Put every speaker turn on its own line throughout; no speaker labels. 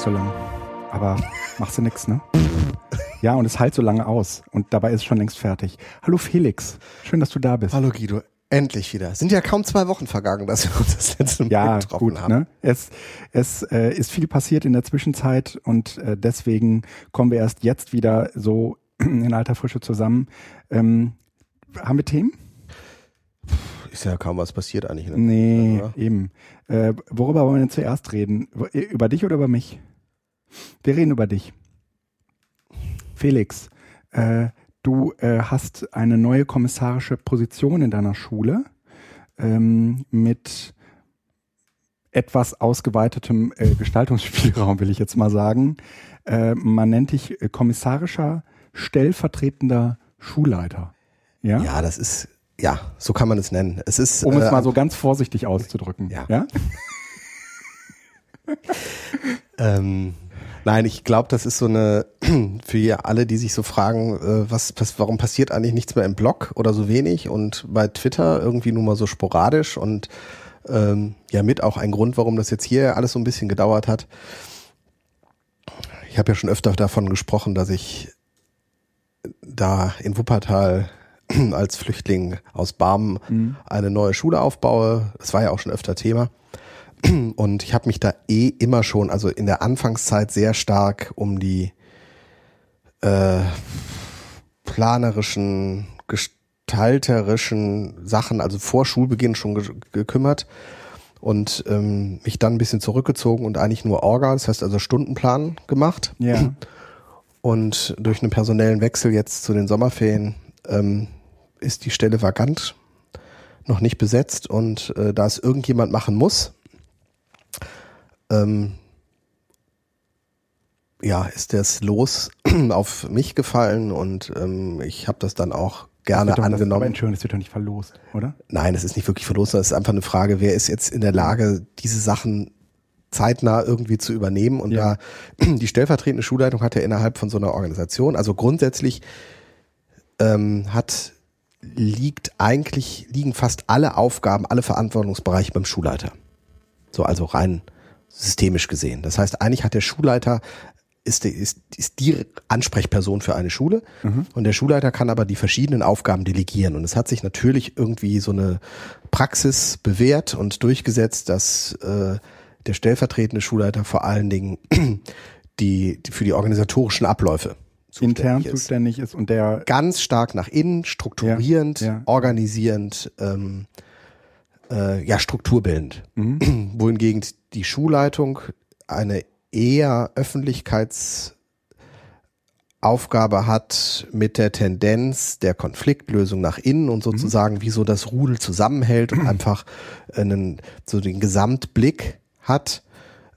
ist zu lang. Aber machst du nix, ne? Ja, und es halt so lange aus. Und dabei ist es schon längst fertig. Hallo Felix, schön, dass du da bist.
Hallo Guido, endlich wieder. Sind ja kaum zwei Wochen vergangen, dass wir uns das letzte Mal
ja,
getroffen
gut,
haben.
Ne? Es, es äh, ist viel passiert in der Zwischenzeit und äh, deswegen kommen wir erst jetzt wieder so in alter Frische zusammen. Ähm, haben wir Themen?
Ist ja kaum was passiert eigentlich. Ne?
Nee,
Oder?
eben. Äh, worüber wollen wir denn zuerst reden? Über dich oder über mich? Wir reden über dich. Felix, äh, du äh, hast eine neue kommissarische Position in deiner Schule ähm, mit etwas ausgeweitetem äh, Gestaltungsspielraum, will ich jetzt mal sagen. Äh, man nennt dich äh, kommissarischer stellvertretender Schulleiter. Ja?
Ja, das ist, ja, so kann man es nennen. Es ist,
Um es
äh,
mal so ganz vorsichtig auszudrücken.
Ja.
ja?
Ähm, nein, ich glaube, das ist so eine, für alle, die sich so fragen, äh, was, was, warum passiert eigentlich nichts mehr im Blog oder so wenig und bei Twitter irgendwie nur mal so sporadisch und ähm, ja mit auch ein Grund, warum das jetzt hier alles so ein bisschen gedauert hat. Ich habe ja schon öfter davon gesprochen, dass ich da in Wuppertal als Flüchtling aus Barmen
Mhm.
eine neue Schule aufbaue. Das war ja auch schon öfter Thema. Und ich habe mich da eh immer schon, also in der Anfangszeit sehr stark um die äh, planerischen, gestalterischen Sachen, also vor Schulbeginn schon ge gekümmert und ähm, mich dann ein bisschen zurückgezogen und eigentlich nur Orga, das heißt also Stundenplan gemacht.
Ja.
Und durch einen personellen Wechsel jetzt zu den Sommerferien ähm, ist die Stelle vakant, noch nicht besetzt und äh, da es irgendjemand machen muss, ähm, ja, ist das Los auf mich gefallen und ähm, ich habe das dann auch gerne
Wird doch- das- Aber
angenommen.
Entschuldigung, das wird doch nicht verlost, oder?
Nein, es ist nicht wirklich verlost, sondern es ist einfach eine Frage, wer ist jetzt in der Lage, diese Sachen zeitnah irgendwie zu übernehmen. Und
Ja.
da die stellvertretende Schulleitung hat ja innerhalb von so einer Organisation, also grundsätzlich ähm, hat liegt eigentlich liegen fast alle Aufgaben, alle Verantwortungsbereiche beim Schulleiter. So also rein systemisch gesehen. Das heißt, eigentlich hat der Schulleiter ist, die- ist, ist die Ansprechperson für eine Schule und der Schulleiter kann aber die verschiedenen Aufgaben delegieren. Und es hat sich natürlich irgendwie so eine Praxis bewährt und durchgesetzt, dass äh, der stellvertretende Schulleiter vor allen Dingen die, die für die organisatorischen Abläufe
Intern
zuständig ist
zuständig ist und der
ganz stark nach innen, strukturierend,
Ja, ja.
organisierend, ähm, äh, ja, strukturbildend.
Mhm.
Wohingegen die Schulleitung eine eher Öffentlichkeitsaufgabe hat mit der Tendenz der Konfliktlösung nach innen und sozusagen wie so das Rudel zusammenhält und einfach einen, so den Gesamtblick hat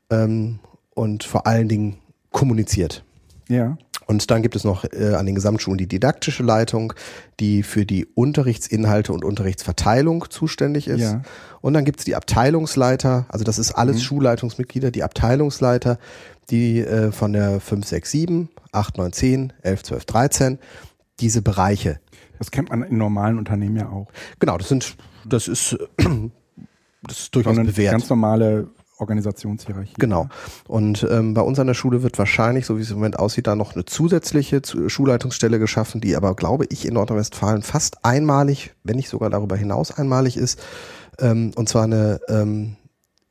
ähm, und vor allen Dingen kommuniziert.
ja.
Und dann gibt es noch äh, an den Gesamtschulen die didaktische Leitung, die für die Unterrichtsinhalte und Unterrichtsverteilung zuständig ist.
Ja.
Und dann gibt es die Abteilungsleiter, also das ist alles Schulleitungsmitglieder, die Abteilungsleiter, die äh, von der 5, 6, 7, 8, 9, 10, 11, 12, 13 diese Bereiche.
Das kennt man in normalen Unternehmen ja auch.
Genau, das sind, das ist, das ist durchaus
Sondern
bewährt.
ganz normale Organisationshierarchie.
Genau. Und ähm, bei uns an der Schule wird wahrscheinlich, so wie es im Moment aussieht, da noch eine zusätzliche zu- Schulleitungsstelle geschaffen, die aber, glaube ich, in Nordrhein-Westfalen fast einmalig, wenn nicht sogar darüber hinaus einmalig ist. Ähm, und zwar eine ähm,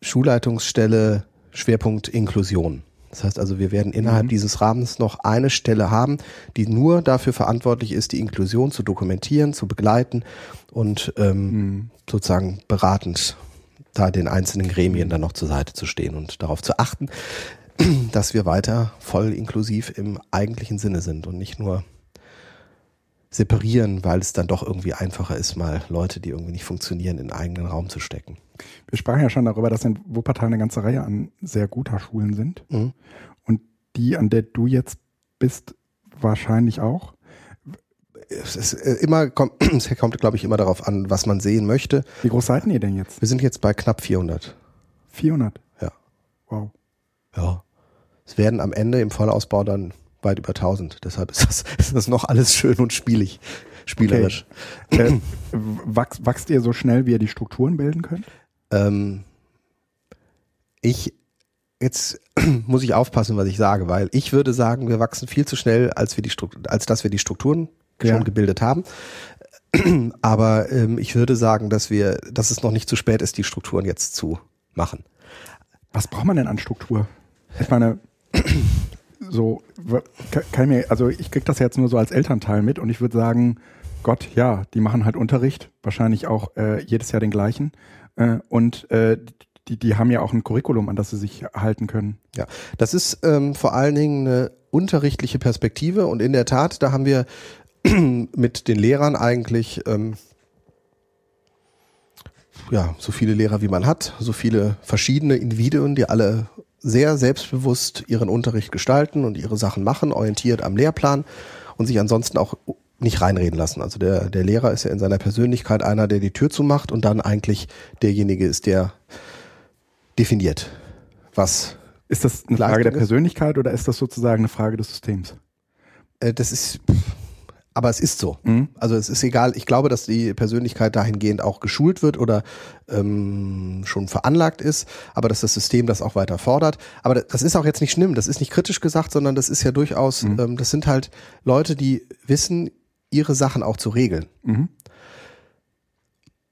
Schulleitungsstelle Schwerpunkt Inklusion. Das heißt also, wir werden innerhalb dieses Rahmens noch eine Stelle haben, die nur dafür verantwortlich ist, die Inklusion zu dokumentieren, zu begleiten und ähm, sozusagen beratend da den einzelnen Gremien dann noch zur Seite zu stehen und darauf zu achten, dass wir weiter voll inklusiv im eigentlichen Sinne sind und nicht nur separieren, weil es dann doch irgendwie einfacher ist, mal Leute, die irgendwie nicht funktionieren, in einen eigenen Raum zu stecken.
Wir sprachen ja schon darüber, dass in Wuppertal eine ganze Reihe an sehr guter Schulen sind.
Mhm.
Und die, an der du jetzt bist, wahrscheinlich auch.
Es ist äh, immer, kommt, es kommt, glaube ich, immer darauf an, was man sehen möchte.
Wie groß seid ihr denn jetzt?
Wir sind jetzt bei knapp 400.
400?
Ja.
Wow.
Ja. Es werden am Ende im Vollausbau dann weit über 1000. Deshalb ist das, ist das noch alles schön und spielig, spielerisch.
Äh, wachs, wachst ihr so schnell, wie ihr die Strukturen bilden könnt?
Ähm, ich jetzt muss ich aufpassen, was ich sage, weil ich würde sagen, wir wachsen viel zu schnell, als wir die Struktur, als dass wir die Strukturen
Ja.
schon gebildet haben. Aber ähm, ich würde sagen, dass wir, dass es noch nicht zu spät ist, die Strukturen jetzt zu machen.
Was braucht man denn an Struktur? Ich meine, so kann ich mir, also ich krieg das jetzt nur so als Elternteil mit und ich würde sagen, Gott, ja, die machen halt Unterricht, wahrscheinlich auch äh, jedes Jahr den gleichen. Äh, und äh, die, die haben ja auch ein Curriculum, an das sie sich halten können.
Ja, das ist ähm, vor allen Dingen eine unterrichtliche Perspektive und in der Tat, da haben wir mit den Lehrern eigentlich ähm, ja so viele Lehrer wie man hat, so viele verschiedene Individuen, die alle sehr selbstbewusst ihren Unterricht gestalten und ihre Sachen machen, orientiert am Lehrplan und sich ansonsten auch nicht reinreden lassen. Also der, der Lehrer ist ja in seiner Persönlichkeit einer, der die Tür zumacht und dann eigentlich derjenige ist, der definiert, was
Ist das eine Frage der? Persönlichkeit oder ist das sozusagen eine Frage des Systems?
Äh, das ist, aber es ist so.
Mhm.
Also es ist egal. Ich glaube, dass die Persönlichkeit dahingehend auch geschult wird oder ähm, schon veranlagt ist, aber dass das System das auch weiter fordert. Aber das- ist auch jetzt nicht schlimm. Das ist nicht kritisch gesagt, sondern das ist ja durchaus,
Mhm.
ähm, das sind halt Leute, die wissen, ihre Sachen auch zu regeln.
Mhm.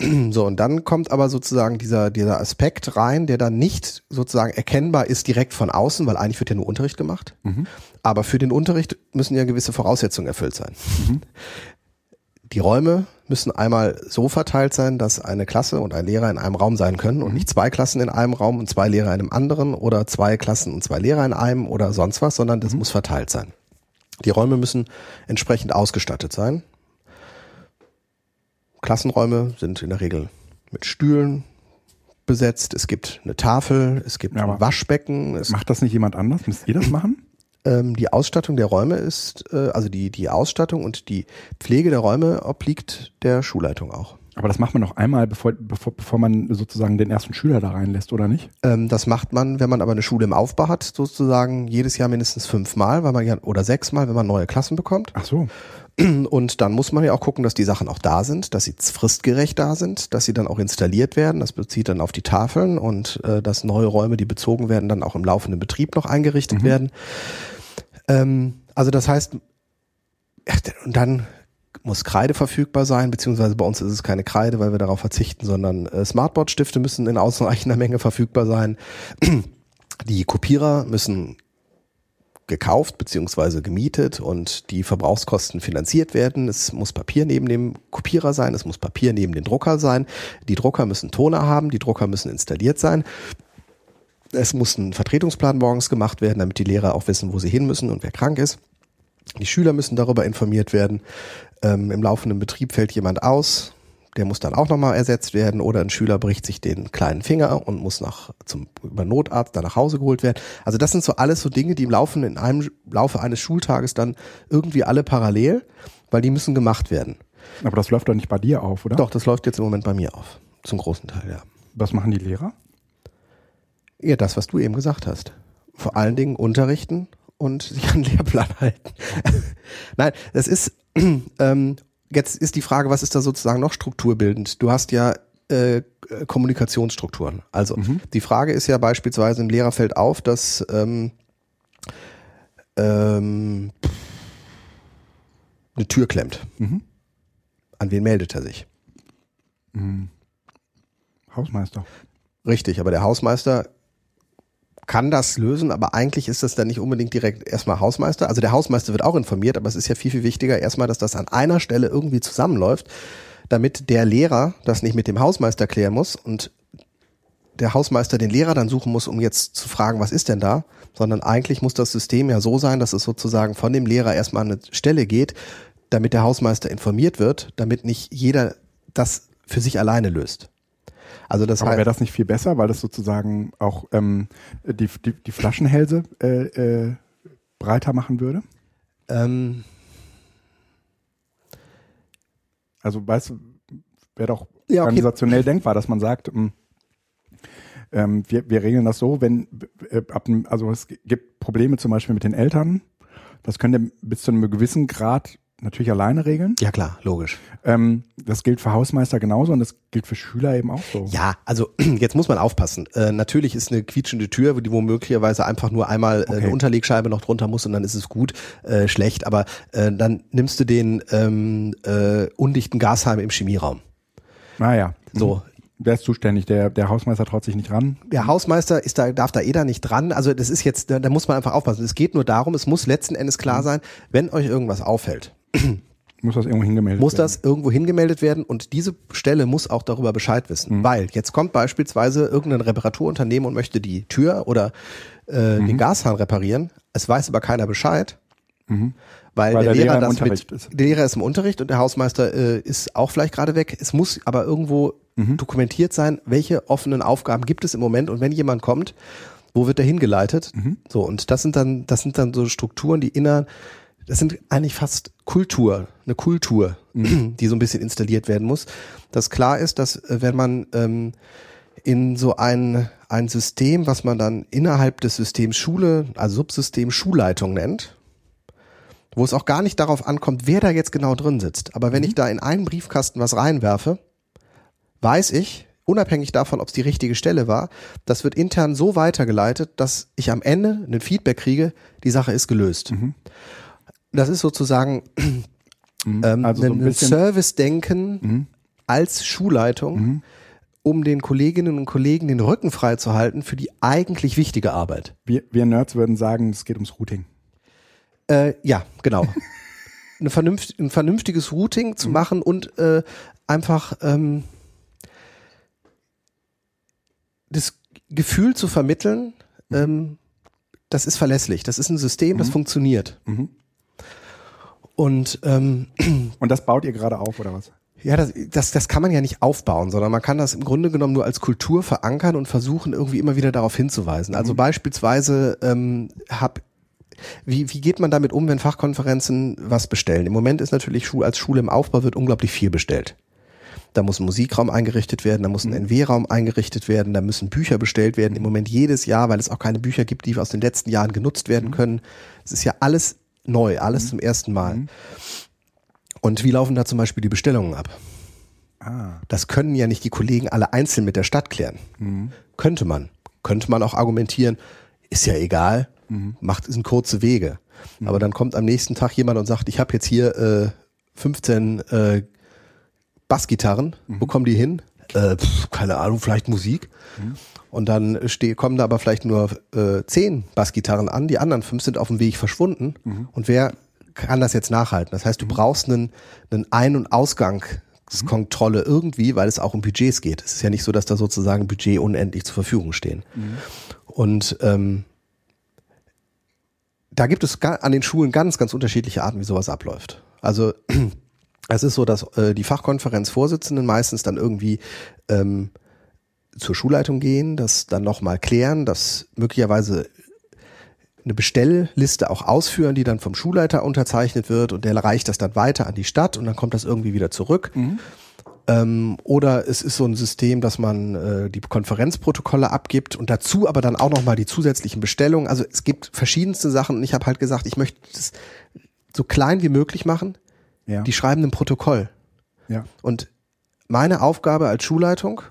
So, und dann kommt aber sozusagen dieser, dieser Aspekt rein, der dann nicht sozusagen erkennbar ist direkt von außen, weil eigentlich wird ja nur Unterricht gemacht.
Mhm.
Aber für den Unterricht müssen ja gewisse Voraussetzungen erfüllt sein. Die Räume müssen einmal so verteilt sein, dass eine Klasse und ein Lehrer in einem Raum sein können und nicht zwei Klassen in einem Raum und zwei Lehrer in einem anderen oder zwei Klassen und zwei Lehrer in einem oder sonst was, sondern das muss verteilt sein. Die Räume müssen entsprechend ausgestattet sein. Klassenräume sind in der Regel mit Stühlen besetzt. Es gibt eine Tafel, es gibt
Ja,
ein Waschbecken. Es,
Macht das nicht jemand anders? Müsst ihr das machen?
ähm, die Ausstattung der Räume ist, äh, also die, die Ausstattung und die Pflege der Räume obliegt der Schulleitung auch.
Aber das macht man doch einmal, bevor, bevor, bevor man sozusagen den ersten Schüler da reinlässt, oder nicht?
Ähm, das macht man, wenn man aber eine Schule im Aufbau hat, sozusagen jedes Jahr mindestens fünfmal, weil man ja, oder sechsmal, wenn man neue Klassen bekommt.
Ach so.
Und dann muss man ja auch gucken, dass die Sachen auch da sind, dass sie fristgerecht da sind, dass sie dann auch installiert werden. Das bezieht dann auf die Tafeln und äh, dass neue Räume, die bezogen werden, dann auch im laufenden Betrieb noch eingerichtet werden. Ähm, also das heißt, und dann muss Kreide verfügbar sein, beziehungsweise bei uns ist es keine Kreide, weil wir darauf verzichten, sondern äh, Smartboard-Stifte müssen in ausreichender Menge verfügbar sein. Die Kopierer müssen gekauft beziehungsweise gemietet und die Verbrauchskosten finanziert werden. Es muss Papier neben dem Kopierer sein, es muss Papier neben dem Drucker sein. Die Drucker müssen Toner haben, die Drucker müssen installiert sein. Es muss ein Vertretungsplan morgens gemacht werden, damit die Lehrer auch wissen, wo sie hin müssen und wer krank ist. Die Schüler müssen darüber informiert werden. Ähm, Im laufenden Betrieb fällt jemand aus, der muss dann auch nochmal ersetzt werden oder ein Schüler bricht sich den kleinen Finger und muss nach zum über Notarzt dann nach Hause geholt werden. Also das sind so alles so Dinge, die im Laufe in einem Laufe eines Schultages dann irgendwie alle parallel, weil die müssen gemacht werden.
Aber das läuft doch nicht bei dir auf, oder?
Doch, das läuft jetzt im Moment bei mir auf, zum großen Teil, ja.
Was machen die Lehrer?
Ja, das, was du eben gesagt hast. Vor allen Dingen unterrichten und sich an den Lehrplan halten. Nein, das ist, ähm, jetzt ist die Frage, was ist da sozusagen noch strukturbildend? Du hast ja äh, Kommunikationsstrukturen. Also die Frage ist ja beispielsweise im Lehrer fällt auf, dass ähm, ähm, eine Tür klemmt.
Mhm.
An wen meldet er sich?
Hausmeister.
Richtig, aber der Hausmeister kann das lösen, aber eigentlich ist das dann nicht unbedingt direkt erstmal Hausmeister. Also der Hausmeister wird auch informiert, aber es ist ja viel, viel wichtiger erstmal, dass das an einer Stelle irgendwie zusammenläuft, damit der Lehrer das nicht mit dem Hausmeister klären muss und der Hausmeister den Lehrer dann suchen muss, um jetzt zu fragen, was ist denn da, sondern eigentlich muss das System ja so sein, dass es sozusagen von dem Lehrer erstmal an eine Stelle geht, damit der Hausmeister informiert wird, damit nicht jeder das für sich alleine löst. Also das
Aber wäre das nicht viel besser, weil das sozusagen auch ähm, die, die, die Flaschenhälse äh, äh, breiter machen würde?
ähm,
Also weißt du, wäre doch
Ja, okay.
organisationell denkbar, dass man sagt, ähm, ähm, wir, wir regeln das so, wenn äh, ab, also es gibt Probleme zum Beispiel mit den Eltern, das könnte bis zu einem gewissen Grad natürlich alleine regeln.
Ja klar, logisch.
Ähm, das gilt für Hausmeister genauso und das gilt für Schüler eben auch so.
Ja, also jetzt muss man aufpassen. Äh, natürlich ist eine quietschende Tür, die wo möglicherweise einfach nur einmal äh, eine
Okay.
Unterlegscheibe noch drunter muss und dann ist es gut, äh, schlecht. Aber äh, dann nimmst du den ähm, äh, undichten Gasheim im Chemieraum.
Naja.
So,
Wer ist zuständig? Der, der Hausmeister traut sich nicht ran.
der Hausmeister ist da, darf da eh da nicht dran. Also das ist jetzt, da, da muss man einfach aufpassen. Es geht nur darum, es muss letzten Endes klar sein, wenn euch irgendwas auffällt,
Muss das irgendwo hingemeldet
muss
werden.
das irgendwo hingemeldet werden und diese Stelle muss auch darüber Bescheid wissen. Weil jetzt kommt beispielsweise irgendein Reparaturunternehmen und möchte die Tür oder äh, den Gashahn reparieren. Es weiß aber keiner Bescheid. Weil,
Weil
der,
der
Lehrer,
Lehrer
das mit,
ist.
der Lehrer ist im Unterricht und der Hausmeister äh, ist auch vielleicht gerade weg. Es muss aber irgendwo
Mhm.
dokumentiert sein, welche offenen Aufgaben gibt es im Moment und wenn jemand kommt, wo wird er hingeleitet?
Mhm.
So und das sind dann das sind dann so Strukturen, die inner das sind eigentlich fast Kultur, eine Kultur,
Mhm.
die so ein bisschen installiert werden muss. Dass klar ist, dass äh, wenn man ähm, in so ein, ein System, was man dann innerhalb des Systems Schule, also Subsystem Schulleitung nennt, wo es auch gar nicht darauf ankommt, wer da jetzt genau drin sitzt. Aber wenn ich da in einen Briefkasten was reinwerfe, weiß ich, unabhängig davon, ob es die richtige Stelle war, das wird intern so weitergeleitet, dass ich am Ende ein Feedback kriege, die Sache ist gelöst. Das ist sozusagen ähm,
Also so ein
ein
bisschen-
Service-Denken als Schulleitung, um den Kolleginnen und Kollegen den Rücken frei zu halten für die eigentlich wichtige Arbeit.
Wir, wir Nerds würden sagen, es geht ums Routing.
Äh, ja, genau. Vernünft, ein vernünftiges Routing zu machen und äh, einfach ähm, das Gefühl zu vermitteln, ähm, das ist verlässlich, das ist ein System, das funktioniert. Und ähm,
Und das baut ihr gerade auf, oder was?
ja, das, das, das kann man ja nicht aufbauen, sondern man kann das im Grunde genommen nur als Kultur verankern und versuchen, irgendwie immer wieder darauf hinzuweisen. Also beispielsweise ähm, hab wie, wie geht man damit um, wenn Fachkonferenzen was bestellen? Im Moment ist natürlich Schu als Schule im Aufbau wird unglaublich viel bestellt. Da muss ein Musikraum eingerichtet werden, da muss ein NW-Raum eingerichtet werden, da müssen Bücher bestellt werden. Im Moment jedes Jahr, weil es auch keine Bücher gibt, die aus den letzten Jahren genutzt werden können. Es ist ja alles neu, alles zum ersten Mal. Und wie laufen da zum Beispiel die Bestellungen ab?
Ah.
Das können ja nicht die Kollegen alle einzeln mit der Stadt klären. Könnte man. Könnte man auch argumentieren, ist ja egal, macht sind kurze Wege. Aber dann kommt am nächsten Tag jemand und sagt, ich habe jetzt hier äh, 15 äh, Bassgitarren, wo kommen die hin? Äh, pf, keine Ahnung, vielleicht Musik. Und dann ste kommen da aber vielleicht nur äh, 10 Bassgitarren an, die anderen fünf sind auf dem Weg verschwunden. Und wer kann das jetzt nachhalten? Das heißt, du brauchst einen, einen Ein- und Ausgangskontrolle irgendwie, weil es auch um Budgets geht. Es ist ja nicht so, dass da sozusagen Budget unendlich zur Verfügung stehen. Und ähm, da gibt es an den Schulen ganz, ganz unterschiedliche Arten, wie sowas abläuft. Also es ist so, dass äh, die Fachkonferenzvorsitzenden meistens dann irgendwie ähm, zur Schulleitung gehen, das dann nochmal klären, dass möglicherweise eine Bestellliste auch ausführen, die dann vom Schulleiter unterzeichnet wird und der reicht das dann weiter an die Stadt und dann kommt das irgendwie wieder zurück. Ähm, oder es ist so ein System, dass man äh, die Konferenzprotokolle abgibt und dazu aber dann auch nochmal die zusätzlichen Bestellungen. Also es gibt verschiedenste Sachen und ich habe halt gesagt, ich möchte das so klein wie möglich machen.
Ja.
Die schreiben ein Protokoll.
ja.
Und meine Aufgabe als Schulleitung,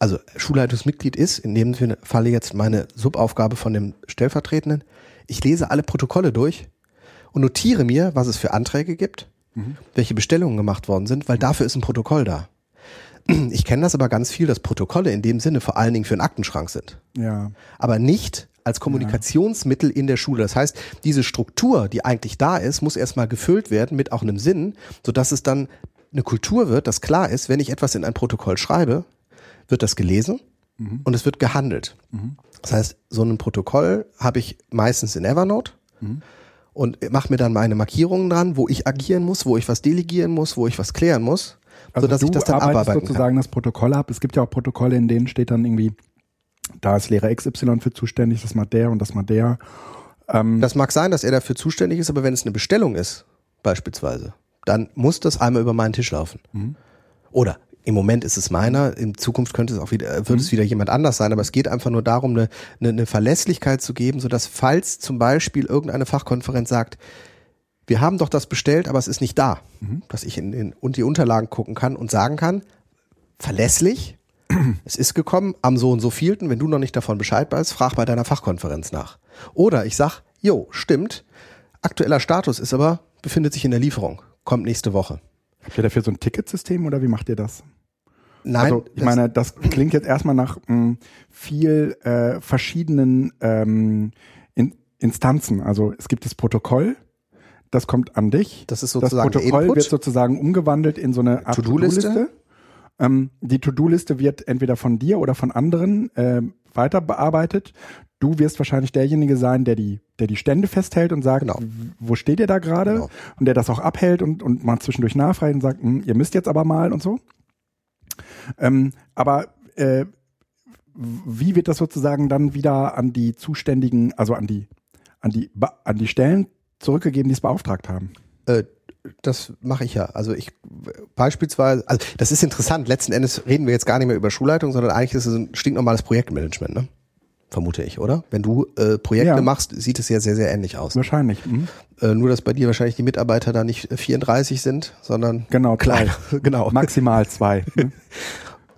also Schulleitungsmitglied ist, in dem Falle jetzt meine Subaufgabe von dem Stellvertretenden, ich lese alle Protokolle durch und notiere mir, was es für Anträge gibt, welche Bestellungen gemacht worden sind, weil dafür ist ein Protokoll da. Ich kenne das aber ganz viel, dass Protokolle in dem Sinne vor allen Dingen für einen Aktenschrank sind
Ja.
aber nicht als Kommunikationsmittel in der Schule. Das heißt, diese Struktur, die eigentlich da ist, muss erstmal gefüllt werden mit auch einem Sinn, sodass es dann eine Kultur wird, dass klar ist, wenn ich etwas in ein Protokoll schreibe, wird das gelesen und es wird gehandelt. Das heißt, so ein Protokoll habe ich meistens in Evernote und mache mir dann meine Markierungen dran, wo ich agieren muss, wo ich was delegieren muss, wo ich was klären muss,
Also
sodass ich das dann abarbeiten kann.
sozusagen das Protokoll ab. Es gibt ja auch Protokolle, in denen steht dann irgendwie, da ist Lehrer XY für zuständig, das mal der und das mal der. Ähm,
Das mag sein, dass er dafür zuständig ist, aber wenn es eine Bestellung ist, beispielsweise, dann muss das einmal über meinen Tisch laufen. Oder im Moment ist es meiner, in Zukunft könnte es auch wieder, äh, wird es wieder jemand anders sein, aber es geht einfach nur darum, eine, eine, eine Verlässlichkeit zu geben, sodass falls zum Beispiel irgendeine Fachkonferenz sagt, wir haben doch das bestellt, aber es ist nicht da. Dass ich in, in und die Unterlagen gucken kann und sagen kann, verlässlich, es ist gekommen am so und so vielten, wenn du noch nicht davon Bescheid weißt, frag bei deiner Fachkonferenz nach. Oder ich sag, jo, stimmt, aktueller Status ist aber, befindet sich in der Lieferung, kommt nächste Woche.
Habt ihr dafür so ein Ticketsystem oder wie macht ihr das?
Nein,
also ich
das-
meine, das klingt jetzt erstmal nach mh, viel äh, verschiedenen ähm, in, Instanzen. Also es gibt das Protokoll, das kommt an dich.
das ist
Das
sozusagen der
Protokoll wird sozusagen umgewandelt in so eine Art
To-Do-Liste.
To-Do-Liste. Ähm, die To-Do-Liste wird entweder von dir oder von anderen ähm, weiter bearbeitet. Du wirst wahrscheinlich derjenige sein, der die, der die Stände festhält und sagt,
Genau.
wo steht ihr da gerade?
Genau.
Und der das auch abhält und, und mal zwischendurch nachfragt und sagt, hm, ihr müsst jetzt aber mal und so. Ähm, aber äh, wie wird das sozusagen dann wieder an die zuständigen, also an die, an die, an die Stellen zurückgegeben, die es beauftragt haben?
Äh, das mache ich ja. Also ich beispielsweise, also das ist interessant. Letzten Endes reden wir jetzt gar nicht mehr über Schulleitung, sondern eigentlich ist es ein stinknormales Projektmanagement, ne? Vermute ich, oder? Wenn du äh, Projekte
Ja.
machst, sieht es ja sehr, sehr ähnlich aus.
Wahrscheinlich. Mhm.
Äh, nur, dass bei dir wahrscheinlich die Mitarbeiter da nicht äh, 34 sind, sondern
Genau,
kleiner. genau.
Maximal zwei. ne?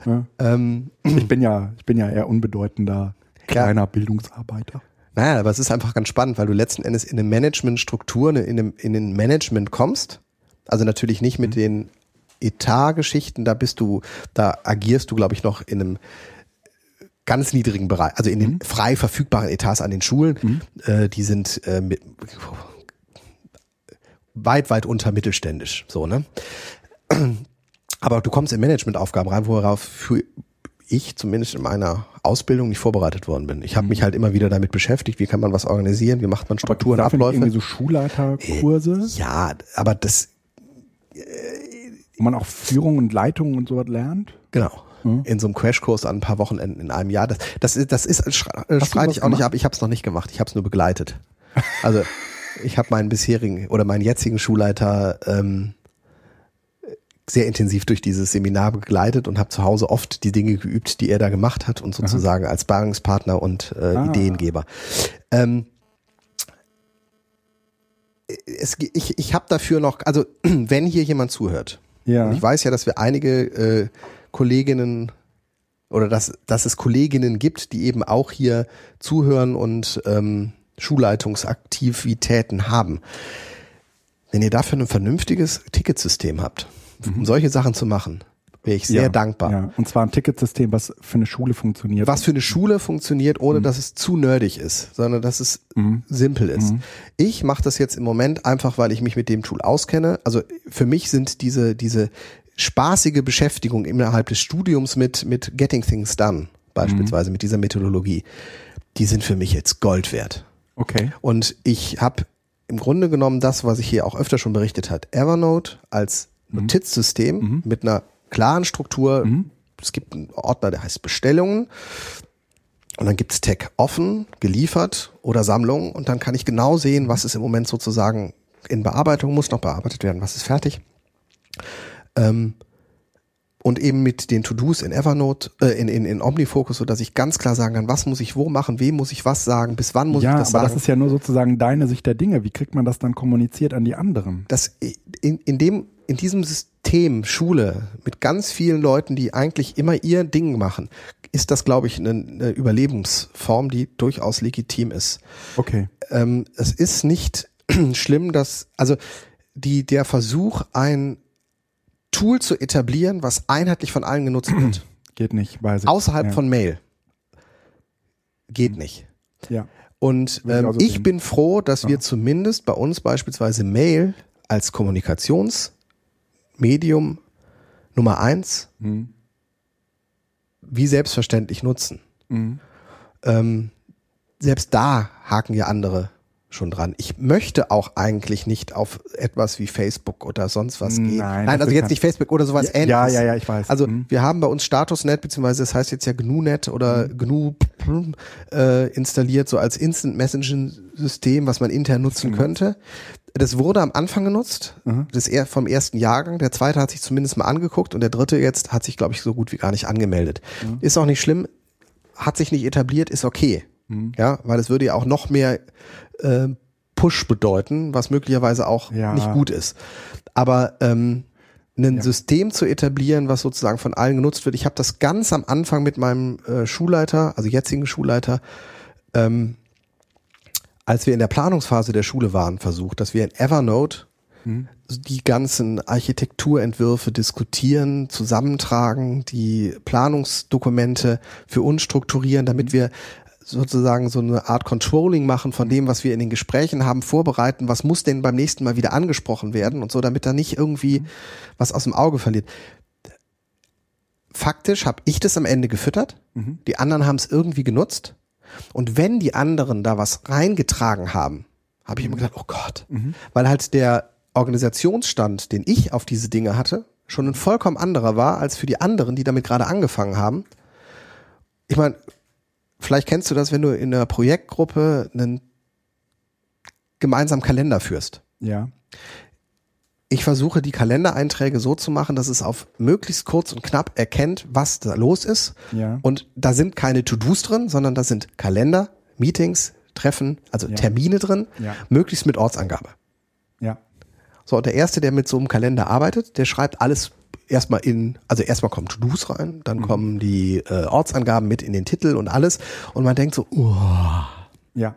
ja.
Ähm,
Ich bin ja, ich bin ja eher unbedeutender kleiner Bildungsarbeiter.
Naja, aber es ist einfach ganz spannend, weil du letzten Endes in eine Managementstruktur, eine- in, einem, in ein Management kommst. Also natürlich nicht mit den Etatgeschichten, da bist du, da agierst du, glaube ich, noch in einem ganz niedrigen Bereich, also in den frei verfügbaren Etats an den Schulen. Äh, die sind äh, mit, weit, weit unter mittelständisch, so, ne? Aber du kommst in Managementaufgaben rein, worauf für ich zumindest in meiner Ausbildung nicht vorbereitet worden bin. Ich habe mich halt immer wieder damit beschäftigt, wie kann man was organisieren, wie macht man Strukturen,
nicht
Abläufe.
irgendwie so Schulleiterkurse,
Ja, aber das,
wo man auch Führung und Leitung und sowas lernt.
genau.
Mhm.
In so einem Crashkurs an ein paar Wochenenden in einem Jahr. Das, das, ist- das ist, äh,
du
streite ich auch nicht ab. Ich habe es noch nicht gemacht. Ich habe es nur begleitet. Also ich habe meinen bisherigen oder meinen jetzigen Schulleiter ähm, sehr intensiv durch dieses Seminar begleitet und habe zu Hause oft die Dinge geübt, die er da gemacht hat und sozusagen als Bearungspartner und äh,
Ah.
Ideengeber. Ähm, es, ich ich habe dafür noch, also wenn hier jemand zuhört,
Ja.
und ich weiß ja, dass wir einige äh, Kolleginnen oder dass, dass es Kolleginnen gibt, die eben auch hier zuhören und ähm, Schulleitungsaktivitäten haben. Wenn ihr dafür ein vernünftiges Ticketsystem habt, um solche Sachen zu machen, wäre ich sehr
Mhm. ja,
dankbar.
Ja. Und zwar ein Ticketsystem, was für eine Schule funktioniert.
Was für eine Schule funktioniert, ohne
Mhm.
dass es zu nerdig ist, sondern dass es simpel ist. Ich mache das jetzt im Moment einfach, weil ich mich mit dem Tool auskenne. Also für mich sind diese, diese spaßige Beschäftigung innerhalb des Studiums mit, mit Getting Things Done, beispielsweise mit dieser Methodologie, die sind für mich jetzt Gold wert.
Okay.
Und ich habe im Grunde genommen das, was ich hier auch öfter schon berichtet hat, Evernote als Notizsystem mit einer klaren Struktur. Es gibt einen Ordner, der heißt Bestellungen. Und dann gibt's Tag offen, geliefert oder Sammlung. Und dann kann ich genau sehen, was ist im Moment sozusagen in Bearbeitung, muss noch bearbeitet werden, was ist fertig. Ähm, und eben mit den To-Dos in Evernote, äh, in, in, in Omnifocus, so dass ich ganz klar sagen kann, was muss ich wo machen, wem muss ich was sagen, bis wann muss
ja,
ich das
aber
sagen.
das ist ja nur sozusagen deine Sicht der Dinge. Wie kriegt man das dann kommuniziert an die anderen?
das in, in dem in diesem System Schule mit ganz vielen Leuten, die eigentlich immer ihr Ding machen, ist das, glaube ich, eine, eine Überlebensform, die durchaus legitim ist.
Okay.
Ähm, es ist nicht schlimm, dass also die der Versuch, ein Tool zu etablieren, was einheitlich von allen genutzt wird,
Geht nicht. Weiß ich.
außerhalb
ja.
von Mail, geht nicht.
Ja.
Und
ich
ähm,
auch so
ich bin froh, dass wir zumindest bei uns beispielsweise Mail als Kommunikationsmedium Nummer eins
Mhm.
wie selbstverständlich nutzen.
Mhm.
Ähm, selbst da haken ja andere schon dran. Ich möchte auch eigentlich nicht auf etwas wie Facebook oder sonst was gehen.
Nein,
Nein also jetzt nicht Facebook oder sowas
Ja,
ähnliches.
ja, ja, ja, ich weiß.
Also
Mhm.
wir haben bei uns Statusnet, beziehungsweise das heißt jetzt ja GNU-Net oder GNU äh, installiert, so als Instant Messaging-System, was man intern nutzen könnte. Das wurde am Anfang genutzt, das eher vom ersten Jahrgang. Der zweite hat sich zumindest mal angeguckt und der dritte jetzt hat sich, glaube ich, so gut wie gar nicht angemeldet. Ist auch nicht schlimm, hat sich nicht etabliert, ist okay. Ja, weil es würde ja auch noch mehr äh, Push bedeuten, was möglicherweise auch
Ja.
nicht gut ist. Aber ähm, ein
Ja.
System zu etablieren, was sozusagen von allen genutzt wird. Ich habe das ganz am Anfang mit meinem äh, Schulleiter, also jetzigen Schulleiter, ähm, als wir in der Planungsphase der Schule waren, versucht, dass wir in Evernote
Hm.
die ganzen Architekturentwürfe diskutieren, zusammentragen, die Planungsdokumente für uns strukturieren, damit wir sozusagen so eine Art Controlling machen von dem, was wir in den Gesprächen haben, vorbereiten, was muss denn beim nächsten Mal wieder angesprochen werden und so, damit da nicht irgendwie was aus dem Auge verliert. Faktisch habe ich das am Ende gefüttert,
Mhm.
die anderen haben es irgendwie genutzt und wenn die anderen da was reingetragen haben, habe ich immer gedacht, oh Gott,
Mhm.
weil halt der Organisationsstand, den ich auf diese Dinge hatte, schon ein vollkommen anderer war als für die anderen, die damit gerade angefangen haben. Ich meine, vielleicht kennst du das, wenn du in einer Projektgruppe einen gemeinsamen Kalender führst.
Ja.
Ich versuche die Kalendereinträge so zu machen, dass es auf möglichst kurz und knapp erkennt, was da los ist.
Ja.
Und da sind keine To-Dos drin, sondern da sind Kalender, Meetings, Treffen, also
Ja.
Termine drin,
Ja.
möglichst mit Ortsangabe.
Ja.
So, und der Erste, der mit so einem Kalender arbeitet, der schreibt alles erstmal in, also erstmal kommen To-Dos rein, dann kommen die äh, Ortsangaben mit in den Titel und alles. Und man denkt so, oh.
Ja.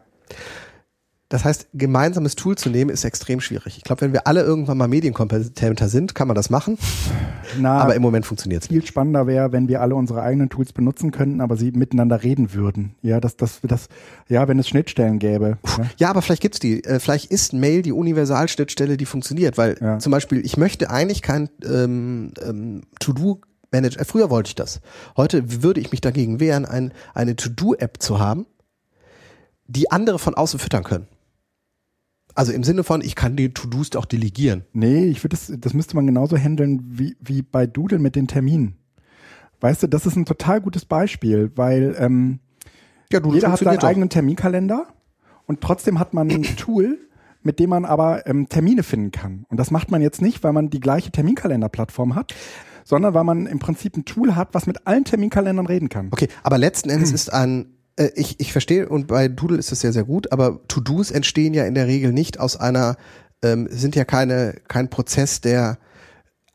Das heißt, gemeinsames Tool zu nehmen ist extrem schwierig. Ich glaube, wenn wir alle irgendwann mal medienkompetenter sind, kann man das machen.
Na,
Aber im Moment funktioniert es.
viel spannender wäre, wenn wir alle unsere eigenen Tools benutzen könnten, aber sie miteinander reden würden. Ja, das, das, das, ja, wenn es Schnittstellen gäbe. Ja.
Ja, aber vielleicht gibt's die. Äh, vielleicht ist Mail die Universalschnittstelle, die funktioniert, weil
Ja.
zum Beispiel ich möchte eigentlich kein ähm, ähm, To-Do Manager. Äh, früher wollte ich das. Heute würde ich mich dagegen wehren, ein, eine To-Do-App zu haben, die andere von außen füttern können. Also im Sinne von, ich kann die To-Dos auch delegieren.
Nee, ich würde das, das müsste man genauso handeln wie, wie bei Doodle mit den Terminen. Weißt du, das ist ein total gutes Beispiel, weil ähm,
Ja, du
jeder hat seinen
doch.
eigenen Terminkalender und trotzdem hat man ein Tool, mit dem man aber ähm, Termine finden kann. Und das macht man jetzt nicht, weil man die gleiche Terminkalenderplattform hat, sondern weil man im Prinzip ein Tool hat, was mit allen Terminkalendern reden kann.
Okay, aber letzten Endes ist ein, äh, ich, ich verstehe, und bei Doodle ist es sehr, sehr gut, aber To-Dos entstehen ja in der Regel nicht aus einer, ähm, sind ja keine, kein Prozess der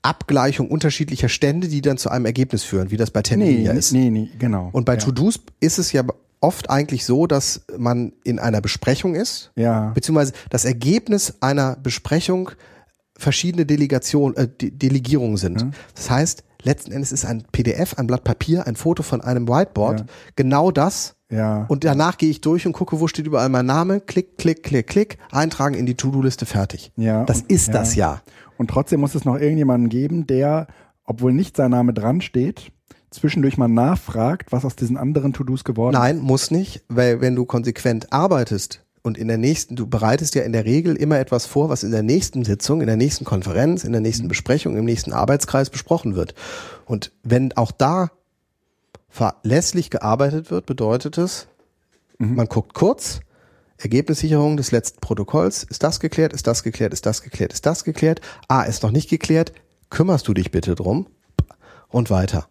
Abgleichung unterschiedlicher Stände, die dann zu einem Ergebnis führen, wie das bei Terminen
Nee,
ja ist.
nee, nee, genau.
Und bei
ja.
To-Dos ist es ja oft eigentlich so, dass man in einer Besprechung ist,
Ja,
beziehungsweise das Ergebnis einer Besprechung verschiedene Delegation, äh, De Delegierungen sind.
Ja.
Das heißt, letzten Endes ist ein PDF, ein Blatt Papier, ein Foto von einem Whiteboard
Ja.
genau das.
Ja.
Und danach gehe ich durch und gucke, wo steht überall mein Name, klick, klick, klick, klick, eintragen in die To-Do-Liste, fertig.
Ja,
Das ist
ja.
das ja.
Und trotzdem muss es noch irgendjemanden geben, der, obwohl nicht sein Name dran steht, zwischendurch mal nachfragt, was aus diesen anderen To-Dos geworden
Nein, muss nicht, weil wenn du konsequent arbeitest und in der nächsten, du bereitest ja in der Regel immer etwas vor, was in der nächsten Sitzung, in der nächsten Konferenz, in der nächsten Besprechung, im nächsten Arbeitskreis besprochen wird. Und wenn auch da verlässlich gearbeitet wird, bedeutet es, man guckt kurz, Ergebnissicherung des letzten Protokolls, ist das geklärt, ist das geklärt, ist das geklärt, ist das geklärt, ah, ist noch nicht geklärt, kümmerst du dich bitte drum und weiter.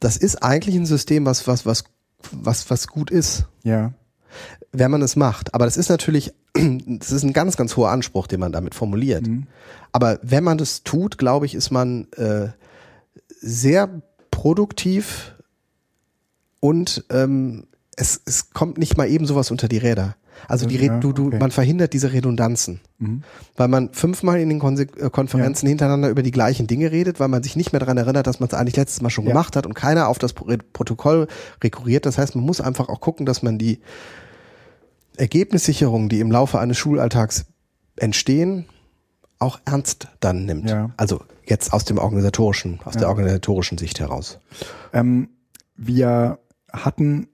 Das ist eigentlich ein System, was, was, was, was, was gut ist
Ja,
wenn man es macht. Aber das ist natürlich, das ist ein ganz, ganz hoher Anspruch, den man damit formuliert. Aber wenn man das tut, glaube ich, ist man äh, sehr produktiv und ähm, es, es kommt nicht mal eben sowas unter die Räder. Also die,
Ja,
du, du,
okay.
man verhindert diese Redundanzen,
Mhm.
weil man fünfmal in den Konse äh, Konferenzen hintereinander über die gleichen Dinge redet, weil man sich nicht mehr daran erinnert, dass man es eigentlich letztes Mal schon
Ja.
gemacht hat und keiner auf das Pro Protokoll rekurriert. Das heißt, man muss einfach auch gucken, dass man die Ergebnissicherungen, die im Laufe eines Schulalltags entstehen, auch ernst dann nimmt.
Ja.
Also jetzt aus dem organisatorischen, aus der
Ja.
organisatorischen Sicht heraus.
Ähm, wir hatten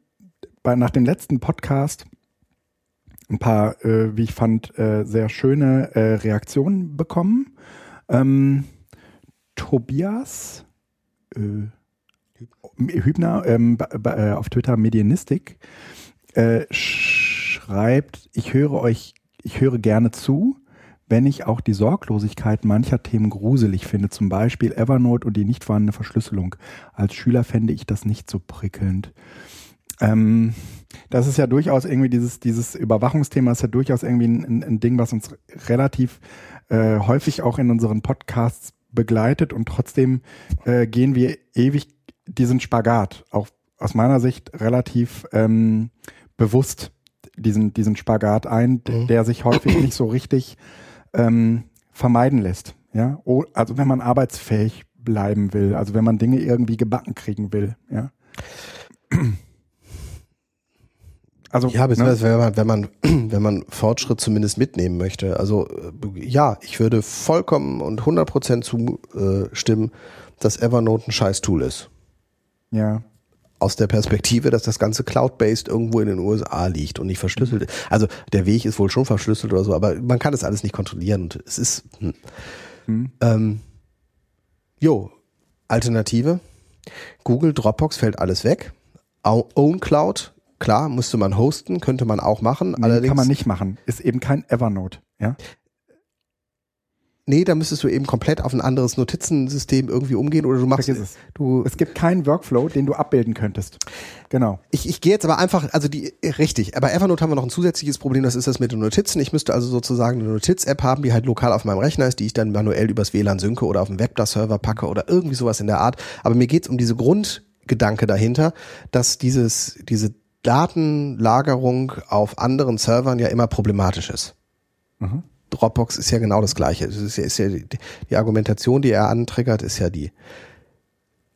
bei, nach dem letzten Podcast ein paar, äh, wie ich fand, äh, sehr schöne äh, Reaktionen bekommen. Ähm, Tobias äh, Hübner ähm, äh, auf Twitter Medienistik äh, schreibt, ich höre euch, ich höre gerne zu, wenn ich auch die Sorglosigkeit mancher Themen gruselig finde, zum Beispiel Evernote und die nicht vorhandene Verschlüsselung. Als Schüler fände ich das nicht so prickelnd. Ähm, Das ist ja durchaus irgendwie dieses, dieses Überwachungsthema ist ja durchaus irgendwie ein, ein Ding, was uns relativ äh, häufig auch in unseren Podcasts begleitet und trotzdem äh, gehen wir ewig diesen Spagat, auch aus meiner Sicht relativ ähm, bewusst diesen, diesen Spagat ein,
Mhm.
der sich häufig nicht so richtig ähm, vermeiden lässt. Ja, also wenn man arbeitsfähig bleiben will, also wenn man Dinge irgendwie gebacken kriegen will, ja. Also
Ja,
ne?
beziehungsweise wenn man, wenn man, wenn man Fortschritt zumindest mitnehmen möchte. Also äh, ja, ich würde vollkommen und 100% zustimmen, dass Evernote ein scheiß Tool ist.
ja,
Aus der Perspektive, dass das Ganze cloud-based irgendwo in den USA liegt und nicht verschlüsselt. Also der Weg ist wohl schon verschlüsselt oder so, aber man kann das alles nicht kontrollieren und es ist. Hm.
Hm.
Ähm, jo, Alternative. Google Dropbox fällt alles weg. Own Cloud, klar, müsste man hosten, könnte man auch machen.
nee,
allerdings
kann man nicht machen. Ist eben kein Evernote, ja.
Nee, da müsstest du eben komplett auf ein anderes Notizensystem irgendwie umgehen oder du machst
es.
du
Es gibt keinen Workflow, den du abbilden könntest. Genau.
ich, ich gehe jetzt aber einfach, also die, richtig, aber Evernote haben wir noch ein zusätzliches Problem, das ist das mit den Notizen. Ich müsste also sozusagen eine Notiz-App haben, die halt lokal auf meinem Rechner ist, die ich dann manuell übers WLAN synke oder auf dem Webda-Server packe oder irgendwie sowas in der Art. Aber mir geht's um diese Grundgedanke dahinter, dass dieses, diese Datenlagerung auf anderen Servern ja immer problematisch ist.
Mhm.
Dropbox ist ja genau das Gleiche. Es ist ja, ist ja die, die Argumentation, die er antriggert, ist ja die.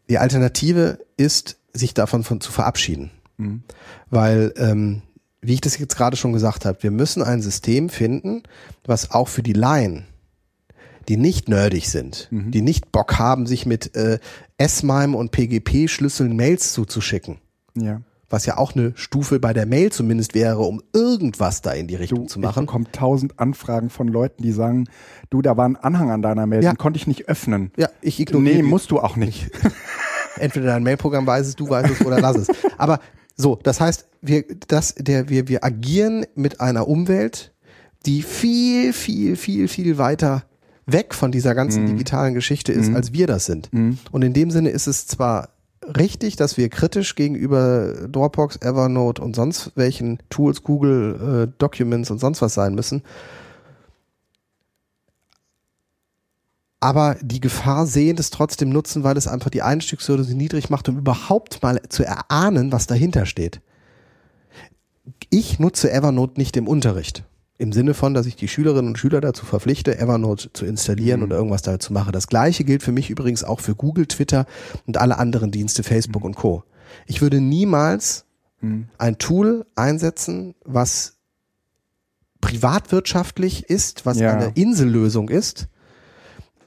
Die Alternative ist, sich davon von, zu verabschieden.
Mhm.
Weil, ähm, wie ich das jetzt gerade schon gesagt habe, wir müssen ein System finden, was auch für die Laien, die nicht nerdig sind,
Mhm.
die nicht Bock haben, sich mit äh, S-MIME und PGP-Schlüsseln Mails zuzuschicken,
Ja.
Was ja auch eine Stufe bei der Mail zumindest wäre, um irgendwas da in die Richtung
Du,
zu
ich
machen.
bekomme tausend Anfragen von Leuten, die sagen, du, da war ein Anhang an deiner Mail,
Ja.
den konnte ich nicht öffnen.
Ja, ich ignoriere
Nee,
die-
musst du auch nicht.
entweder dein Mailprogramm weiß es, du weißt es oder lass es. Aber so, das heißt, wir, das, der, wir, wir agieren mit einer Umwelt, die viel, viel, viel, viel weiter weg von dieser ganzen digitalen Geschichte ist, als wir das sind. Und in dem Sinne ist es zwar richtig, dass wir kritisch gegenüber Dropbox, Evernote und sonst welchen Tools, Google äh, Documents und sonst was sein müssen, aber die Gefahr sehen, es trotzdem nutzen, weil es einfach die Einstiegshürde so niedrig macht, um überhaupt mal zu erahnen, was dahinter steht. Ich nutze Evernote nicht im Unterricht. Im Sinne von, dass ich die Schülerinnen und Schüler dazu verpflichte, Evernote zu installieren oder irgendwas damit zu machen. Das gleiche gilt für mich übrigens auch für Google, Twitter und alle anderen Dienste, Facebook und Co. Ich würde niemals ein Tool einsetzen, was privatwirtschaftlich ist, was
Ja.
eine Insellösung ist,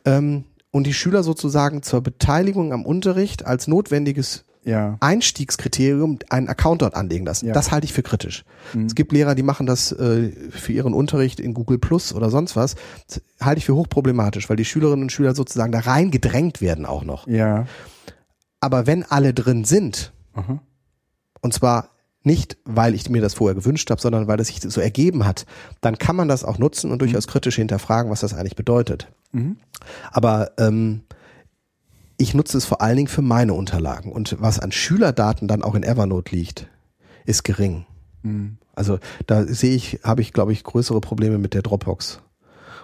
ähm, und die Schüler sozusagen zur Beteiligung am Unterricht als notwendiges
Ja.
Einstiegskriterium einen Account dort anlegen lassen.
Ja.
Das halte ich für kritisch.
Mhm.
Es gibt Lehrer, die machen das äh, für ihren Unterricht in Google Plus oder sonst was. Das halte ich für hochproblematisch, weil die Schülerinnen und Schüler sozusagen da rein gedrängt werden auch noch.
Ja.
Aber wenn alle drin sind,
Aha.
und zwar nicht, weil ich mir das vorher gewünscht habe, sondern weil es sich so ergeben hat, dann kann man das auch nutzen und durchaus kritisch hinterfragen, was das eigentlich bedeutet.
Mhm.
Aber ähm, ich nutze es vor allen Dingen für meine Unterlagen. Und was an Schülerdaten dann auch in Evernote liegt, ist gering.
Mhm.
Also da sehe ich, habe ich, glaube ich, größere Probleme mit der Dropbox.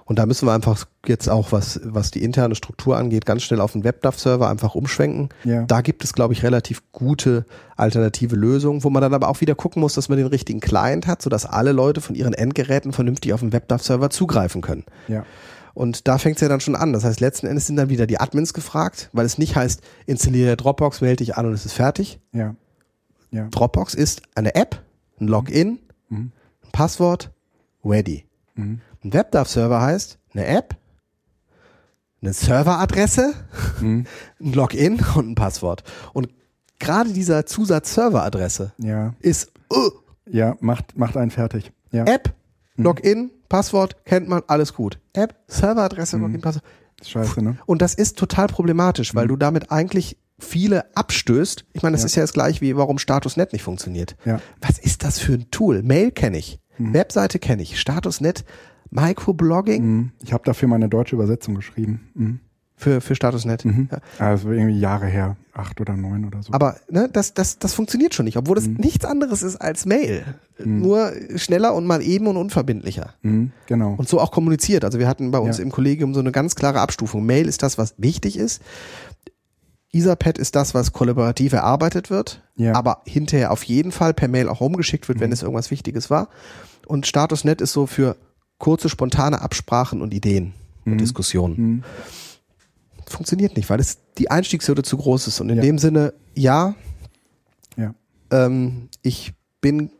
Und da müssen wir einfach jetzt auch, was, was die interne Struktur angeht, ganz schnell auf den WebDAV-Server einfach umschwenken.
Ja.
Da gibt es, glaube ich, relativ gute alternative Lösungen, wo man dann aber auch wieder gucken muss, dass man den richtigen Client hat, sodass alle Leute von ihren Endgeräten vernünftig auf den WebDAV-Server zugreifen können.
Ja.
Und da fängt es ja dann schon an. Das heißt, letzten Endes sind dann wieder die Admins gefragt, weil es nicht heißt, installiere Dropbox, melde dich an und es ist fertig.
Ja. Ja.
Dropbox ist eine App, ein Login,
Mhm.
ein Passwort, ready.
Mhm.
Ein WebDAV-Server heißt eine App, eine Serveradresse,
Mhm.
ein Login und ein Passwort. Und gerade dieser Zusatz Serveradresse
Ja.
ist uh,
Ja. Macht, macht einen fertig. Ja.
App,
Mhm.
Login, Passwort, kennt man, alles gut. App, Serveradresse,
Mhm.
Login, Passwort.
Ist scheiße, ne?
Und das ist total problematisch, weil du damit eigentlich viele abstößt. Ich meine, das
Mhm. Ja.
ist ja das gleich wie warum StatusNet nicht funktioniert.
Ja.
Was ist das für ein Tool? Mail kenne ich,
Mhm.
Webseite kenne ich, StatusNet, Microblogging.
Mhm. Ich habe dafür meine deutsche Übersetzung geschrieben.
Für, für Statusnet.
Mhm.
Ja.
Also irgendwie Jahre her, acht oder neun oder so.
Aber ne, das, das, das funktioniert schon nicht, obwohl das
Mhm.
nichts anderes ist als Mail.
Mhm.
Nur schneller und mal eben und unverbindlicher.
Mhm, genau.
Und so auch kommuniziert. Also wir hatten bei uns
Ja.
im Kollegium so eine ganz klare Abstufung. Mail ist das, was wichtig ist. Etherpad ist das, was kollaborativ erarbeitet wird,
Ja.
aber hinterher auf jeden Fall per Mail auch rumgeschickt wird, wenn
Mhm.
es irgendwas Wichtiges war. Und Statusnet ist so für kurze, spontane Absprachen und Ideen und
Mhm.
Diskussionen. Funktioniert nicht, weil es die Einstiegshürde zu groß ist. Und in
Ja.
dem Sinne, ja,
Ja.
ähm, ich bin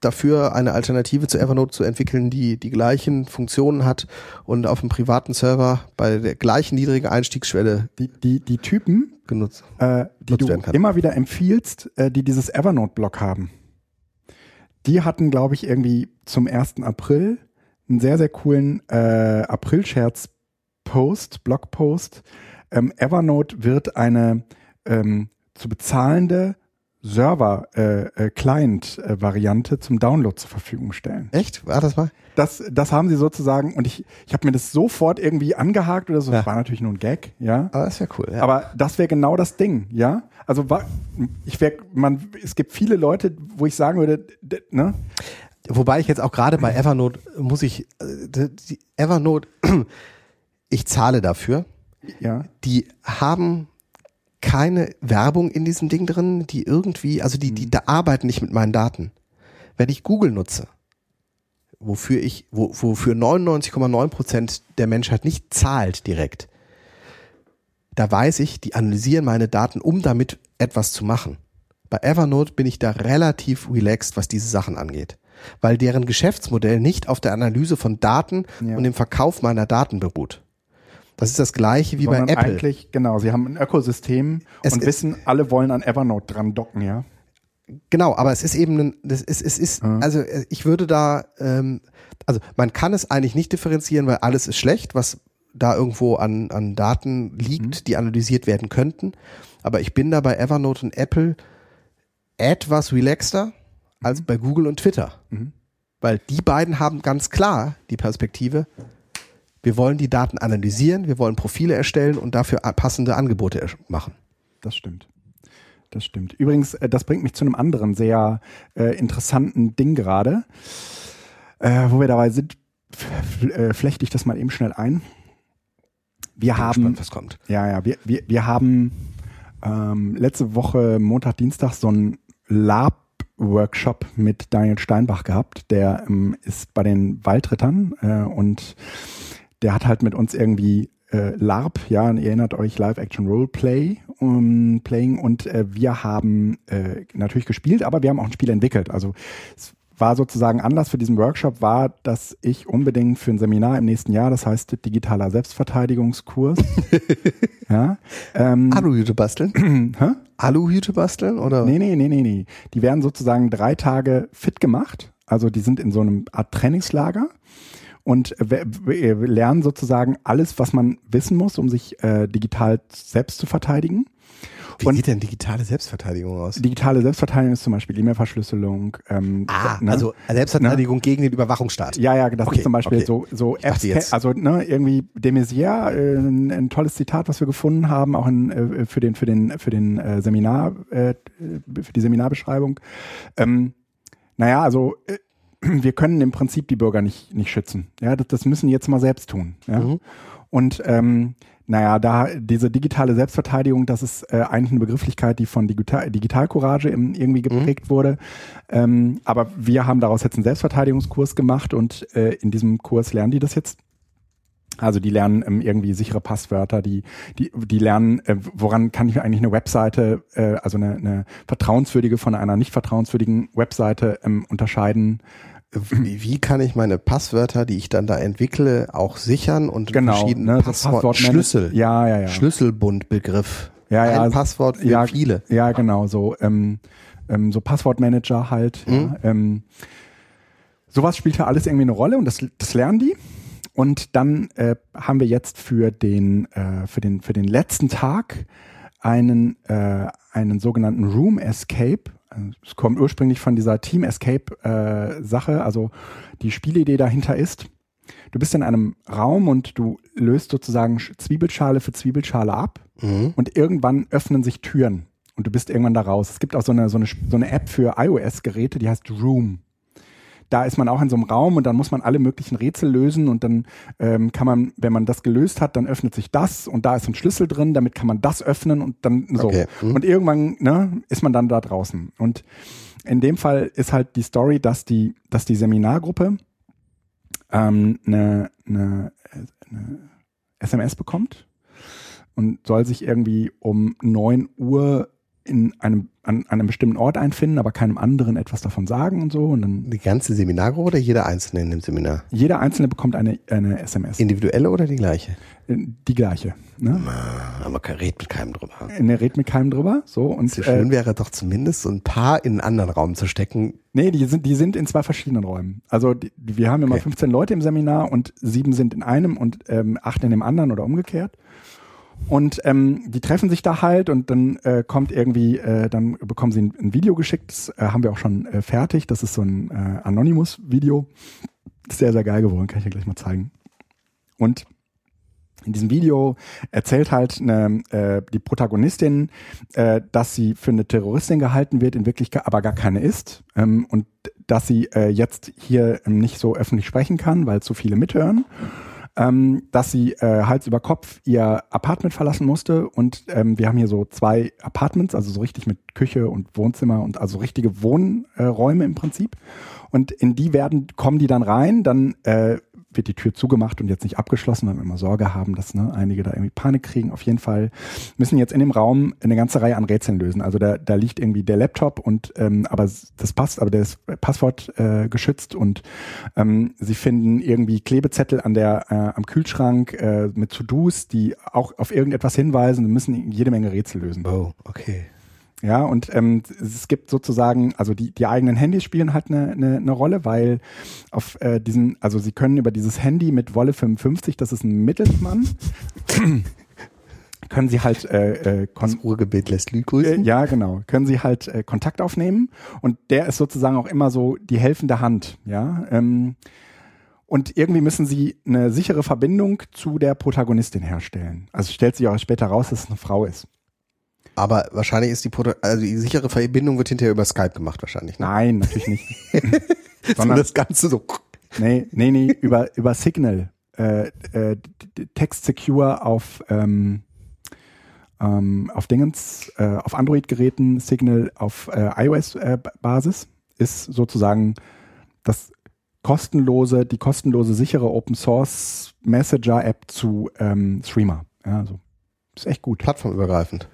dafür, eine Alternative zu Evernote zu entwickeln, die die gleichen Funktionen hat und auf dem privaten Server bei der gleichen niedrigen Einstiegsschwelle
Die, die, die Typen,
genutzt.
äh, die du immer wieder empfiehlst, äh, die dieses Evernote-Blog haben, die hatten, glaube ich, irgendwie zum 1. April einen sehr, sehr coolen äh, April-Scherz-Post, Blogpost. Ähm, Evernote wird eine ähm, zu bezahlende Server-Client-Variante zum Download zur Verfügung stellen.
Echt? War das mal?
Das, das haben sie sozusagen, und ich, ich habe mir das sofort irgendwie angehakt oder so.
Ja.
Das war natürlich nur ein Gag, ja.
Aber das wäre cool. Ja.
Aber das wäre genau das Ding, ja. Also ich wäre, man, es gibt viele Leute, wo ich sagen würde, ne?
Wobei ich jetzt auch gerade bei Evernote muss ich, äh, die Evernote, ich zahle dafür.
Ja.
Die haben keine Werbung in diesem Ding drin, die irgendwie, also die, die da arbeiten nicht mit meinen Daten. Wenn ich Google nutze, wofür ich, wo, wofür 99,9 Prozent der Menschheit nicht zahlt direkt, da weiß ich, die analysieren meine Daten, um damit etwas zu machen. Bei Evernote bin ich da relativ relaxed, was diese Sachen angeht. Weil deren Geschäftsmodell nicht auf der Analyse von Daten
Ja.
und dem Verkauf meiner Daten beruht. Das ist das gleiche wie
Sondern
bei Apple.
eigentlich, genau, sie haben ein Ökosystem
Es
und wissen, alle wollen an Evernote dran docken, ja.
Genau, aber es ist eben, ein, das ist, es ist,
Mhm.
also äh, ich würde da, ähm, also man kann es eigentlich nicht differenzieren, weil alles ist schlecht, was da irgendwo an, an Daten liegt,
Mhm.
die analysiert werden könnten. Aber ich bin da bei Evernote und Apple etwas relaxter als bei Google und Twitter.
Mhm.
Weil die beiden haben ganz klar die Perspektive, wir wollen die Daten analysieren, wir wollen Profile erstellen und dafür passende Angebote machen.
Das stimmt. Das stimmt. Übrigens, äh, das bringt mich zu einem anderen sehr äh, interessanten Ding gerade. Äh, wo wir dabei sind, äh, flechte ich das mal eben schnell ein. Wir
Bin
haben,
gespannt, was kommt.
ja, ja, wir, wir, wir haben ähm, letzte Woche Montag, Dienstag so einen Lab-Workshop mit Daniel Steinbach gehabt. Der ähm, ist bei den Waldrittern äh, und der hat halt mit uns irgendwie äh, LARP, ja, ihr erinnert euch Live-Action Roleplay um, Playing und äh, wir haben äh, natürlich gespielt, aber wir haben auch ein Spiel entwickelt. Also es war sozusagen Anlass für diesen Workshop war, dass ich unbedingt für ein Seminar im nächsten Jahr, das heißt digitaler Selbstverteidigungskurs, ja, ähm,
Aluhüte basteln?
hä?
Aluhüte basteln oder?
Nee, nee, nee, nee, nee. Die werden sozusagen drei Tage fit gemacht. Also die sind in so einem Art Trainingslager und lernen sozusagen alles, was man wissen muss, um sich äh, digital selbst zu verteidigen.
Wie
Und-
sieht denn digitale Selbstverteidigung aus?
Digitale Selbstverteidigung ist zum Beispiel E-Mail-Verschlüsselung. Ähm,
Ah,
ne?
also Selbstverteidigung gegen den Überwachungsstaat.
Ja, ja, das
Okay,
ist zum Beispiel
okay.
so, so Apps,
jetzt-
also ne, irgendwie de Maizière, äh, ein, ein tolles Zitat, was wir gefunden haben, auch in, äh, für den für den für den äh, Seminar, äh, für die Seminarbeschreibung. Ähm, naja, also äh, wir können im Prinzip die Bürger nicht nicht schützen. Ja, das, das müssen die jetzt mal selbst tun. Ja?
Mhm.
Und ähm, naja, da diese digitale Selbstverteidigung, das ist äh, eigentlich eine Begrifflichkeit, die von Digital Digitalcourage irgendwie geprägt wurde. Ähm, aber wir haben daraus jetzt einen Selbstverteidigungskurs gemacht und äh, in diesem Kurs lernen die das jetzt. Also die lernen ähm, irgendwie sichere Passwörter, die, die, die lernen, äh, woran kann ich eigentlich eine Webseite, äh, also eine, eine vertrauenswürdige von einer nicht vertrauenswürdigen Webseite ähm, unterscheiden.
Wie, wie kann ich meine Passwörter, die ich dann da entwickle, auch sichern und
Genau,
verschiedene
ne,
Passwort, Schlüssel,
Ja, ja, ja.
Schlüsselbundbegriff.
Ja, ja.
Ein Passwort für
ja,
viele.
Ja, genau, so, ähm, ähm, so Passwortmanager halt.
Mhm.
Ja, ähm, sowas spielt ja alles irgendwie eine Rolle und das, das lernen die. Und dann äh, haben wir jetzt für den, äh, für den, für den letzten Tag einen, äh, einen sogenannten Room Escape. Es kommt ursprünglich von dieser Team Escape äh, Sache. Also die Spielidee dahinter ist, du bist in einem Raum und du löst sozusagen Zwiebelschale für Zwiebelschale ab
Mhm.
und irgendwann öffnen sich Türen und du bist irgendwann da raus. Es gibt auch so eine, so eine, so eine App für iOS-Geräte, die heißt Room. Da ist man auch in so einem Raum und dann muss man alle möglichen Rätsel lösen und dann ähm, kann man, wenn man das gelöst hat, dann öffnet sich das und da ist ein Schlüssel drin, damit kann man das öffnen und dann so.
Okay. Mhm.
Und irgendwann ne, ist man dann da draußen. Und in dem Fall ist halt die Story, dass die, dass die Seminargruppe ähm, eine, eine, eine SMS bekommt und soll sich irgendwie um 9 Uhr in einem, an, an einem bestimmten Ort einfinden, aber keinem anderen etwas davon sagen und so. Und dann
Die ganze Seminargruppe oder jeder Einzelne in dem Seminar?
jeder Einzelne bekommt eine, eine SMS.
Individuelle oder die gleiche?
die gleiche. Ne?
Aber man redet mit keinem drüber.
Ne, red mit keinem drüber. So und
So
äh,
schön wäre doch zumindest so ein paar in einen anderen Raum zu stecken.
Nee, die sind, die sind in zwei verschiedenen Räumen. Also die, wir haben immer
Okay.
15 Leute im Seminar und sieben sind in einem und ähm, acht in dem anderen oder umgekehrt. Und ähm, die treffen sich da halt und dann äh, kommt irgendwie, äh, dann bekommen sie ein, ein Video geschickt, das äh, haben wir auch schon äh, fertig. Das ist so ein äh, Anonymous-Video. Sehr, sehr geil geworden, kann ich dir gleich mal zeigen. Und in diesem Video erzählt halt eine, äh, die Protagonistin, äh, dass sie für eine Terroristin gehalten wird, in Wirklichkeit aber gar keine ist. Ähm, und dass sie äh, jetzt hier ähm, nicht so öffentlich sprechen kann, weil zu viele mithören. Ähm, dass sie äh, Hals über Kopf ihr Apartment verlassen musste und ähm, wir haben hier so zwei Apartments, also so richtig mit Küche und Wohnzimmer und also richtige Wohnräume im Prinzip. Und in die werden, kommen die dann rein, dann äh, wird die Tür zugemacht und jetzt nicht abgeschlossen, weil wir immer Sorge haben, dass ne, einige da irgendwie Panik kriegen. Auf jeden Fall müssen jetzt in dem Raum eine ganze Reihe an Rätseln lösen. Also da, da liegt irgendwie der Laptop und ähm, aber das passt, aber der ist Passwort äh, geschützt und ähm, sie finden irgendwie Klebezettel an der äh, am Kühlschrank äh, mit To-Dos, die auch auf irgendetwas hinweisen und müssen jede Menge Rätsel lösen.
Oh, okay.
Ja, und ähm, es gibt sozusagen, also die, die eigenen Handys spielen halt eine, eine, eine Rolle, weil auf äh, diesen, also sie können über dieses Handy mit Wolle 55, das ist ein Mittelsmann, können sie halt äh, äh,
Das Ruhrgebiet lässt Lü
äh,
grüßen.
ja, genau. Können Sie halt äh, Kontakt aufnehmen und der ist sozusagen auch immer so die helfende Hand, ja. Ähm, und irgendwie müssen Sie eine sichere Verbindung zu der Protagonistin herstellen. Also stellt sich auch später raus, dass es eine Frau ist.
Aber wahrscheinlich ist die, Proto also die sichere Verbindung wird hinterher über Skype gemacht wahrscheinlich. Ne?
Nein, natürlich nicht.
So
sondern-
das Ganze so.
Nee, nee, nee, über, über Signal. Äh, äh, Text Secure auf, ähm, ähm, auf Dingens, äh, auf Android-Geräten, Signal auf äh, iOS-Basis ist sozusagen das kostenlose, die kostenlose, sichere Open Source Messenger App zu ähm, Streamer. Ja, also ist echt gut.
Plattformübergreifend.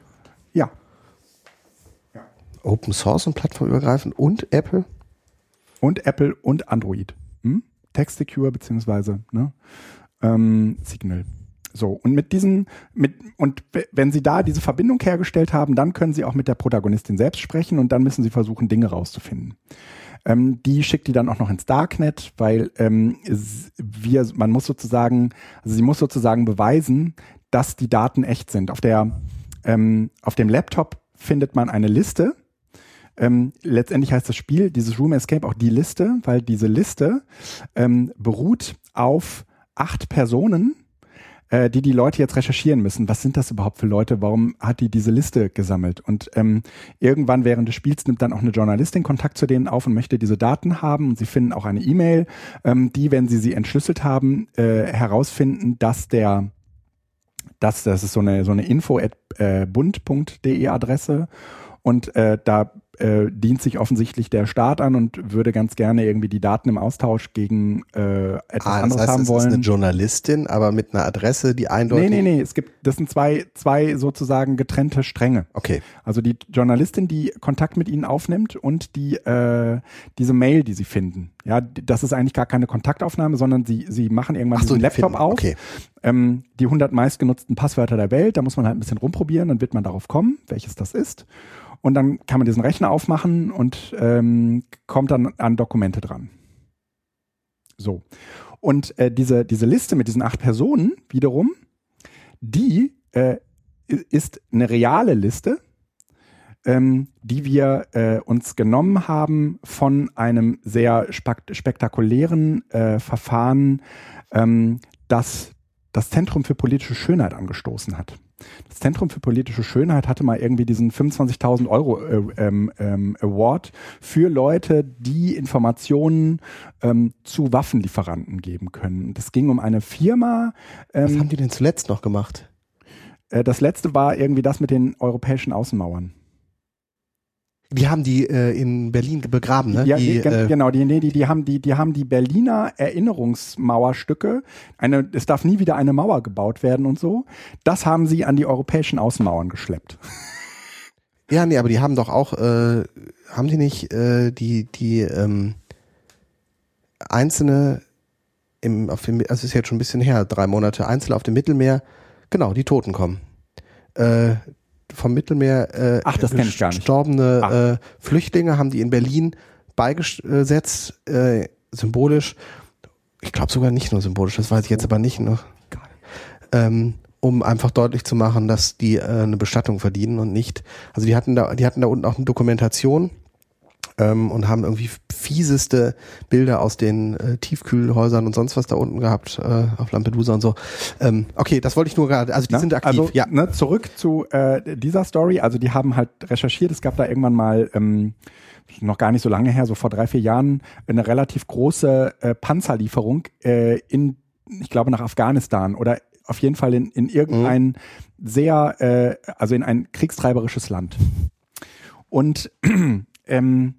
Open Source und plattformübergreifend und Apple?
Und Apple und Android. Hm? Text Secure beziehungsweise ne? ähm, Signal. So, und mit diesen, mit, und wenn Sie da diese Verbindung hergestellt haben, dann können Sie auch mit der Protagonistin selbst sprechen und dann müssen Sie versuchen, Dinge rauszufinden. Ähm, die schickt die dann auch noch ins Darknet, weil ähm, wir, man muss sozusagen, also sie muss sozusagen beweisen, dass die Daten echt sind. Auf der, ähm, auf dem Laptop findet man eine Liste. Ähm, letztendlich heißt das Spiel, dieses Room Escape auch die Liste, weil diese Liste ähm, beruht auf acht Personen, äh, die die Leute jetzt recherchieren müssen. Was sind das überhaupt für Leute? Warum hat die diese Liste gesammelt? Und ähm, irgendwann während des Spiels nimmt dann auch eine Journalistin Kontakt zu denen auf und möchte diese Daten haben. Und sie finden auch eine E-Mail, ähm, die, wenn sie sie entschlüsselt haben, äh, herausfinden, dass der das, das ist so eine, so eine info at äh, bund.de Adresse und äh, da äh, dient sich offensichtlich der Staat an und würde ganz gerne irgendwie die Daten im Austausch gegen äh, etwas
Ah, das
anderes
heißt,
haben
es
wollen.
ist eine Journalistin, aber mit einer Adresse, die eindeutig.
Nee, nee, nee, es gibt, das sind zwei, zwei sozusagen getrennte Stränge.
Okay.
Also die Journalistin, die Kontakt mit ihnen aufnimmt und die, äh, diese Mail, die sie finden. Ja, das ist eigentlich gar keine Kontaktaufnahme, sondern sie, sie machen irgendwann
Ach so, die
Laptop
finden,
auf.
okay.
Ähm, die 100 meistgenutzten Passwörter der Welt, da muss man halt ein bisschen rumprobieren, dann wird man darauf kommen, welches das ist. Und dann kann man diesen Rechner aufmachen und ähm, kommt dann an Dokumente dran. So. Und äh, diese, diese Liste mit diesen acht Personen wiederum, die äh, ist eine reale Liste, ähm, die wir äh, uns genommen haben von einem sehr spektakulären äh, Verfahren, ähm, das das Zentrum für politische Schönheit angestoßen hat. Das Zentrum für politische Schönheit hatte mal irgendwie diesen 25.000 Euro äh, ähm, ähm, Award für Leute, die Informationen ähm, zu Waffenlieferanten geben können. Das ging um eine Firma.
Was haben die denn zuletzt noch gemacht?
Äh, das letzte war irgendwie das mit den europäischen Außenmauern.
Die haben die äh, in Berlin begraben, ne?
Ja,
die,
die,
äh,
genau, die, nee, die, die haben die, die haben die Berliner Erinnerungsmauerstücke. Eine, es darf nie wieder eine Mauer gebaut werden und so. Das haben sie an die europäischen Außenmauern geschleppt.
Ja, nee, aber die haben doch auch, äh, haben die nicht äh, die die ähm, einzelne im auf dem, also ist jetzt schon ein bisschen her, drei Monate Einzelne auf dem Mittelmeer, genau, die Toten kommen. Äh, vom Mittelmeer äh,
Ach,
gestorbene äh, Flüchtlinge haben die in Berlin beigesetzt, äh, symbolisch. Ich glaube sogar nicht nur symbolisch, das weiß ich jetzt aber nicht noch. Ähm, um einfach deutlich zu machen, dass die äh, eine Bestattung verdienen und nicht. Also die hatten da, die hatten da unten auch eine Dokumentation ähm, und haben irgendwie fieseste Bilder aus den äh, Tiefkühlhäusern und sonst was da unten gehabt äh, auf Lampedusa und so. Ähm, okay, das wollte ich nur gerade. Also die
Ne?
sind aktiv.
Also,
ja.
ne, zurück zu äh, dieser Story. Also die haben halt recherchiert. Es gab da irgendwann mal ähm, noch gar nicht so lange her, so vor drei vier Jahren, eine relativ große äh, Panzerlieferung äh, in, ich glaube, nach Afghanistan oder auf jeden Fall in, in irgendein sehr, äh, also in ein kriegstreiberisches Land. Und ähm,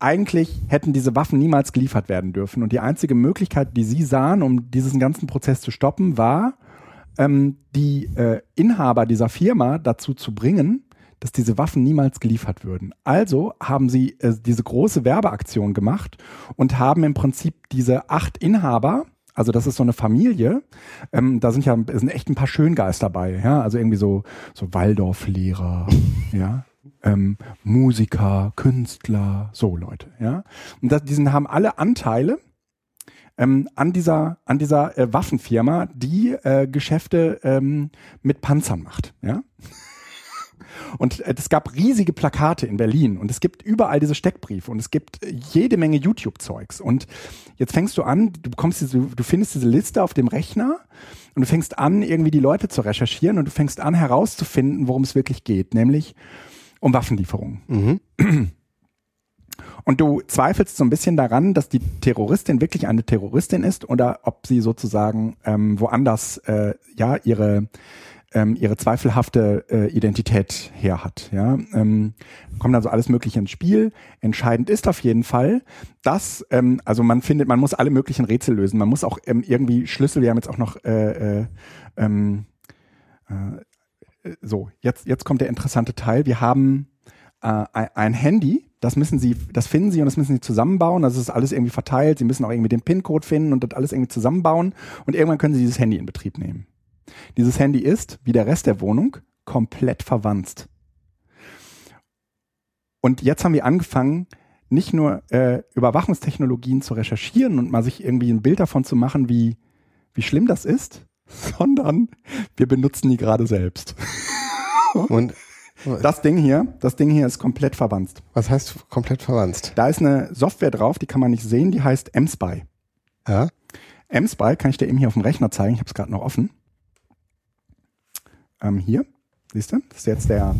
eigentlich hätten diese Waffen niemals geliefert werden dürfen. Und die einzige Möglichkeit, die sie sahen, um diesen ganzen Prozess zu stoppen, war, ähm, die äh, Inhaber dieser Firma dazu zu bringen, dass diese Waffen niemals geliefert würden. Also haben sie äh, diese große Werbeaktion gemacht und haben im Prinzip diese acht Inhaber, also das ist so eine Familie, ähm, da sind ja sind echt ein paar Schöngeister dabei, ja, also irgendwie so so Waldorflehrer, ja, ähm, Musiker, Künstler, so Leute, ja. Und das, die sind, haben alle Anteile ähm, an dieser, an dieser äh, Waffenfirma, die äh, Geschäfte ähm, mit Panzern macht, ja. Und äh, es gab riesige Plakate in Berlin und es gibt überall diese Steckbriefe und es gibt äh, jede Menge YouTube-Zeugs. Und jetzt fängst du an, du bekommst diese, du findest diese Liste auf dem Rechner und du fängst an, irgendwie die Leute zu recherchieren und du fängst an herauszufinden, worum es wirklich geht, nämlich um Waffenlieferungen.
Mhm.
Und du zweifelst so ein bisschen daran, dass die Terroristin wirklich eine Terroristin ist oder ob sie sozusagen ähm, woanders äh, ja ihre ähm, ihre zweifelhafte äh, Identität her hat. Ja, ähm, kommt also alles Mögliche ins Spiel. Entscheidend ist auf jeden Fall, dass ähm, also man findet, man muss alle möglichen Rätsel lösen. Man muss auch ähm, irgendwie Schlüssel. Wir haben jetzt auch noch äh, äh, ähm, äh, so jetzt jetzt kommt der interessante Teil. Wir haben äh, ein, Handy. Das müssen Sie, das finden Sie und das müssen Sie zusammenbauen. Also es ist alles irgendwie verteilt. Sie müssen auch irgendwie den PIN-Code finden und das alles irgendwie zusammenbauen. Und irgendwann können Sie dieses Handy in Betrieb nehmen. Dieses Handy ist, wie der Rest der Wohnung, komplett verwanzt. Und jetzt haben wir angefangen, nicht nur äh, Überwachungstechnologien zu recherchieren und mal sich irgendwie ein Bild davon zu machen, wie, wie schlimm das ist, sondern wir benutzen die gerade selbst.
Und
Das Ding hier, das Ding hier ist komplett verwanzt.
was heißt komplett verwandt?
Da ist eine Software drauf, die kann man nicht sehen, die heißt mSpy.
Ja.
mSpy kann ich dir eben hier auf dem Rechner zeigen, ich habe es gerade noch offen. Ähm, hier, siehst du, das ist jetzt der,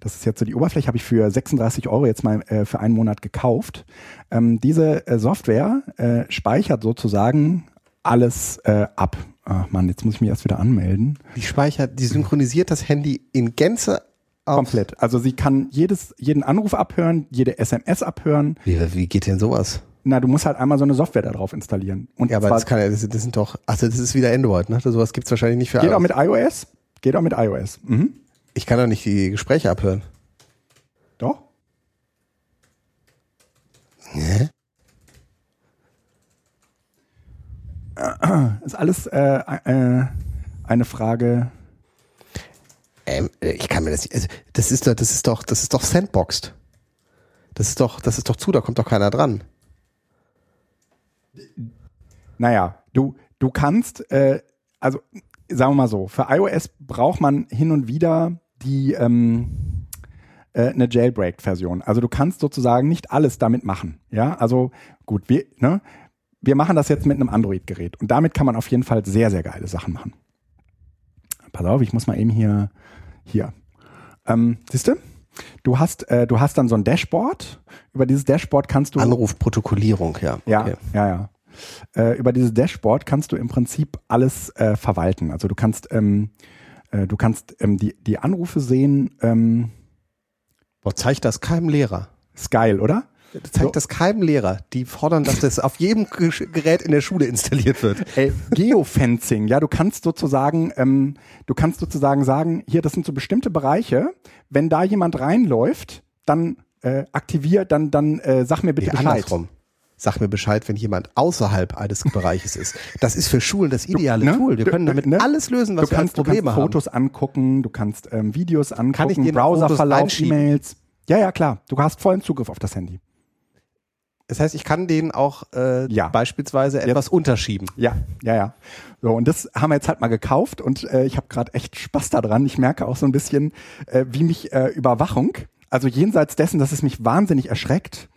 das ist jetzt so die Oberfläche, habe ich für 36 Euro jetzt mal äh, für einen Monat gekauft. Ähm, diese äh, Software äh, speichert sozusagen alles äh, ab. Ach Mann, jetzt muss ich mich erst wieder anmelden.
Die speichert, die synchronisiert das Handy in Gänze auf.
Komplett. Also sie kann jedes, jeden Anruf abhören, jede SMS abhören.
Wie, wie geht denn sowas?
Na, du musst halt einmal so eine Software da drauf installieren. Und
Ja, aber das kann ja, das, das sind doch, also das ist wieder Android, ne? Sowas gibt's wahrscheinlich nicht für
Geht auch
alle.
mit iOS? Geht auch mit iOS. Mhm.
Ich kann doch nicht die Gespräche abhören.
Doch.
Nee?
Ist alles äh, äh, eine Frage.
Ähm, äh, ich kann mir das nicht, also das ist doch, das ist doch, das ist doch Sandboxed. Das ist doch, das ist doch zu, da kommt doch keiner dran.
Naja, du, du kannst, äh, also sagen wir mal so, für iOS braucht man hin und wieder die, ähm, äh, eine Jailbreak-Version. Also du kannst sozusagen nicht alles damit machen. Ja, also gut, wir, ne, wir machen das jetzt mit einem Android-Gerät und damit kann man auf jeden Fall sehr, sehr geile Sachen machen. Pass auf, ich muss mal eben hier, hier. Ähm, siehst du? Du hast, äh, du hast dann so ein Dashboard. Über dieses Dashboard kannst du.
Anrufprotokollierung, ja.
Ja, okay. ja, ja. Äh, über dieses Dashboard kannst du im Prinzip alles äh, verwalten. Also du kannst, ähm, äh, du kannst ähm, die, die Anrufe sehen. Ähm,
Boah, zeigt das keinem Lehrer.
Ist geil, oder?
Zeigt so. das keinem Lehrer. Die fordern, dass das auf jedem Gerät in der Schule installiert wird.
Ey, Geofencing, ja, du kannst sozusagen, ähm, du kannst sozusagen sagen, hier, das sind so bestimmte Bereiche. Wenn da jemand reinläuft, dann äh, aktivier, dann, dann äh, sag mir bitte nee, Bescheid. Andersrum.
Sag mir Bescheid, wenn jemand außerhalb eines Bereiches ist. Das ist für Schulen das ideale du, ne? Tool. Wir können damit ne? alles lösen, was
du wir kannst, als Probleme
haben. Du
kannst Fotos angucken, du kannst ähm, Videos angucken, Browserverlauf, E-Mails. Ja, ja, klar. Du hast vollen Zugriff auf das Handy.
Das heißt, ich kann denen auch äh, ja. beispielsweise etwas
jetzt,
unterschieben.
Ja, ja, ja. So, und das haben wir jetzt halt mal gekauft und äh, ich habe gerade echt Spaß daran. Ich merke auch so ein bisschen, äh, wie mich äh, Überwachung, also jenseits dessen, dass es mich wahnsinnig erschreckt,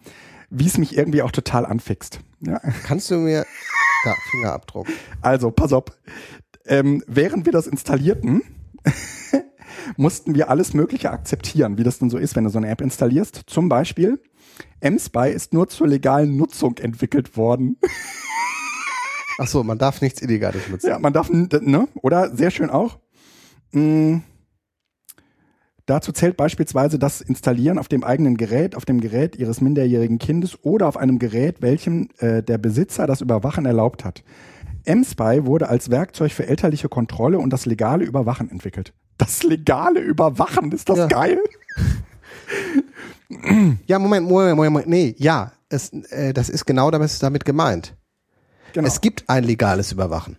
wie es mich irgendwie auch total anfixt. Ja.
Kannst du mir da Fingerabdruck.
Also, pass auf. Ähm, während wir das installierten, mussten wir alles Mögliche akzeptieren, wie das denn so ist, wenn du so eine App installierst. Zum Beispiel, M-Spy ist nur zur legalen Nutzung entwickelt worden.
Ach so, man darf nichts Illegales nutzen.
Ja, man darf, ne? Oder sehr schön auch. Mh, dazu zählt beispielsweise das Installieren auf dem eigenen Gerät, auf dem Gerät ihres minderjährigen Kindes oder auf einem Gerät, welchem äh, der Besitzer das Überwachen erlaubt hat. M-Spy wurde als Werkzeug für elterliche Kontrolle und das legale Überwachen entwickelt. Das legale Überwachen, ist das ja. geil?
Ja, Moment, Moment, Moment, nee, ja, es, äh, das ist genau damit, damit gemeint. Genau. Es gibt ein legales Überwachen.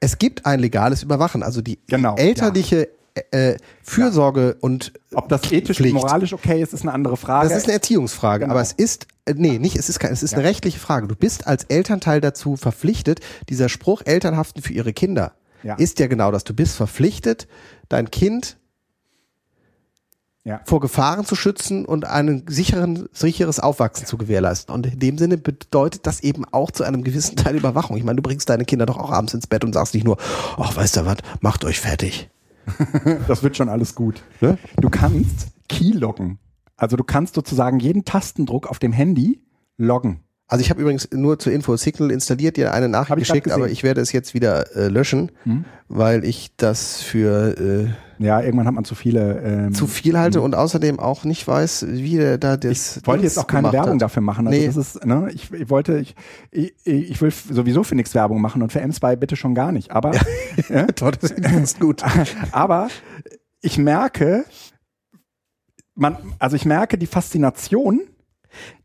Es gibt ein legales Überwachen, also die genau, elterliche ja. äh, Fürsorge ja. und
ob das ethisch Pflicht. und moralisch okay ist, ist eine andere Frage.
Das ist eine Erziehungsfrage, genau. aber es ist äh, nee, nicht, es ist kein, es ist eine rechtliche Frage. Du bist als Elternteil dazu verpflichtet, dieser Spruch Eltern haften für ihre Kinder ist ja genau das. Du bist verpflichtet, dein Kind ja. vor Gefahren zu schützen und ein sicheren, sicheres Aufwachsen zu gewährleisten. Und in dem Sinne bedeutet das eben auch zu einem gewissen Teil Überwachung. Ich meine, du bringst deine Kinder doch auch abends ins Bett und sagst nicht nur, ach, weißt du was, macht euch fertig.
das wird schon alles gut. Ne? Du kannst keyloggen. Also du kannst sozusagen jeden Tastendruck auf dem Handy loggen.
Also ich habe übrigens nur zur Info Signal installiert, dir eine Nachricht geschickt, aber ich werde es jetzt wieder äh, löschen, hm? weil ich das für äh,
ja irgendwann hat man zu viele
ähm, zu viel halte hm. und außerdem auch nicht weiß, wie der da das.
Ich wollte jetzt auch keine Werbung hat. dafür machen. Also nee. das ist, ne, ich, ich wollte, ich, ich, ich will sowieso für nichts Werbung machen und für M2 bitte schon gar nicht. Aber
ja, Dort ist gut.
aber ich merke, man, also ich merke die Faszination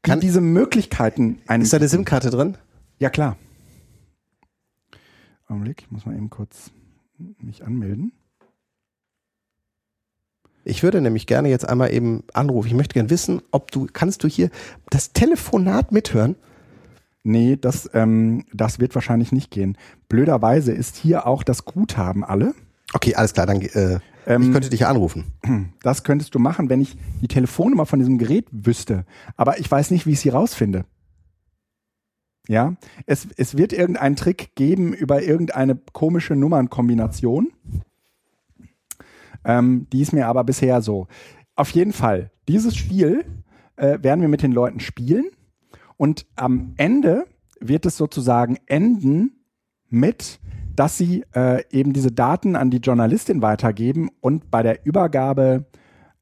kann diese Möglichkeiten
ein. Ist da eine SIM-Karte drin?
Ja, klar. Augenblick, ich muss mal eben kurz mich anmelden.
Ich würde nämlich gerne jetzt einmal eben anrufen. Ich möchte gerne wissen, ob du, kannst du hier das Telefonat mithören?
Nee, das, ähm, das wird wahrscheinlich nicht gehen. Blöderweise ist hier auch das Guthaben alle.
Okay, alles klar, dann äh, ähm, ich könnte dich anrufen.
Das könntest du machen, wenn ich die Telefonnummer von diesem Gerät wüsste. Aber ich weiß nicht, wie ich sie rausfinde. Ja, es, es wird irgendeinen Trick geben über irgendeine komische Nummernkombination. Ähm, die ist mir aber bisher so. Auf jeden Fall, dieses Spiel äh, werden wir mit den Leuten spielen und am Ende wird es sozusagen enden mit dass sie äh, eben diese Daten an die Journalistin weitergeben und bei der Übergabe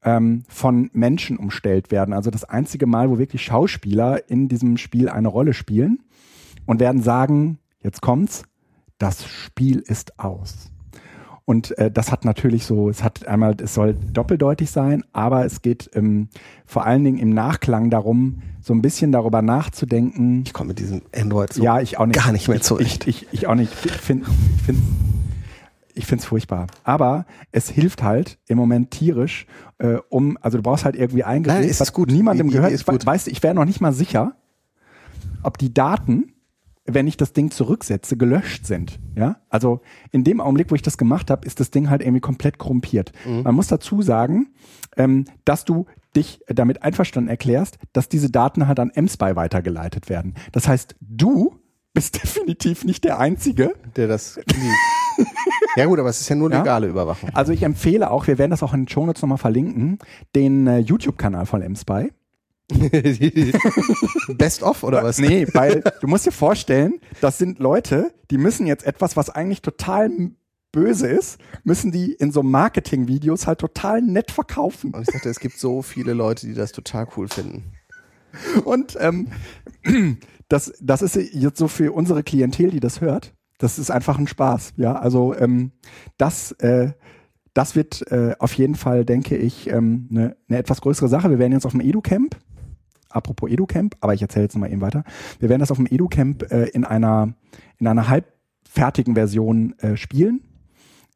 ähm, von Menschen umstellt werden. Also das einzige Mal, wo wirklich Schauspieler in diesem Spiel eine Rolle spielen und werden sagen, jetzt kommt's, das Spiel ist aus. Und äh, das hat natürlich so, es hat einmal, es soll doppeldeutig sein, aber es geht ähm, vor allen Dingen im Nachklang darum, so ein bisschen darüber nachzudenken.
Ich komme mit diesem Android so
ja, ich auch nicht,
gar nicht mehr zurecht.
Ich, ich, ich auch nicht. Ich finde find, ich finde es furchtbar. Aber es hilft halt im Moment tierisch, äh, um, also du brauchst halt irgendwie
eingelegt, was
gut. niemandem die, die gehört. Ist gut. Weißt du, ich wäre noch nicht mal sicher, ob die Daten wenn ich das Ding zurücksetze, gelöscht sind. Ja, also in dem Augenblick, wo ich das gemacht habe, ist das Ding halt irgendwie komplett korrumpiert. Mhm. Man muss dazu sagen, ähm, dass du dich damit einverstanden erklärst, dass diese Daten halt an MSpy weitergeleitet werden. Das heißt, du bist definitiv nicht der Einzige,
der das. ja gut, aber es ist ja nur legale ja? Überwachung.
Also ich empfehle auch, wir werden das auch in den Shownotes nochmal verlinken, den äh, YouTube-Kanal von MSpy.
Best of oder was?
Nee, weil du musst dir vorstellen, das sind Leute, die müssen jetzt etwas, was eigentlich total böse ist, müssen die in so Marketing-Videos halt total nett verkaufen.
Und ich dachte, es gibt so viele Leute, die das total cool finden.
Und ähm, das, das ist jetzt so für unsere Klientel, die das hört, das ist einfach ein Spaß. Ja, also ähm, das, äh, das wird äh, auf jeden Fall, denke ich, ähm, eine, eine etwas größere Sache. Wir werden jetzt auf dem Edu-Camp apropos EduCamp, aber ich erzähle jetzt mal eben weiter. Wir werden das auf dem EduCamp äh, in einer in einer halbfertigen Version äh, spielen.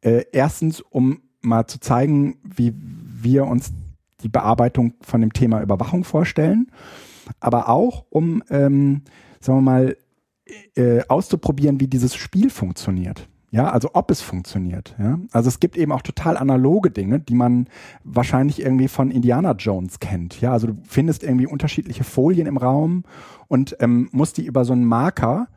Äh, erstens, um mal zu zeigen, wie wir uns die Bearbeitung von dem Thema Überwachung vorstellen, aber auch um, ähm, sagen wir mal, äh, auszuprobieren, wie dieses Spiel funktioniert. Ja, also ob es funktioniert. Ja, also es gibt eben auch total analoge Dinge, die man wahrscheinlich irgendwie von Indiana Jones kennt. Ja, also du findest irgendwie unterschiedliche Folien im Raum und ähm, musst die über so einen Marker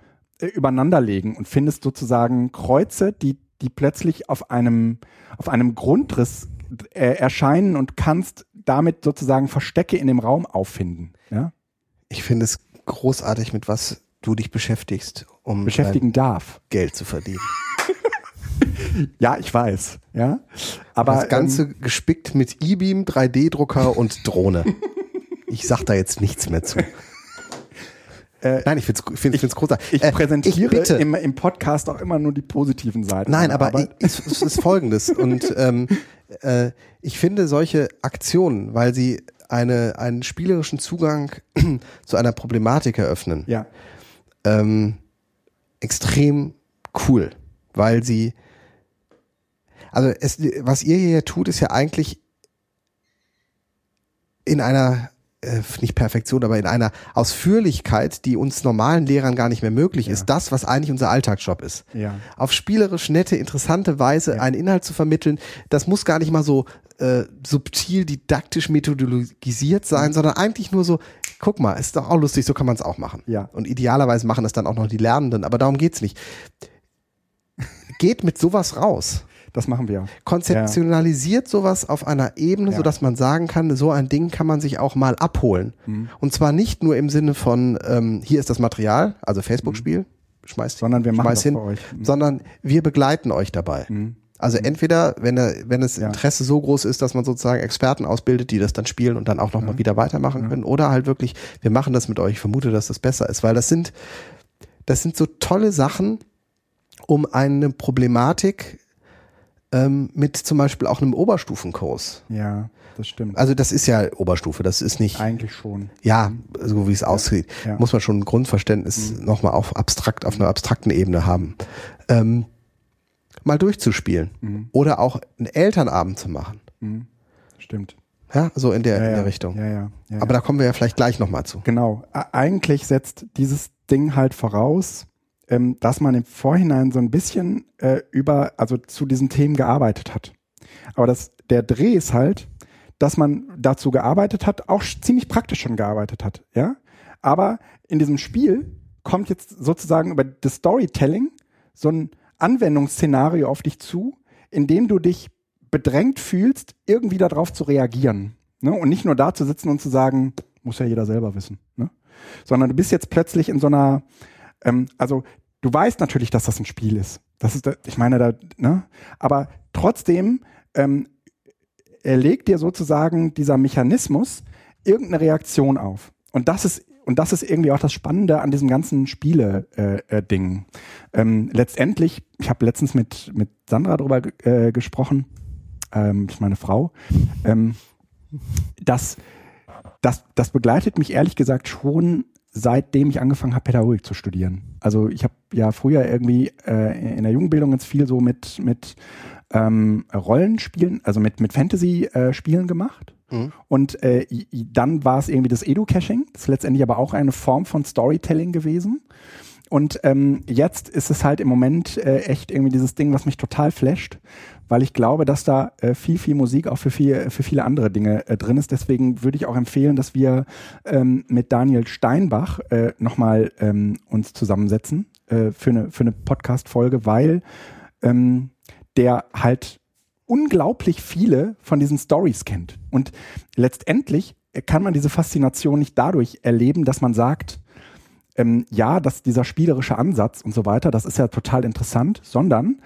äh, übereinander legen und findest sozusagen Kreuze, die die plötzlich auf einem auf einem Grundriss äh, erscheinen und kannst damit sozusagen Verstecke in dem Raum auffinden. Ja.
Ich finde es großartig, mit was du dich beschäftigst,
um beschäftigen darf,
Geld zu verdienen.
ja, ich weiß. Ja,
aber das Ganze ähm, gespickt mit E-Beam, 3D-Drucker und Drohne. ich sag da jetzt nichts mehr zu.
Äh, Nein, ich finde es find, ich, großartig. Ich äh, präsentiere ich im, im, Podcast auch immer nur die positiven Seiten.
Nein, aber, aber es, es ist folgendes. und ähm, äh, ich finde solche Aktionen, weil sie eine, einen spielerischen Zugang zu einer Problematik eröffnen,
ja.
Ähm, extrem cool, weil sie also es, was ihr hier tut, ist ja eigentlich in einer äh, nicht Perfektion, aber in einer Ausführlichkeit, die uns normalen Lehrern gar nicht mehr möglich ja. ist, das, was eigentlich unser Alltagsjob ist.
Ja.
Auf spielerisch nette, interessante Weise ja. einen Inhalt zu vermitteln, das muss gar nicht mal so äh, subtil, didaktisch methodologisiert sein, mhm. sondern eigentlich nur so, guck mal, ist doch auch lustig, so kann man es auch machen.
Ja.
Und idealerweise machen das dann auch noch die Lernenden, aber darum geht's nicht. Geht mit sowas raus.
Das machen wir.
Konzeptionalisiert ja. sowas auf einer Ebene, ja. sodass man sagen kann, so ein Ding kann man sich auch mal abholen. Mhm. Und zwar nicht nur im Sinne von, ähm, hier ist das Material, also Facebook-Spiel, mhm. schmeißt,
sondern wir machen das
hin, euch. Mhm. sondern wir begleiten euch dabei. Mhm. Also mhm. entweder, wenn, er, wenn das Interesse ja. so groß ist, dass man sozusagen Experten ausbildet, die das dann spielen und dann auch nochmal ja. wieder weitermachen ja. können, oder halt wirklich, wir machen das mit euch, ich vermute, dass das besser ist, weil das sind, das sind so tolle Sachen, um eine Problematik ähm, mit zum Beispiel auch einem Oberstufenkurs.
Ja, das stimmt.
Also das ist ja Oberstufe, das ist nicht.
Eigentlich schon.
Ja, so wie es aussieht, muss man schon ein Grundverständnis mhm. nochmal auf abstrakt, auf einer abstrakten Ebene haben. Ähm, mal durchzuspielen. Mhm. Oder auch einen Elternabend zu machen.
Mhm. Stimmt.
Ja, so in der,
ja,
in der Richtung.
Ja, ja,
ja, Aber da kommen wir ja vielleicht gleich nochmal zu.
Genau. Eigentlich setzt dieses Ding halt voraus, ähm, dass man im Vorhinein so ein bisschen äh, über, also zu diesen Themen gearbeitet hat. Aber das, der Dreh ist halt, dass man dazu gearbeitet hat, auch ziemlich praktisch schon gearbeitet hat, ja. Aber in diesem Spiel kommt jetzt sozusagen über das Storytelling so ein Anwendungsszenario auf dich zu, in dem du dich bedrängt fühlst, irgendwie darauf zu reagieren. Ne? Und nicht nur da zu sitzen und zu sagen, muss ja jeder selber wissen. Ne? Sondern du bist jetzt plötzlich in so einer, ähm, also du weißt natürlich, dass das ein Spiel ist. Das ist, ich meine, da, ne? Aber trotzdem ähm, legt dir sozusagen dieser Mechanismus irgendeine Reaktion auf. Und das ist und das ist irgendwie auch das Spannende an diesem ganzen Spiele-Ding. Äh, äh, ähm, letztendlich, ich habe letztens mit, mit Sandra darüber äh, gesprochen, ähm, ist meine Frau, ähm, dass das, das begleitet mich ehrlich gesagt schon seitdem ich angefangen habe, Pädagogik zu studieren. Also ich habe ja früher irgendwie äh, in der Jugendbildung ganz viel so mit, mit ähm, Rollenspielen, also mit, mit Fantasy-Spielen äh, gemacht. Mhm. Und äh, dann war es irgendwie das Edu-Caching. Das ist letztendlich aber auch eine Form von Storytelling gewesen. Und ähm, jetzt ist es halt im Moment äh, echt irgendwie dieses Ding, was mich total flasht, weil ich glaube, dass da äh, viel, viel Musik auch für, viel, für viele andere Dinge äh, drin ist. Deswegen würde ich auch empfehlen, dass wir ähm, mit Daniel Steinbach äh, nochmal ähm, uns zusammensetzen äh, für eine, für eine Podcast-Folge, weil ähm, der halt unglaublich viele von diesen Stories kennt. Und letztendlich kann man diese Faszination nicht dadurch erleben, dass man sagt, ähm, ja, dass dieser spielerische Ansatz und so weiter, das ist ja total interessant, sondern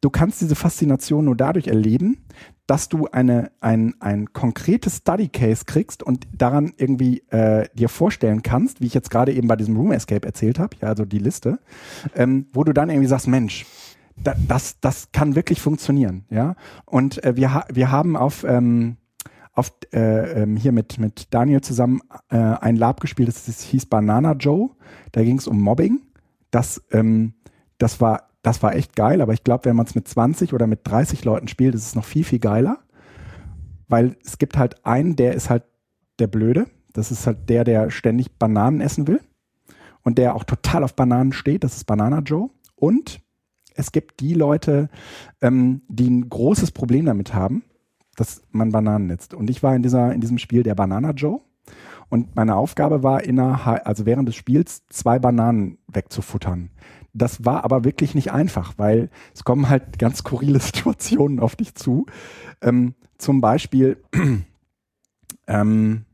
du kannst diese Faszination nur dadurch erleben, dass du eine, ein, ein konkretes Study Case kriegst und daran irgendwie äh, dir vorstellen kannst, wie ich jetzt gerade eben bei diesem Room Escape erzählt habe, ja, also die Liste, ähm, wo du dann irgendwie sagst, Mensch, da, das, das kann wirklich funktionieren, ja. Und äh, wir, ha wir haben auf, ähm, auf äh, ähm, hier mit, mit Daniel zusammen äh, ein Lab gespielt, das, das hieß Banana Joe. Da ging es um Mobbing. Das, ähm, das, war, das war echt geil, aber ich glaube, wenn man es mit 20 oder mit 30 Leuten spielt, ist es noch viel, viel geiler. Weil es gibt halt einen, der ist halt der Blöde. Das ist halt der, der ständig Bananen essen will und der auch total auf Bananen steht. Das ist Banana Joe. Und es gibt die Leute, ähm, die ein großes Problem damit haben, dass man Bananen nutzt. Und ich war in dieser, in diesem Spiel der Banana Joe. Und meine Aufgabe war, innerhalb, also während des Spiels zwei Bananen wegzufuttern. Das war aber wirklich nicht einfach, weil es kommen halt ganz skurrile Situationen auf dich zu. Ähm, zum Beispiel ähm,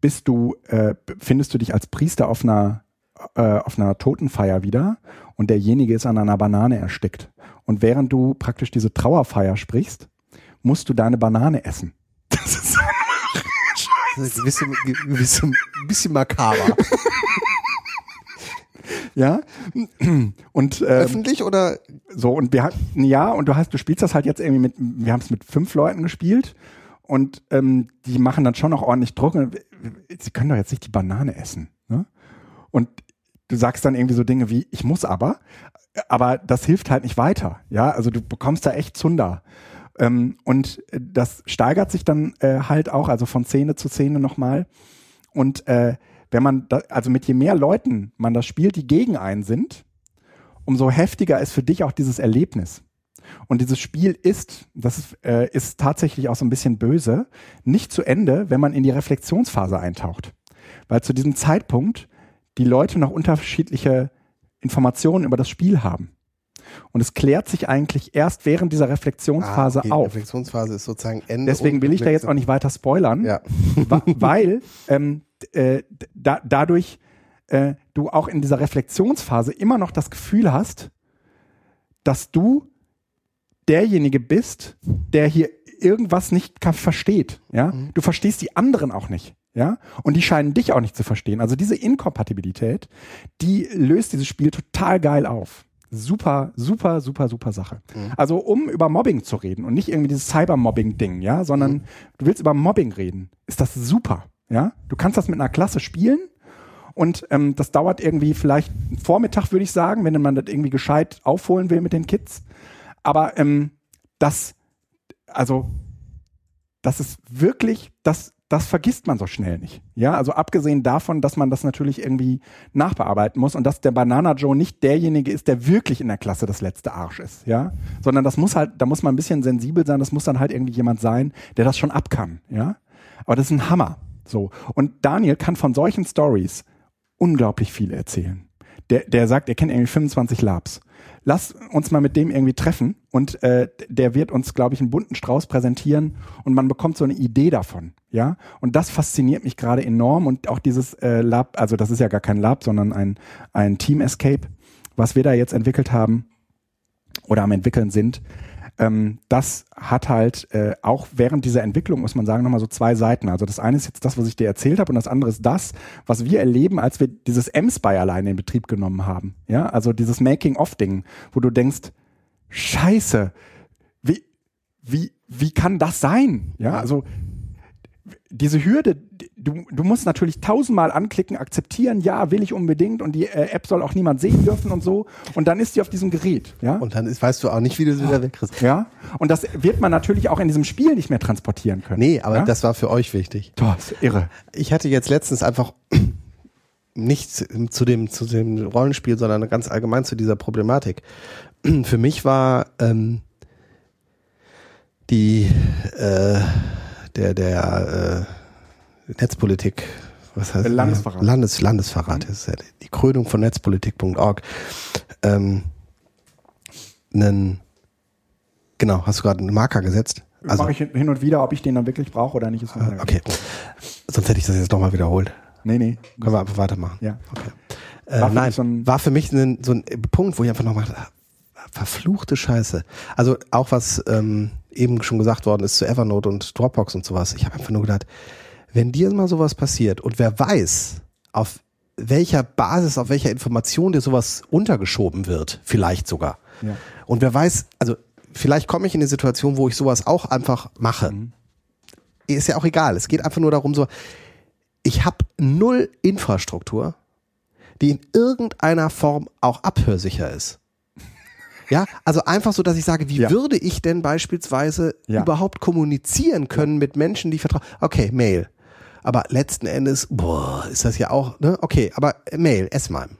bist du, äh, findest du dich als Priester auf einer, äh, auf einer Totenfeier wieder und derjenige ist an einer Banane erstickt. Und während du praktisch diese Trauerfeier sprichst, musst du deine Banane essen. Das ist so
ein bisschen, bisschen, bisschen makaber.
ja. Und ähm,
öffentlich oder
so und wir hatten ja und du hast du spielst das halt jetzt irgendwie mit wir haben es mit fünf Leuten gespielt und ähm, die machen dann schon noch ordentlich Druck. Sie können doch jetzt nicht die Banane essen. Ne? Und du sagst dann irgendwie so Dinge wie, ich muss aber, aber das hilft halt nicht weiter. Ja, also du bekommst da echt Zunder. Ähm, und das steigert sich dann äh, halt auch, also von Szene zu Szene nochmal. Und äh, wenn man, da, also mit je mehr Leuten man das spielt, die gegen einen sind, umso heftiger ist für dich auch dieses Erlebnis. Und dieses Spiel ist, das ist, äh, ist tatsächlich auch so ein bisschen böse, nicht zu Ende, wenn man in die Reflexionsphase eintaucht. Weil zu diesem Zeitpunkt die Leute noch unterschiedliche Informationen über das Spiel haben. Und es klärt sich eigentlich erst während dieser Reflexionsphase ah, okay. auf. Die
Reflexionsphase ist sozusagen Ende.
Deswegen will ich da jetzt auch nicht weiter spoilern, ja. weil ähm, äh, da, dadurch äh, du auch in dieser Reflexionsphase immer noch das Gefühl hast, dass du derjenige bist, der hier irgendwas nicht versteht. Ja, mhm. du verstehst die anderen auch nicht. Ja, und die scheinen dich auch nicht zu verstehen. Also diese Inkompatibilität, die löst dieses Spiel total geil auf. Super, super, super, super Sache. Mhm. Also um über Mobbing zu reden und nicht irgendwie dieses Cybermobbing-Ding, ja, sondern mhm. du willst über Mobbing reden, ist das super. Ja, du kannst das mit einer Klasse spielen und ähm, das dauert irgendwie vielleicht einen Vormittag, würde ich sagen, wenn man das irgendwie gescheit aufholen will mit den Kids. Aber ähm, das, also, das ist wirklich, das das vergisst man so schnell nicht. Ja, also abgesehen davon, dass man das natürlich irgendwie nachbearbeiten muss und dass der Banana Joe nicht derjenige ist, der wirklich in der Klasse das letzte Arsch ist, ja, sondern das muss halt, da muss man ein bisschen sensibel sein, das muss dann halt irgendwie jemand sein, der das schon ab kann, ja. Aber das ist ein Hammer, so. Und Daniel kann von solchen Stories unglaublich viel erzählen. Der, der sagt, er kennt irgendwie 25 Labs lass uns mal mit dem irgendwie treffen und äh, der wird uns, glaube ich, einen bunten Strauß präsentieren und man bekommt so eine Idee davon, ja. Und das fasziniert mich gerade enorm und auch dieses äh, Lab, also das ist ja gar kein Lab, sondern ein, ein Team Escape, was wir da jetzt entwickelt haben oder am entwickeln sind, ähm, das hat halt äh, auch während dieser Entwicklung, muss man sagen, nochmal so zwei Seiten. Also das eine ist jetzt das, was ich dir erzählt habe und das andere ist das, was wir erleben, als wir dieses M-Spy alleine in Betrieb genommen haben. Ja, also dieses Making-of-Ding, wo du denkst, scheiße, wie, wie, wie kann das sein? Ja, also diese Hürde, du, du musst natürlich tausendmal anklicken, akzeptieren, ja, will ich unbedingt und die äh, App soll auch niemand sehen dürfen und so. Und dann ist die auf diesem Gerät. Ja?
Und dann ist, weißt du auch nicht, wie du sie wieder wegkriegst.
Ja. Und das wird man natürlich auch in diesem Spiel nicht mehr transportieren können.
Nee, aber ja? das war für euch wichtig.
Das ist irre.
Ich hatte jetzt letztens einfach nicht zu dem, zu dem Rollenspiel, sondern ganz allgemein zu dieser Problematik. Für mich war ähm, die äh, der der äh, Netzpolitik was heißt
Landesverrat.
Landes, Landesverrat
Mhm.
ist ja die Krönung von netzpolitik.org. Ähm, einen, genau, hast du gerade einen Marker gesetzt?
Also, Mache ich hin und wieder, ob ich den dann wirklich brauche oder nicht, ist
äh, okay. Sonst hätte ich das jetzt nochmal wiederholt.
Nee, nee.
Können wir einfach weitermachen.
Ja.
Okay. Äh,
War für
nein,
so
war für mich ein, so ein Punkt, wo ich einfach nochmal verfluchte Scheiße. Also auch was ähm, eben schon gesagt worden ist zu Evernote und Dropbox und sowas. Ich habe einfach nur gedacht, wenn dir mal sowas passiert und wer weiß, auf welcher Basis, auf welcher Information dir sowas untergeschoben wird, vielleicht sogar.
Ja.
Und wer weiß, also vielleicht komme ich in eine Situation, wo ich sowas auch einfach mache. Ist ja auch egal. Es geht einfach nur darum, so, ich habe null Infrastruktur, die in irgendeiner Form auch abhörsicher ist. Ja, also einfach so, dass ich sage, wie
Ja.
würde ich denn beispielsweise
Ja.
überhaupt kommunizieren können mit Menschen, die ich vertraue? Okay, Mail. Aber letzten Endes, boah, ist das ja auch, ne? Okay, aber Mail, S-MIME.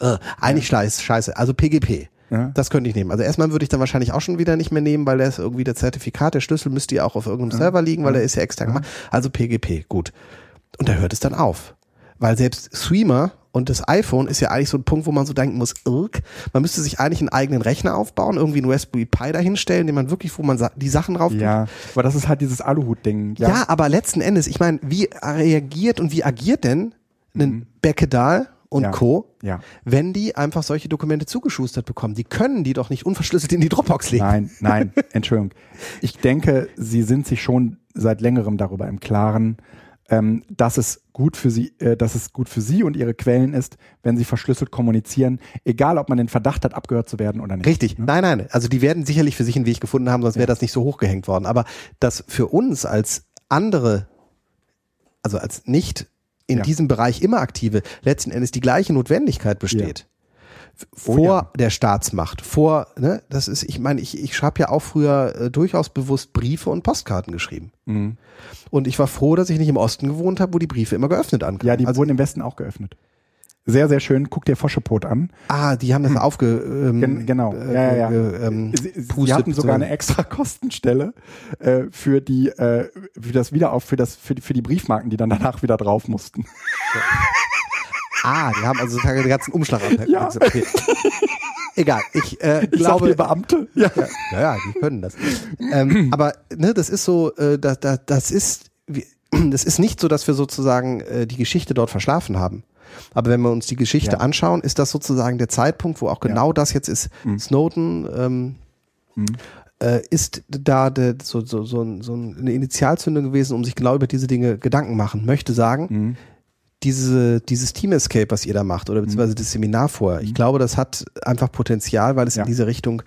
Äh, eigentlich scheiße, scheiße. Also PGP.
Ja.
Das könnte ich nehmen. Also erstmal würde ich dann wahrscheinlich auch schon wieder nicht mehr nehmen, weil der ist irgendwie der Zertifikat, der Schlüssel müsste ja auch auf irgendeinem Server liegen, weil der ist ja extern gemacht. Also PGP, gut. Und da hört es dann auf. Weil selbst Streamer und das iPhone ist ja eigentlich so ein Punkt, wo man so denken muss, irk, man müsste sich eigentlich einen eigenen Rechner aufbauen, irgendwie einen Raspberry Pi dahinstellen, den man wirklich, wo man die Sachen drauf tut.
Ja, aber das ist halt dieses Aluhut-Ding.
Ja. aber letzten Endes, ich meine, wie reagiert und wie agiert denn ein Beckedal und
Mhm. Ja.
Co.,
Ja.
wenn die einfach solche Dokumente zugeschustert bekommen? Die können die doch nicht unverschlüsselt in die Dropbox legen.
Nein, nein, Entschuldigung. Ich denke, Sie sind sich schon seit längerem darüber im Klaren, ähm, dass es gut für Sie, äh, dass es gut für Sie und Ihre Quellen ist, wenn Sie verschlüsselt kommunizieren, egal ob man den Verdacht hat, abgehört zu werden oder nicht.
Richtig.
Ne?
Nein, nein. Also die werden sicherlich für sich einen Weg gefunden haben, sonst wäre das nicht so hochgehängt worden. Aber das für uns als andere, also als nicht in
Ja.
diesem Bereich immer aktive, letzten Endes die gleiche Notwendigkeit besteht.
Oh
Vor
ja.
der Staatsmacht, vor, ne, das ist, ich meine, ich, ich habe ja auch früher äh, durchaus bewusst Briefe und Postkarten geschrieben.
Mhm.
Und ich war froh, dass ich nicht im Osten gewohnt habe, wo die Briefe immer geöffnet ankamen.
Ja, die
also,
wurden im Westen auch geöffnet. Sehr, sehr schön. Guck dir Foschepot an.
ah, die haben das aufge, ähm,
Gen genau.
äh,
ja, ja, ja.
äh, ähm,
Sie, Sie hatten sogar
so.
eine extra Kostenstelle äh, für die äh, für das Wiederauf für das für die, für die Briefmarken, die dann danach wieder drauf mussten.
Ah, die haben also den ganzen Umschlag ab.
Ja.
Okay. Egal, ich äh,
Ich
glaube,
dir Beamte. Ja.
ja, ja, die können das. ähm, aber ne, das ist so, äh, das, das, das ist, das ist nicht so, dass wir sozusagen äh, die Geschichte dort verschlafen haben. Aber wenn wir uns die Geschichte
Ja.
anschauen, ist das sozusagen der Zeitpunkt, wo auch genau das jetzt ist.
Mhm.
Snowden ähm, äh, ist da de, so, so, so, so eine Initialzündung gewesen, um sich genau über diese Dinge Gedanken machen. Möchte sagen,
Mhm.
Diese, dieses Team Escape, was ihr da macht, oder beziehungsweise das Seminar vorher, ich glaube, das hat einfach Potenzial, weil es
Mhm. Ja.
in diese Richtung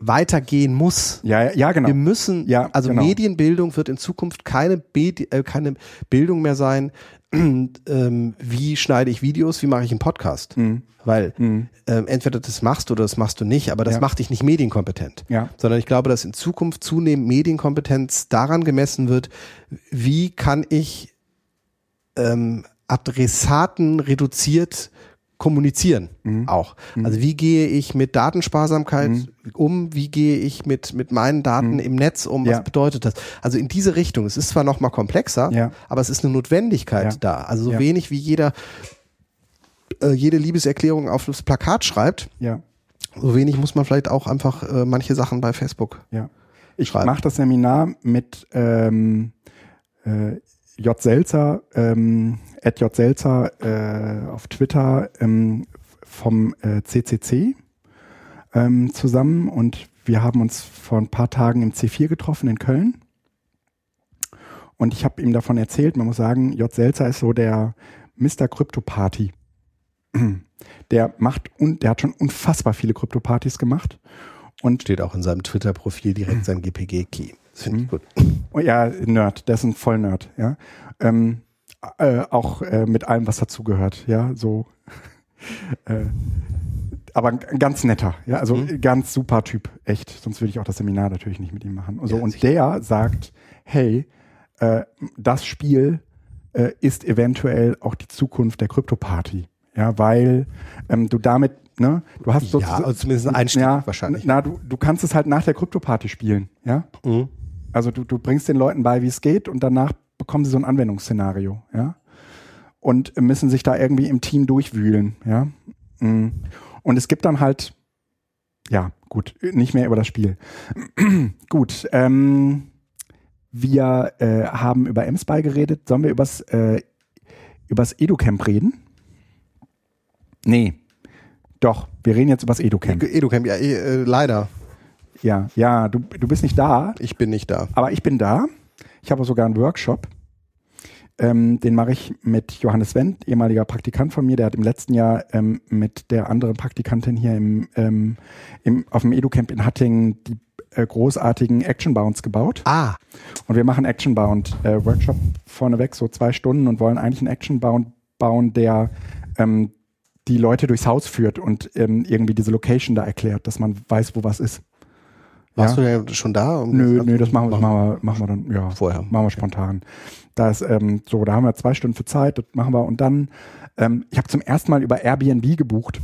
weitergehen muss.
Ja, ja, genau.
Wir müssen,
Ja,
also
genau.
Medienbildung wird in Zukunft keine, Bedi- äh, keine Bildung mehr sein, ähm, wie schneide ich Videos, wie mache ich einen Podcast.
Mhm.
Weil
Mhm.
ähm, entweder das machst du oder das machst du nicht, aber das
Ja.
macht dich nicht medienkompetent.
Ja.
Sondern ich glaube, dass in Zukunft zunehmend Medienkompetenz daran gemessen wird, wie kann ich ähm, Adressaten reduziert kommunizieren
Mhm.
auch. Also wie gehe ich mit Datensparsamkeit
Mhm.
um? Wie gehe ich mit, mit meinen Daten im Netz um? Was
Ja.
bedeutet das? Also in diese Richtung. Es ist zwar noch mal komplexer,
Ja.
aber es ist eine Notwendigkeit
Ja.
da. Also so wenig wie jeder äh, jede Liebeserklärung auf das Plakat schreibt, so wenig muss man vielleicht auch einfach äh, manche Sachen bei Facebook.
ja. Ich mache das Seminar mit ähm, äh, J. Selzer, ähm, at J. Selzer äh, auf Twitter ähm, vom äh, CCC ähm, zusammen und wir haben uns vor ein paar Tagen im C4 getroffen in Köln. Und ich habe ihm davon erzählt, man muss sagen, J. Selzer ist so der Mr. Crypto-Party. Der macht und der hat schon unfassbar viele Krypto-Partys gemacht. Und
Steht auch in seinem Twitter-Profil direkt sein GPG-Key. Das finde ich gut.
Oh ja, Nerd, der ist ein Vollnerd, ja. Ähm, äh, auch äh, mit allem, was dazugehört, ja, so. äh, aber ganz netter, ja, also
Mhm.
ganz super Typ, echt. Sonst würde ich auch das Seminar natürlich nicht mit ihm machen. Und, so.
Ja,
und
sicher.
der sagt, hey, äh, das Spiel äh, ist eventuell auch die Zukunft der Krypto-Party. Ja, weil ähm, du damit, ne, du hast
ja, also zumindest ein Einstieg
ja,
wahrscheinlich.
Na, du, du kannst es halt nach der Krypto-Party spielen, ja.
Mhm.
Also du, du bringst den Leuten bei, wie es geht und danach bekommen sie so ein Anwendungsszenario, ja. Und müssen sich da irgendwie im Team durchwühlen, ja. Mm. Und es gibt dann halt, ja, gut, nicht mehr über das Spiel. gut, ähm, wir äh, haben über M-Spy geredet. Sollen wir übers, äh, übers EduCamp reden? Nee. Doch, wir reden jetzt übers EduCamp.
EduCamp, ja, äh, leider.
Ja, ja, du, du bist nicht da.
Ich bin nicht da.
Aber ich bin da. Ich habe sogar einen Workshop. Ähm, den mache ich mit Johannes Wendt, ehemaliger Praktikant von mir. Der hat im letzten Jahr ähm, mit der anderen Praktikantin hier im, ähm, im, auf dem EduCamp in Hattingen die äh, großartigen Action Bounds gebaut.
Ah.
Und wir machen Action Bound äh, Workshop vorneweg, so zwei Stunden und wollen eigentlich einen Action Bound bauen, der ähm, die Leute durchs Haus führt und ähm, irgendwie diese Location da erklärt, dass man weiß, wo was ist.
Warst du ja schon da? Um
Nö, nö, das machen wir, machen wir, machen wir dann, ja,
Vorher.
machen wir spontan. Da ist ähm, so, da haben wir zwei Stunden für Zeit, das machen wir und dann, ähm, ich habe zum ersten Mal über Airbnb gebucht,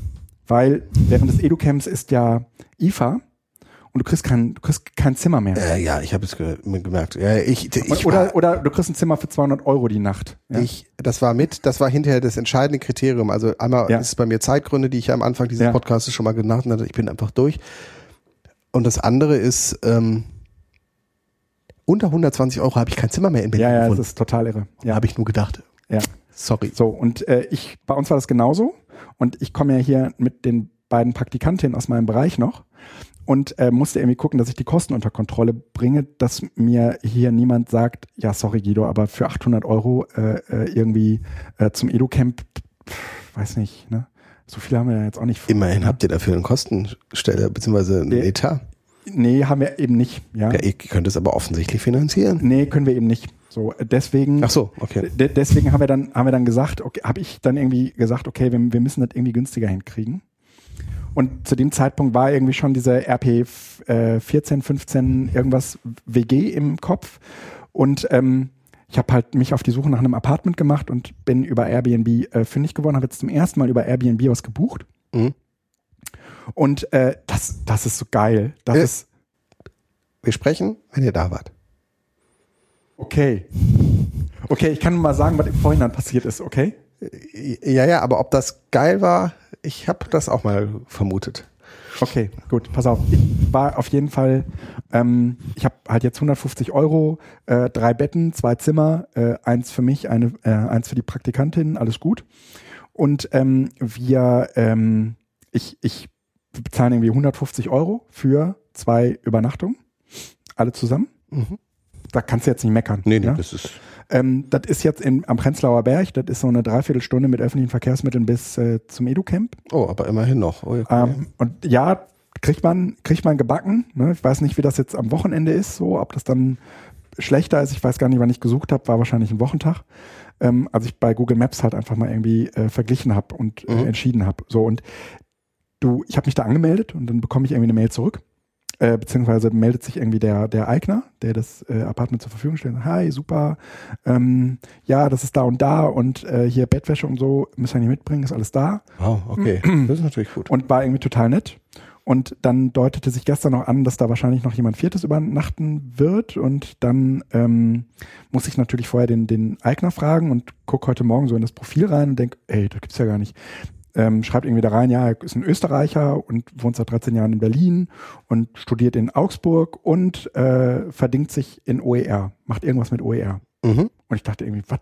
weil während des Educamps ist ja IFA und du kriegst kein, du kriegst kein Zimmer mehr.
Äh, ja, ich habe es ge gemerkt. Ja, ich, ich
oder,
war,
oder du kriegst ein Zimmer für 200 Euro die Nacht. Ja?
ich, das war mit, das war hinterher das entscheidende Kriterium. Also einmal
Ja.
ist es bei mir Zeitgründe, die ich ja am Anfang dieses
Ja.
Podcasts schon mal genannt hatte. Ich bin einfach durch. Und das andere ist, ähm, unter 120 Euro habe ich kein Zimmer mehr in Berlin
ja, ja, das
gefunden.
ist total irre. Ja,
Habe ich nur gedacht.
ja.
Sorry.
So, und äh, ich, bei uns war das genauso. Und ich komme ja hier mit den beiden Praktikantinnen aus meinem Bereich noch und äh, musste irgendwie gucken, dass ich die Kosten unter Kontrolle bringe, dass mir hier niemand sagt, ja, sorry Guido, aber für 800 Euro äh, äh, irgendwie äh, zum Edu-Camp, weiß nicht, ne? So viel haben wir ja jetzt auch nicht. vor.
Immerhin habt ihr dafür eine Kostenstelle beziehungsweise einen
Nee.
Etat.
Nee, haben wir eben nicht, ja.
Ja, ihr könnt es aber offensichtlich finanzieren.
Nee, können wir eben nicht. So, deswegen.
Ach so, okay.
De deswegen haben wir dann, haben wir dann gesagt, okay, habe ich dann irgendwie gesagt, okay, wir, wir müssen das irgendwie günstiger hinkriegen. Und zu dem Zeitpunkt war irgendwie schon diese RP f- äh, 14, 15 irgendwas WG im Kopf. Und ähm, ich habe halt mich auf die Suche nach einem Apartment gemacht und bin über Airbnb äh, fündig geworden, habe jetzt zum ersten Mal über Airbnb was gebucht.
Mhm.
Und äh, das, das ist so geil. Das
Ja.
ist
Wir sprechen, wenn ihr da wart.
okay. Okay, ich kann nur mal sagen, was im Vorhinein passiert ist, okay?
Ja, ja, aber ob das geil war, ich habe das auch mal vermutet.
Okay, gut, pass auf. Ich war auf jeden Fall, ähm, ich habe halt jetzt 150 Euro, äh, drei Betten, zwei Zimmer, äh, eins für mich, eine, äh, eins für die Praktikantin, alles gut. Und ähm, wir, ähm, ich, ich bezahle irgendwie 150 Euro für zwei Übernachtungen, alle zusammen.
Mhm.
Da kannst du jetzt nicht meckern.
Nee, nee,
ja?
das ist.
Ähm, das ist jetzt in, am Prenzlauer Berg, das ist so eine Dreiviertelstunde mit öffentlichen Verkehrsmitteln bis äh, zum Edu-Camp.
Oh, aber immerhin noch. Oh, okay.
Ähm, und ja, kriegt man, kriegt man gebacken. Ne? Ich weiß nicht, wie das jetzt am Wochenende ist, so, ob das dann schlechter ist. Ich weiß gar nicht, wann ich gesucht habe, war wahrscheinlich ein Wochentag. Ähm, als ich bei Google Maps halt einfach mal irgendwie äh, verglichen habe und äh,
Mhm.
entschieden habe. So, und du, ich habe mich da angemeldet und dann bekomme ich irgendwie eine Mail zurück. Äh, beziehungsweise meldet sich irgendwie der, der Eigner, der das äh, Apartment zur Verfügung stellt. Hi, super. Ähm, ja, das ist da und da und äh, hier Bettwäsche und so müssen wir nicht mitbringen, ist alles da
wow, okay. Das ist natürlich gut.
und war irgendwie total nett. Und dann deutete sich gestern noch an, dass da wahrscheinlich noch jemand Viertes übernachten wird. Und dann ähm, muss ich natürlich vorher den, den Eigner fragen und gucke heute Morgen so in das Profil rein und denke, ey, das gibt's ja gar nicht. Ähm, schreibt irgendwie da rein, ja, er ist ein Österreicher und wohnt seit 13 Jahren in Berlin und studiert in Augsburg und äh, verdingt sich in OER, macht irgendwas mit OER.
Mhm.
Und ich dachte irgendwie, was?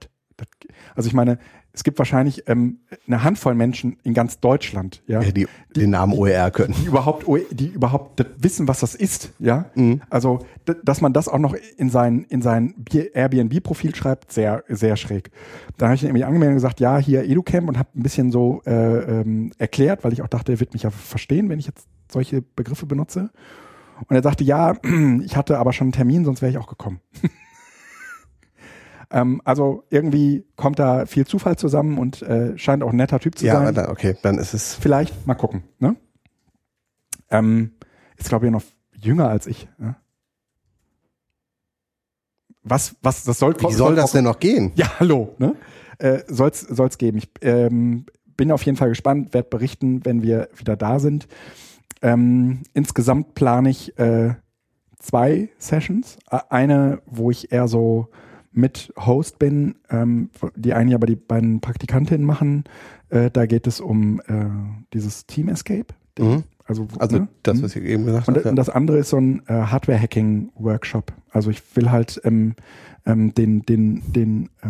Also ich meine, es gibt wahrscheinlich ähm, eine Handvoll Menschen in ganz Deutschland, ja,
Ja, die, den Namen OER können.
die überhaupt, die überhaupt wissen, was das ist, ja.
Mhm.
Also, dass man das auch noch in sein, in sein Airbnb-Profil schreibt, sehr, sehr schräg. Dann habe ich ihn irgendwie angemeldet und gesagt, ja, hier EduCamp und habe ein bisschen so äh, ähm, erklärt, weil ich auch dachte, er wird mich ja verstehen, wenn ich jetzt solche Begriffe benutze. Und er sagte, ja, ich hatte aber schon einen Termin, sonst wäre ich auch gekommen. ähm, also irgendwie kommt da viel Zufall zusammen und äh, scheint auch ein netter Typ zu
Ja,
sein.
dann, okay, dann ist es.
Vielleicht mal gucken. Ne? Ähm, ist, glaube ich, noch jünger als ich. Ja? was, was, das soll.
Wie soll das denn noch gehen?
Ja, hallo, ne? Äh, soll's, soll's geben. Ich ähm, bin auf jeden Fall gespannt, werde berichten, wenn wir wieder da sind. Ähm, insgesamt plane ich äh, zwei Sessions. Eine, wo ich eher so mit Host bin, ähm, die eine aber die beiden Praktikantinnen machen. Äh, da geht es um äh, dieses Team Escape.
Mhm.
Also,
Also
ne?
das,
Mhm.
was ich eben gesagt
Und,
habe.
und das andere ist so ein äh, Hardware-Hacking-Workshop. Also ich will halt ähm, ähm, den, den, den, äh,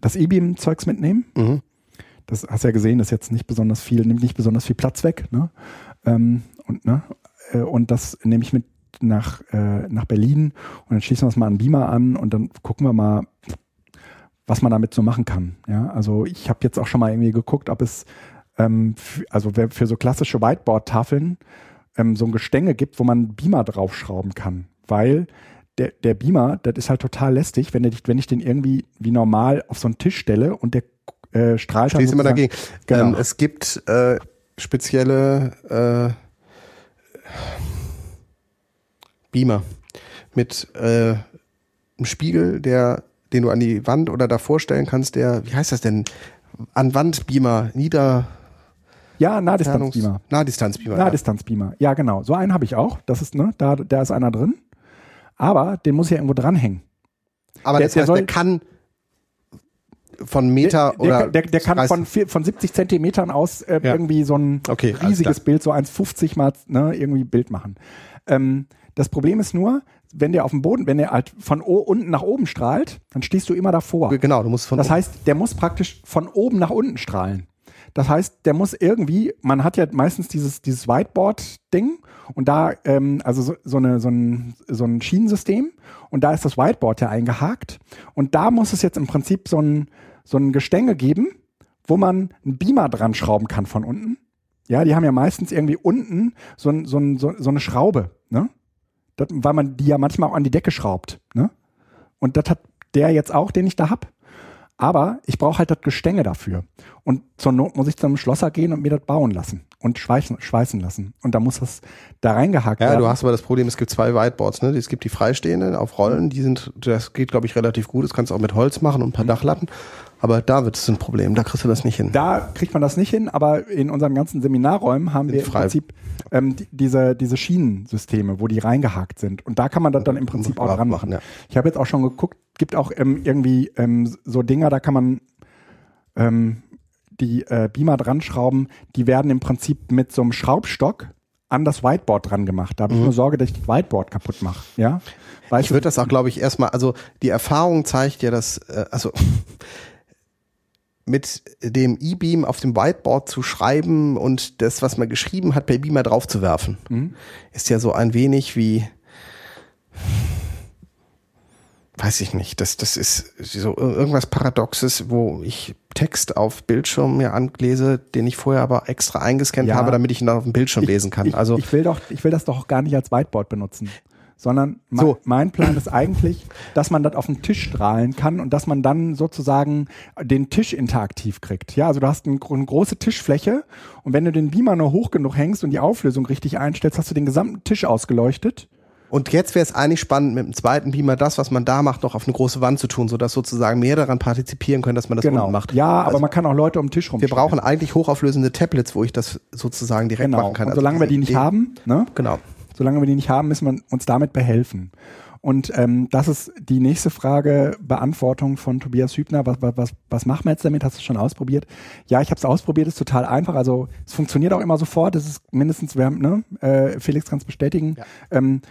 das E-Beam-Zeugs mitnehmen.
Ja. Mhm.
Das hast ja gesehen, das ist jetzt nicht besonders viel, nimmt nicht besonders viel Platz weg. Ne? Ähm, und, ne? Äh, und das nehme ich mit nach, äh, nach Berlin und dann schließen wir es mal an Beamer an und dann gucken wir mal, was man damit so machen kann. Ja, also ich habe jetzt auch schon mal irgendwie geguckt, ob es ähm, für, also für so klassische Whiteboard-Tafeln ähm, so ein Gestänge gibt, wo man Beamer draufschrauben kann, weil der, der Beamer, das ist halt total lästig, wenn, der, wenn ich den irgendwie wie normal auf so einen Tisch stelle und der äh, strahlt dann
Stehst immer dagegen.
Genau.
Ähm, es gibt äh, spezielle äh, Beamer mit äh, einem Spiegel, der, den du an die Wand oder davor stellen kannst, der, wie heißt das denn? An Wand Beamer, Nieder
Ja, Nahdistanzbeamer.
Nahdistanzbeamer.
Nahdistanzbeamer. Ja, genau. So einen habe ich auch. Das ist, ne, da, da ist einer drin. Aber den muss ich ja irgendwo dranhängen.
ja. Aber
der-
das
der
heißt,
soll-
der kann von Meter
der,
oder
der, der, der kann
30
von, von 70 Zentimetern aus äh,
Ja.
irgendwie so ein
Okay,
riesiges. Bild, so 1,50 mal ne, irgendwie Bild machen. Ähm, das Problem ist nur, wenn der auf dem Boden, wenn der halt von unten nach oben strahlt, dann stehst du immer davor.
Genau, du musst von
Das heißt, der muss praktisch von oben nach unten strahlen. Das heißt, der muss irgendwie, man hat ja meistens dieses, dieses Whiteboard-Ding und da, ähm, also so, so, eine, so, ein, so ein Schienensystem und da ist das Whiteboard ja eingehakt und da muss es jetzt im Prinzip so ein, so ein Gestänge geben, wo man einen Beamer dran schrauben kann von unten. Ja, die haben ja meistens irgendwie unten so, ein, so, ein, so, so eine Schraube, ne? Das, weil man die ja manchmal auch an die Decke schraubt, ne? Und das hat der jetzt auch, den ich da hab. Aber ich brauche halt das Gestänge dafür. Und zur Not muss ich zu einem Schlosser gehen und mir das bauen lassen und schweißen, schweißen lassen. Und da muss das da reingehakt
Ja,
werden.
du hast aber das Problem, es gibt zwei Whiteboards, ne? Es gibt die freistehenden auf Rollen, die sind, das geht, glaube ich, relativ gut. Das kannst du auch mit Holz machen und ein paar Dachlatten. Aber da wird es ein Problem, da kriegst du das nicht hin.
Da kriegt man das nicht hin, aber in unseren ganzen Seminarräumen haben wir im
frei.
Prinzip ähm, die, diese, diese Schienensysteme, wo die reingehakt sind. Und da kann man das dann im Prinzip auch dran
machen, ja.
Ich habe jetzt auch schon geguckt, gibt auch ähm, irgendwie ähm, so Dinger, da kann man ähm, die äh, Beamer dran schrauben, die werden im Prinzip mit so einem Schraubstock an das Whiteboard dran gemacht. Da habe ich nur Sorge, dass ich das Whiteboard kaputt mache. Ja? Weißt
Ich würde das auch, glaube ich, erstmal, also die Erfahrung zeigt ja, dass, äh, also mit dem E-Beam auf dem Whiteboard zu schreiben und das, was man geschrieben hat, per Beamer draufzuwerfen, ist ja so ein wenig wie, weiß ich nicht, das, das ist so irgendwas Paradoxes, wo ich Text auf Bildschirm mir anlese, den ich vorher aber extra eingescannt
Ja.
habe, damit ich ihn dann auf dem Bildschirm lesen kann.
Ich,
also
ich will doch, ich will das doch gar nicht als Whiteboard benutzen, sondern
So.
mein Plan ist eigentlich, dass man das auf den Tisch strahlen kann und dass man dann sozusagen den Tisch interaktiv kriegt. Ja, also du hast ein, eine große Tischfläche und wenn du den Beamer nur hoch genug hängst und die Auflösung richtig einstellst, hast du den gesamten Tisch ausgeleuchtet.
Und jetzt wäre es eigentlich spannend, mit dem zweiten Beamer das, was man da macht, noch auf eine große Wand zu tun, sodass sozusagen mehr daran partizipieren können, dass man das
Genau.
unten macht.
Ja, aber
Also
man kann auch Leute um den Tisch rum.
wir brauchen eigentlich hochauflösende Tablets, wo ich das sozusagen direkt
genau.
machen kann.
Und
Also
solange wir die nicht
Idee-
haben, ne?
Genau.
Solange wir die nicht haben, müssen wir uns damit behelfen. Und ähm, das ist die nächste Frage, Beantwortung von Tobias Hübner. Was, was, was, machen wir jetzt damit? Hast du es schon ausprobiert? Ja, ich habe es ausprobiert, ist total einfach. Also es funktioniert auch immer sofort. Es ist mindestens, wir haben, ne, äh, Felix kann es bestätigen, ähm,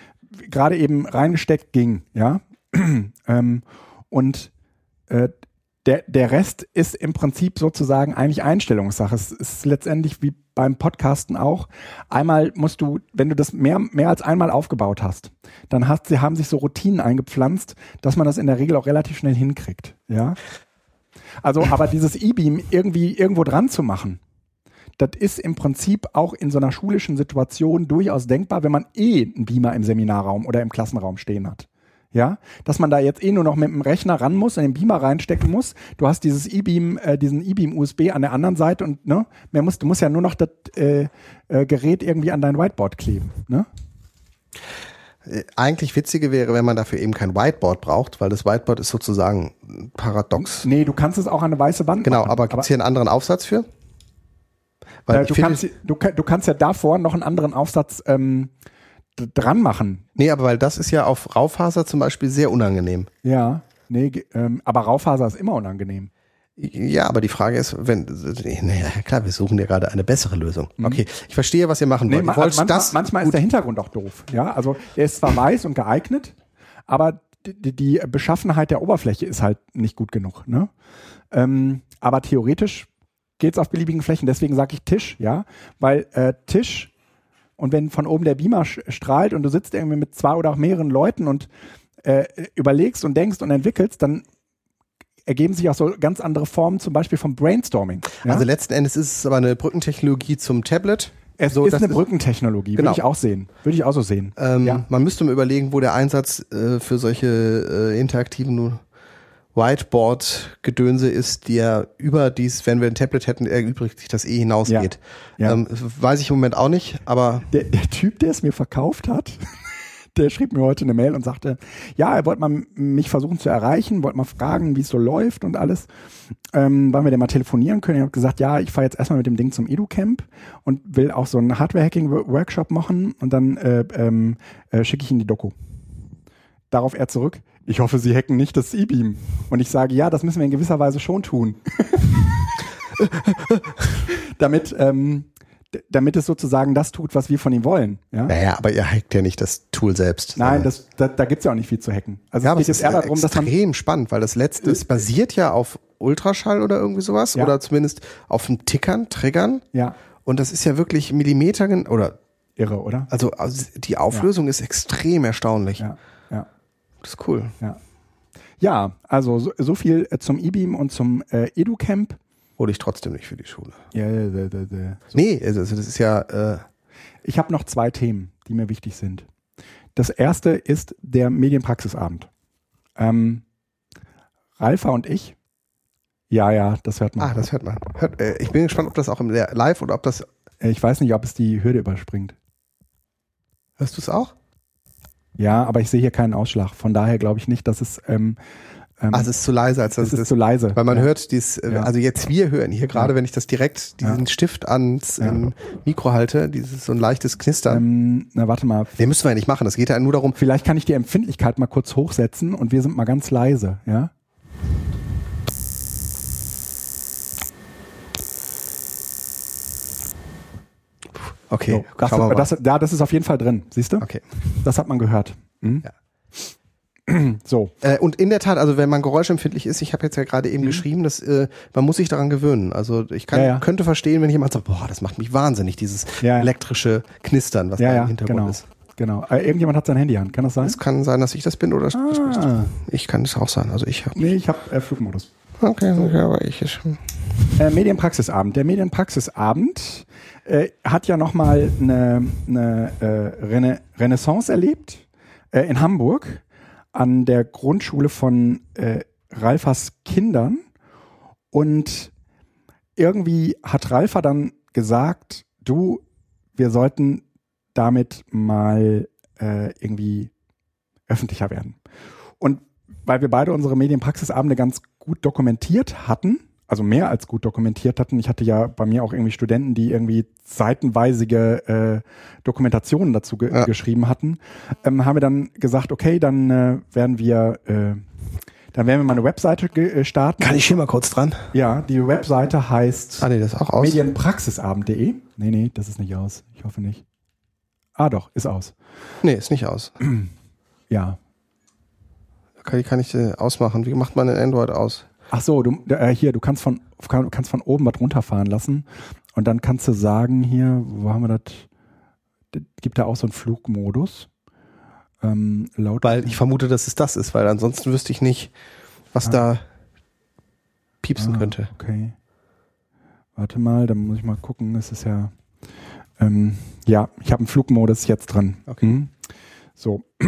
gerade eben reingesteckt ging, ja. ähm, und äh, der, der Rest ist im Prinzip sozusagen eigentlich Einstellungssache. Es ist letztendlich wie beim Podcasten auch. Einmal musst du, wenn du das mehr, mehr als einmal aufgebaut hast, dann hast, sie haben sich so Routinen eingepflanzt, dass man das in der Regel auch relativ schnell hinkriegt. Ja. Also, aber dieses E-Beam irgendwie irgendwo dran zu machen, das ist im Prinzip auch in so einer schulischen Situation durchaus denkbar, wenn man eh einen Beamer im Seminarraum oder im Klassenraum stehen hat. Ja, dass man da jetzt eh nur noch mit dem Rechner ran muss und den Beamer reinstecken muss. Du hast dieses E-Beam, äh, diesen E-Beam USB an der anderen Seite und ne, mehr musst, du musst ja nur noch das äh, äh, Gerät irgendwie an dein Whiteboard kleben. Ne?
Äh, eigentlich witzige wäre, wenn man dafür eben kein Whiteboard braucht, weil das Whiteboard ist sozusagen paradox.
Nee, du kannst es auch an eine weiße Wand
Genau,
machen.
aber gibt es hier einen anderen Aufsatz für? Weil
äh,
ich
du, kannst, du, du kannst ja davor noch einen anderen Aufsatz ähm, dran machen.
nee, aber weil das ist ja auf Raufaser zum Beispiel sehr unangenehm.
Ja, nee, ähm, aber Raufaser ist immer unangenehm.
Ja, aber die Frage ist, wenn, naja, klar, wir suchen ja gerade eine bessere Lösung. Okay, ich verstehe, was ihr machen
Mhm. Nee,
wollt.
ma-
Ihr wollt
manchmal,
das
manchmal ist der Hintergrund auch doof. Ja, also er ist zwar weiß und geeignet, aber die, die Beschaffenheit der Oberfläche ist halt nicht gut genug. Ne? Ähm, aber theoretisch geht es auf beliebigen Flächen. Deswegen sage ich Tisch, ja, weil äh, Tisch und wenn von oben der Beamer strahlt und du sitzt irgendwie mit zwei oder auch mehreren Leuten und äh, überlegst und denkst und entwickelst, dann ergeben sich auch so ganz andere Formen, zum Beispiel vom Brainstorming. Ja?
Also letzten Endes ist es aber eine Brückentechnologie zum Tablet.
es
so,
ist
das
eine Brückentechnologie,
Genau.
würde ich auch sehen. Würde ich auch so sehen.
Ähm,
ja.
Man müsste mal überlegen, wo der Einsatz äh, für solche äh, interaktiven Whiteboard-Gedönse ist, die ja über dies, wenn wir ein Tablet hätten, erübrigt sich das eh hinausgeht.
Ja. Ja.
Ähm, weiß ich im Moment auch nicht, aber
der, der Typ, der es mir verkauft hat, der schrieb mir heute eine Mail und sagte, ja, er wollte mal mich versuchen zu erreichen, wollte mal fragen, wie es so läuft und alles. Ähm, wann wir denn mal telefonieren können. Ich habe gesagt, ja, ich fahre jetzt erstmal mit dem Ding zum EduCamp und will auch so einen Hardware-Hacking-Workshop machen und dann äh, ähm, äh, schicke ich ihm die Doku. Darauf er zurück, ich hoffe, Sie hacken nicht das E-Beam. Und ich sage, ja, das müssen wir in gewisser Weise schon tun. damit, ähm, damit es sozusagen das tut, was wir von ihm wollen. Ja?
naja, aber ihr hackt ja nicht das Tool selbst.
Nein,
Äh,
das, da, da gibt es ja auch nicht viel zu hacken. Also
ja,
es geht jetzt eher darum, dass man.
extrem spannend, weil das letzte, es basiert ja auf Ultraschall oder irgendwie sowas
Ja.
oder zumindest auf dem Tickern, Triggern
Ja,
und das ist ja wirklich Millimeter oder
irre, oder?
also, also die Auflösung ist extrem erstaunlich.
Ja, ja,
Das ist cool.
ja. Ja, also so, so viel äh, zum E-Beam und zum äh, EduCamp.
Hole ich trotzdem nicht für die Schule.
Ja, ja, ja, ja, ja.
Nee, also das ist ja, äh,
Ich habe noch zwei Themen, die mir wichtig sind. Das erste ist der Medienpraxisabend. Ähm, Ralfa und ich. Ja, ja, das hört man.
ah, das hört man. Hört, äh, ich bin gespannt, ob das auch im Live oder ob das,
Äh, ich weiß nicht, ob es die Hürde überspringt.
hörst du es auch?
Ja, aber ich sehe hier keinen Ausschlag. Von daher glaube ich nicht, dass es. Ähm, ähm,
Ah, es ist zu leise, als das
es ist
ist.
zu leise.
Weil man
ja.
hört dies, äh,
Ja.
also jetzt wir hören hier gerade,
Ja.
wenn ich das direkt, diesen. Stift ans ähm, Mikro halte, dieses so ein leichtes Knistern.
Ähm, na, warte mal.
Den müssen wir ja nicht machen, das geht ja nur darum,
Vielleicht kann ich die Empfindlichkeit mal kurz hochsetzen und wir sind mal ganz leise, ja?
Okay,
So, das,
mal.
das, ja, das ist auf jeden Fall drin, siehst du?
okay.
Das hat man gehört. Hm?
Ja.
So,
Äh, und in der Tat, also wenn man geräuschempfindlich ist, ich habe jetzt ja gerade eben geschrieben, dass äh, man muss sich daran gewöhnen. Also ich kann,
Mhm. Ja, ja.
könnte verstehen, wenn jemand sagt, boah, das macht mich wahnsinnig, dieses elektrische Knistern, was da im Hintergrund
genau.
ist.
genau. Äh, irgendjemand hat sein Handy an, kann das sein?
Es kann sein, dass ich das bin oder
Ah,
ich kann es auch sein. Also ich habe.
nee, ich habe äh, Flugmodus.
Okay, okay, aber ich ist schon.
Äh, Medienpraxisabend. Der Medienpraxisabend äh, hat ja nochmal eine, eine äh, Rene Renaissance erlebt äh, in Hamburg an der Grundschule von äh, Ralfas Kindern. Und irgendwie hat Ralfa dann gesagt, du, wir sollten damit mal äh, irgendwie öffentlicher werden. Und weil wir beide unsere Medienpraxisabende ganz gut dokumentiert hatten, also mehr als gut dokumentiert hatten. Ich hatte ja bei mir auch irgendwie Studenten, die irgendwie seitenweisige äh, Dokumentationen dazu ge
Ja.
geschrieben hatten, ähm, haben wir dann gesagt, okay, dann äh, werden wir äh, dann werden wir mal eine Webseite äh, starten.
Kann ich hier mal kurz dran?
Ja, die Webseite heißt
Ah, nee, das ist auch aus.
medienpraxisabend.de. Nee, nee, das ist nicht aus. Ich hoffe nicht. Ah, doch, ist aus.
Nee, ist nicht aus.
Ja.
Kann, kann ich äh, ausmachen. Wie macht man ein Android aus?
Ach so, du, äh, hier, du kannst von, kann, kannst von oben was runterfahren lassen und dann kannst du sagen hier, wo haben wir das? Gibt da auch so einen Flugmodus? Ähm,
Weil ich vermute, dass es das ist, weil ansonsten wüsste ich nicht, was
Ah.
da piepsen
Ah,
könnte.
Okay. Warte mal, dann muss ich mal gucken. Es ist ja. Ähm, ja, ich habe einen Flugmodus jetzt drin.
Okay.
Mhm. So.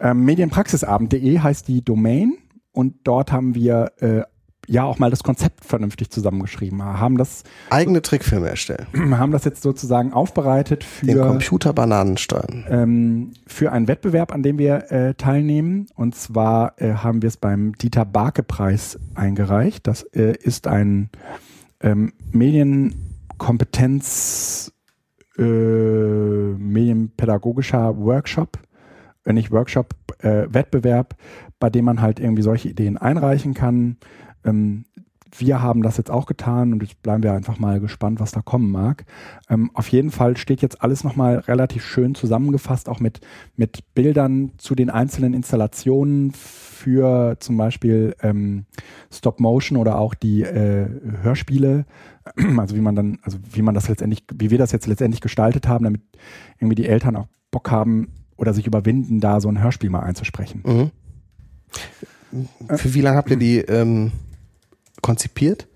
ähm, Medienpraxisabend.de heißt die Domain und dort haben wir äh, ja auch mal das Konzept vernünftig zusammengeschrieben, haben das
eigene Trickfilme erstellen,
haben das jetzt sozusagen aufbereitet für
den Computer Bananenstein
ähm, für einen Wettbewerb, an dem wir äh, teilnehmen. Und zwar äh, haben wir es beim Dieter Barke Preis eingereicht. Das äh, ist ein ähm, Medienkompetenz äh, medienpädagogischer Workshop, äh, nicht Workshop, äh, Wettbewerb, bei dem man halt irgendwie solche Ideen einreichen kann. Ähm, wir haben das jetzt auch getan und jetzt bleiben wir einfach mal gespannt, was da kommen mag. Ähm, auf jeden Fall steht jetzt alles nochmal relativ schön zusammengefasst, auch mit, mit Bildern zu den einzelnen Installationen für zum Beispiel ähm, Stop Motion oder auch die äh, Hörspiele. Also wie man dann, also wie man das letztendlich, wie wir das jetzt letztendlich gestaltet haben, damit irgendwie die Eltern auch Bock haben oder sich überwinden, da so ein Hörspiel mal einzusprechen.
Mhm. Für wie lange habt ihr die ähm, konzipiert?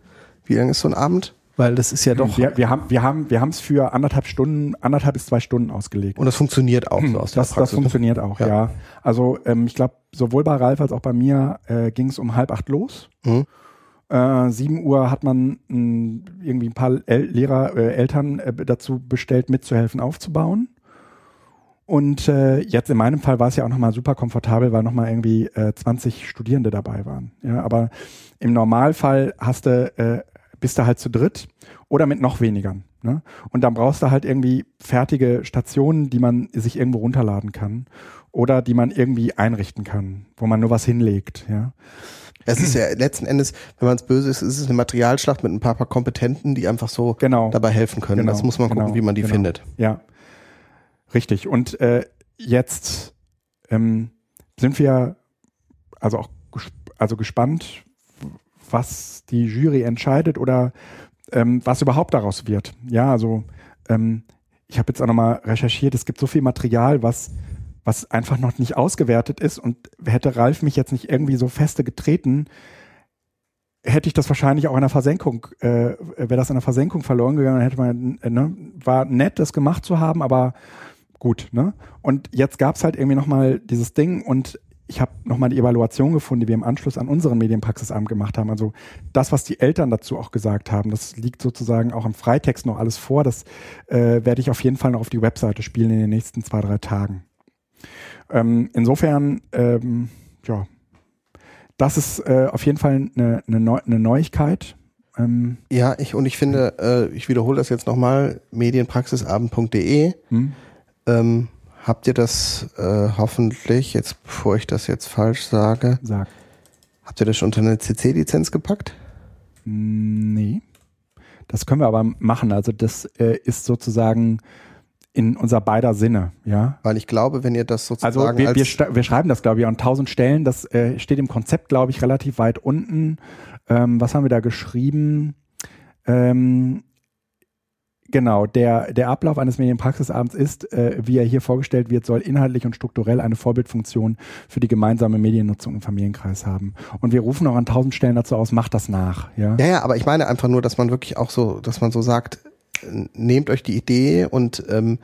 Wie lange ist so ein Abend? Weil das ist ja doch.
Wir, wir haben wir haben wir haben es für anderthalb Stunden, anderthalb bis zwei Stunden ausgelegt.
Und das funktioniert auch so aus
der das, Praxis. Das ne? funktioniert auch, ja. ja. Also ähm, ich glaube, sowohl bei Ralf als auch bei mir äh, ging es um halb acht los. Mhm. Äh, 7 Uhr hat man mh, hm, irgendwie ein paar El Lehrer, äh, Eltern äh, dazu bestellt, mitzuhelfen aufzubauen. Und äh, jetzt in meinem Fall war es ja auch nochmal super komfortabel, weil nochmal irgendwie äh, 20 Studierende dabei waren. Ja, aber im Normalfall hast du, äh, bist du halt zu dritt oder mit noch weniger. Ne? Und dann brauchst du halt irgendwie fertige Stationen, die man sich irgendwo runterladen kann oder die man irgendwie einrichten kann, wo man nur was hinlegt. Ja.
Es ist ja letzten Endes, wenn man es böse ist, ist es eine Materialschlacht mit ein paar, paar Kompetenten, die einfach so
genau.
dabei helfen können. Genau. Das muss man gucken, genau. wie man die
genau.
findet.
Ja. Richtig. Und äh, jetzt ähm, sind wir also auch gesp also gespannt, was die Jury entscheidet oder ähm, was überhaupt daraus wird. Ja, also ähm, ich habe jetzt auch nochmal recherchiert, es gibt so viel Material, was, was einfach noch nicht ausgewertet ist und hätte Ralf mich jetzt nicht irgendwie so feste getreten, hätte ich das wahrscheinlich auch in der Versenkung, äh, wäre das in der Versenkung verloren gegangen, dann hätte man, äh, ne, war nett, das gemacht zu haben, aber gut, ne? Und jetzt gab's halt irgendwie nochmal dieses Ding und ich habe nochmal die Evaluation gefunden, die wir im Anschluss an unseren Medienpraxisamt gemacht haben. Also das, was die Eltern dazu auch gesagt haben, das liegt sozusagen auch im Freitext noch alles vor. Das äh, werde ich auf jeden Fall noch auf die Webseite spielen in den nächsten zwei, drei Tagen. Ähm, insofern, ähm, ja, das ist äh, auf jeden Fall eine, eine, Neu eine Neuigkeit.
Ähm, ja, ich und ich finde, äh, ich wiederhole das jetzt nochmal, medienpraxisabend.de. Hm ähm, habt ihr das äh, hoffentlich, jetzt bevor ich das jetzt falsch sage,
Sag.
habt ihr das schon unter eine CC-Lizenz gepackt?
Nee. Das können wir aber machen. Also das äh, ist sozusagen in unser beider Sinne, ja.
Weil ich glaube, wenn ihr das sozusagen
also wir, wir, wir schreiben das glaube ich an tausend Stellen. Das äh, steht im Konzept glaube ich relativ weit unten. Ähm, was haben wir da geschrieben? Ähm, Genau, der, der Ablauf eines Medienpraxisabends ist, äh, wie er hier vorgestellt wird, soll inhaltlich und strukturell eine Vorbildfunktion für die gemeinsame Mediennutzung im Familienkreis haben. Und wir rufen auch an tausend Stellen dazu aus, macht das nach. Ja?
ja, ja, aber ich meine einfach nur, dass man wirklich auch so, dass man so sagt, nehmt euch die Idee und ähm,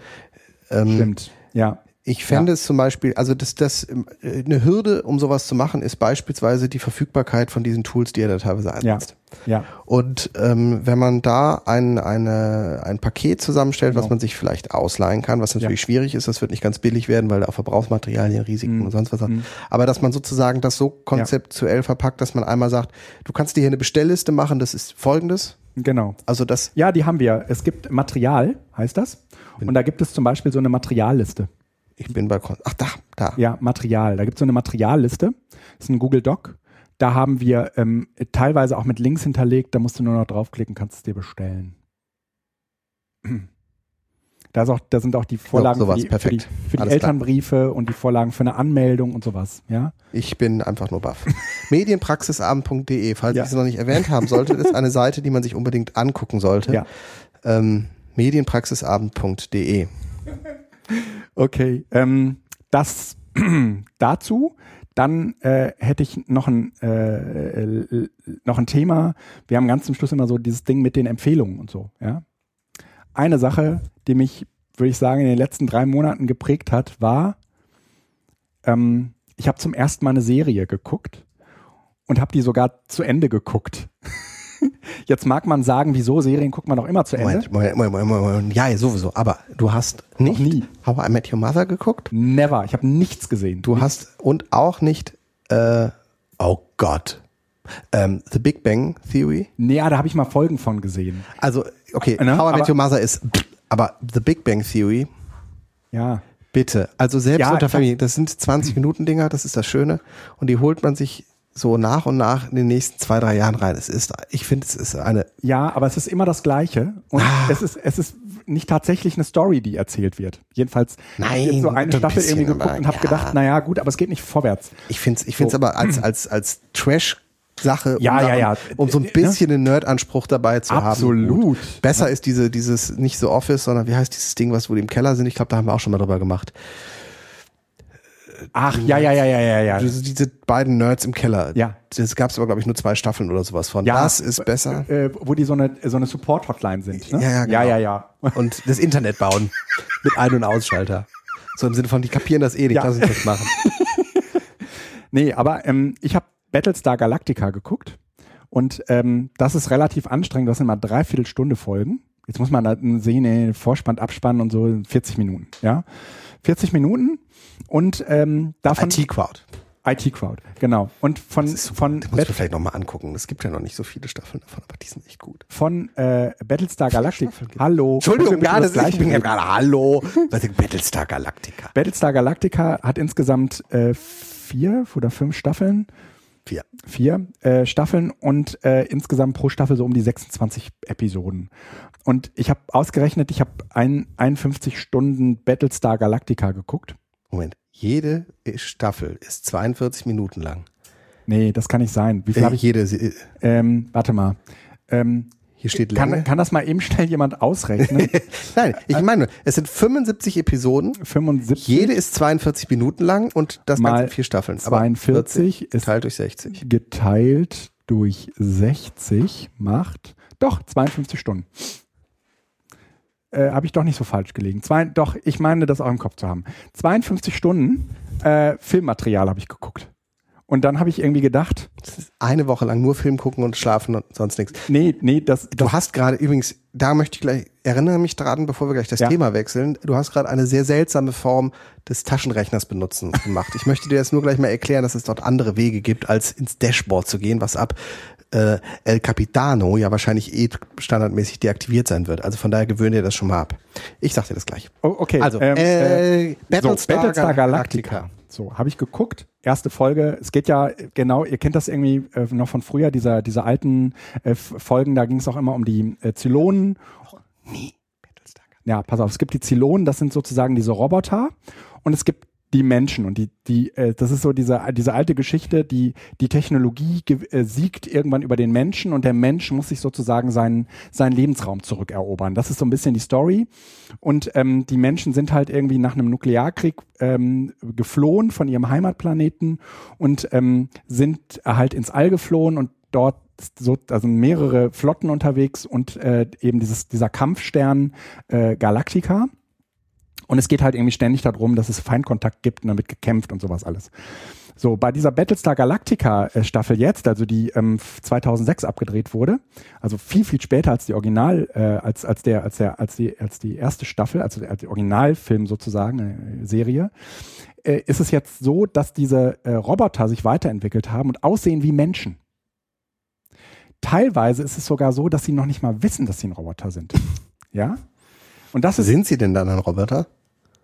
ähm, Stimmt, ja.
Ich fände ja. es zum Beispiel, also das, das eine Hürde, um sowas zu machen, ist beispielsweise die Verfügbarkeit von diesen Tools, die er da teilweise einsetzt.
Ja. ja.
Und ähm, wenn man da ein, eine, ein Paket zusammenstellt, genau. was man sich vielleicht ausleihen kann, was natürlich ja. schwierig ist, das wird nicht ganz billig werden, weil da auch Verbrauchsmaterialien, Risiken mhm. und sonst was hat. Mhm. Aber dass man sozusagen das so konzeptuell verpackt, dass man einmal sagt, du kannst dir hier eine Bestellliste machen, das ist folgendes.
Genau.
Also das.
Ja, die haben wir. Es gibt Material, heißt das. Und da gibt es zum Beispiel so eine Materialliste.
Ich bin bei, ach da, da.
Ja, Material. Da gibt es so eine Materialliste. Das ist ein Google Doc. Da haben wir ähm, teilweise auch mit Links hinterlegt. Da musst du nur noch draufklicken, kannst es dir bestellen. Da, ist auch, da sind auch die Vorlagen
so, für
die, für die, für die Elternbriefe klar. und die Vorlagen für eine Anmeldung und sowas. Ja?
Ich bin einfach nur baff. Medienpraxisabend.de, falls ja. ich es noch nicht erwähnt haben sollte, ist eine Seite, die man sich unbedingt angucken sollte.
Ja.
Ähm, Medienpraxisabend.de.
Okay, ähm, das dazu. Dann äh, hätte ich noch ein, äh, äh, noch ein Thema. Wir haben ganz zum Schluss immer so dieses Ding mit den Empfehlungen und so. Ja? Eine Sache, die mich, würde ich sagen, in den letzten drei Monaten geprägt hat, war, ähm, ich habe zum ersten Mal eine Serie geguckt und habe die sogar zu Ende geguckt. Jetzt mag man sagen, wieso Serien guckt man doch immer zu Ende.
Moment, Moment, Moment, Moment. Ja, ja, sowieso. Aber du hast nicht
nie.
How I Met Your Mother geguckt?
Never. Ich habe nichts gesehen.
Du hast und auch nicht, äh, oh Gott, ähm, The Big Bang Theory.
Nee, ja, da habe ich mal Folgen von gesehen.
Also, okay,
Ne,
How I Met Your Mother ist, aber The Big Bang Theory,
Ja.
bitte. Also selbst
Ja,
unter Familie, das sind 20 Minuten Dinger, das ist das Schöne. Und die holt man sich so nach und nach in den nächsten zwei, drei Jahren rein. Es ist, ich finde, es ist eine,
Ja, aber es ist immer das Gleiche. Und
Ah.
es ist, es ist nicht tatsächlich eine Story, die erzählt wird. Jedenfalls
Nein,
ich jetzt so eine
ein
Staffel irgendwie geguckt
aber
und habe
ja.
gedacht, naja, gut, aber es geht nicht vorwärts.
ich finde es ich find's
So.
aber als, als, als Trash Sache,
Ja,
um,
ja, ja.
um so ein
Ne?
bisschen einen Nerd-Anspruch dabei zu haben.
Absolut.
Besser ist diese, dieses, nicht so Office, sondern wie heißt dieses Ding, was wo die im Keller sind? Ich glaube, da haben wir auch schon mal drüber gemacht.
Ach, ja, ja, ja, ja, ja, ja.
Diese, beiden Nerds im Keller.
Ja.
Das gab es aber, glaube ich, nur zwei Staffeln oder sowas von.
Ja,
das ist besser.
Äh, wo die so eine, so eine Support-Hotline sind. Ne?
Ja, ja, genau.
ja, ja, ja.
Und das Internet bauen. mit Ein- und Ausschalter. So im Sinne von, die kapieren das eh, die
Ja.
es jetzt machen.
Nee, aber ähm, ich habe Battlestar Galactica geguckt und ähm, das ist relativ anstrengend. Das sind mal dreiviertel Stunde Folgen. Jetzt muss man da sehen, ey, Vorspann, Abspann und so 40 Minuten. Ja, 40 Minuten und ähm, davon
IT-Crowd.
IT Crowd, genau. Und von von
Das muss ich mir
Bat
vielleicht nochmal angucken. Es gibt ja noch nicht so viele Staffeln davon, aber die sind echt gut.
von äh, Battlestar Galactica. Hallo.
Entschuldigung, ja, das ist, ich bin ja gerade, hallo. Was ist Battlestar Galactica?
Battlestar Galactica hat insgesamt äh, vier oder fünf Staffeln.
Vier.
vier äh, Staffeln und äh, insgesamt pro Staffel so um die 26 Episoden. Und ich habe ausgerechnet, ich habe ein, 51 Stunden Battlestar Galactica geguckt.
Moment. Jede Staffel ist 42 Minuten lang.
Nee, das kann nicht sein. Wie viel
Äh,
habe ich?
jede, Se-
Ähm, warte mal. Ähm,
hier steht Länge.
kann, kann das mal eben schnell jemand ausrechnen?
Nein, ich meine, es sind 75 Episoden.
75
Jede ist 42 Minuten lang und das
Mal
Ganze in vier Staffeln. Aber
42 ist
geteilt durch 60.
geteilt durch 60 macht doch 52 Stunden. Äh, habe ich doch nicht so falsch gelegen. Zwei, doch, ich meine, das auch im Kopf zu haben. 52 Stunden äh, Filmmaterial habe ich geguckt. Und dann habe ich irgendwie gedacht,
Das ist eine Woche lang nur Film gucken und schlafen und sonst nichts.
nee, nee, das,
Du
das
hast gerade übrigens, da möchte ich gleich, erinnere mich dran, bevor wir gleich das
Ja.
Thema wechseln, du hast gerade eine sehr seltsame Form des Taschenrechners benutzen gemacht. Ich möchte dir jetzt nur gleich mal erklären, dass es dort andere Wege gibt, als ins Dashboard zu gehen, was ab äh, El Capitano ja wahrscheinlich eh standardmäßig deaktiviert sein wird. Also von daher gewöhne dir das schon mal ab. Ich sag dir das gleich.
oh, okay.
Also,
ähm,
äh,
so,
Battlestar,
Battlestar
Galactica.
Galactica. So, habe ich geguckt. Erste Folge. Es geht ja, äh, genau, ihr kennt das irgendwie äh, noch von früher, dieser, diese alten äh, Folgen, da ging es auch immer um die äh, Zylonen
Nie. Battlestar
ja, pass auf, es gibt die Zylonen, das sind sozusagen diese Roboter und es gibt die Menschen und die, die, äh, das ist so diese, diese alte Geschichte, die, die Technologie äh, siegt irgendwann über den Menschen und der Mensch muss sich sozusagen seinen, seinen Lebensraum zurückerobern. Das ist so ein bisschen die Story. Und ähm, die Menschen sind halt irgendwie nach einem Nuklearkrieg ähm, geflohen von ihrem Heimatplaneten und ähm, sind halt ins All geflohen und dort so, also mehrere Flotten unterwegs und äh, eben dieses, dieser Kampfstern äh, Galactica. Und es geht halt irgendwie ständig darum, dass es Feindkontakt gibt und damit gekämpft und sowas alles. So, bei dieser Battlestar Galactica äh, Staffel jetzt, also die ähm, 2006 abgedreht wurde, also viel, viel später als die Original, äh, als, als der, als der, als die, als die erste Staffel, also als der Originalfilm sozusagen, äh, Serie, äh, ist es jetzt so, dass diese äh, Roboter sich weiterentwickelt haben und aussehen wie Menschen. Teilweise ist es sogar so, dass sie noch nicht mal wissen, dass sie ein Roboter sind. Ja? Und das ist
Sind sie denn dann ein Roboter?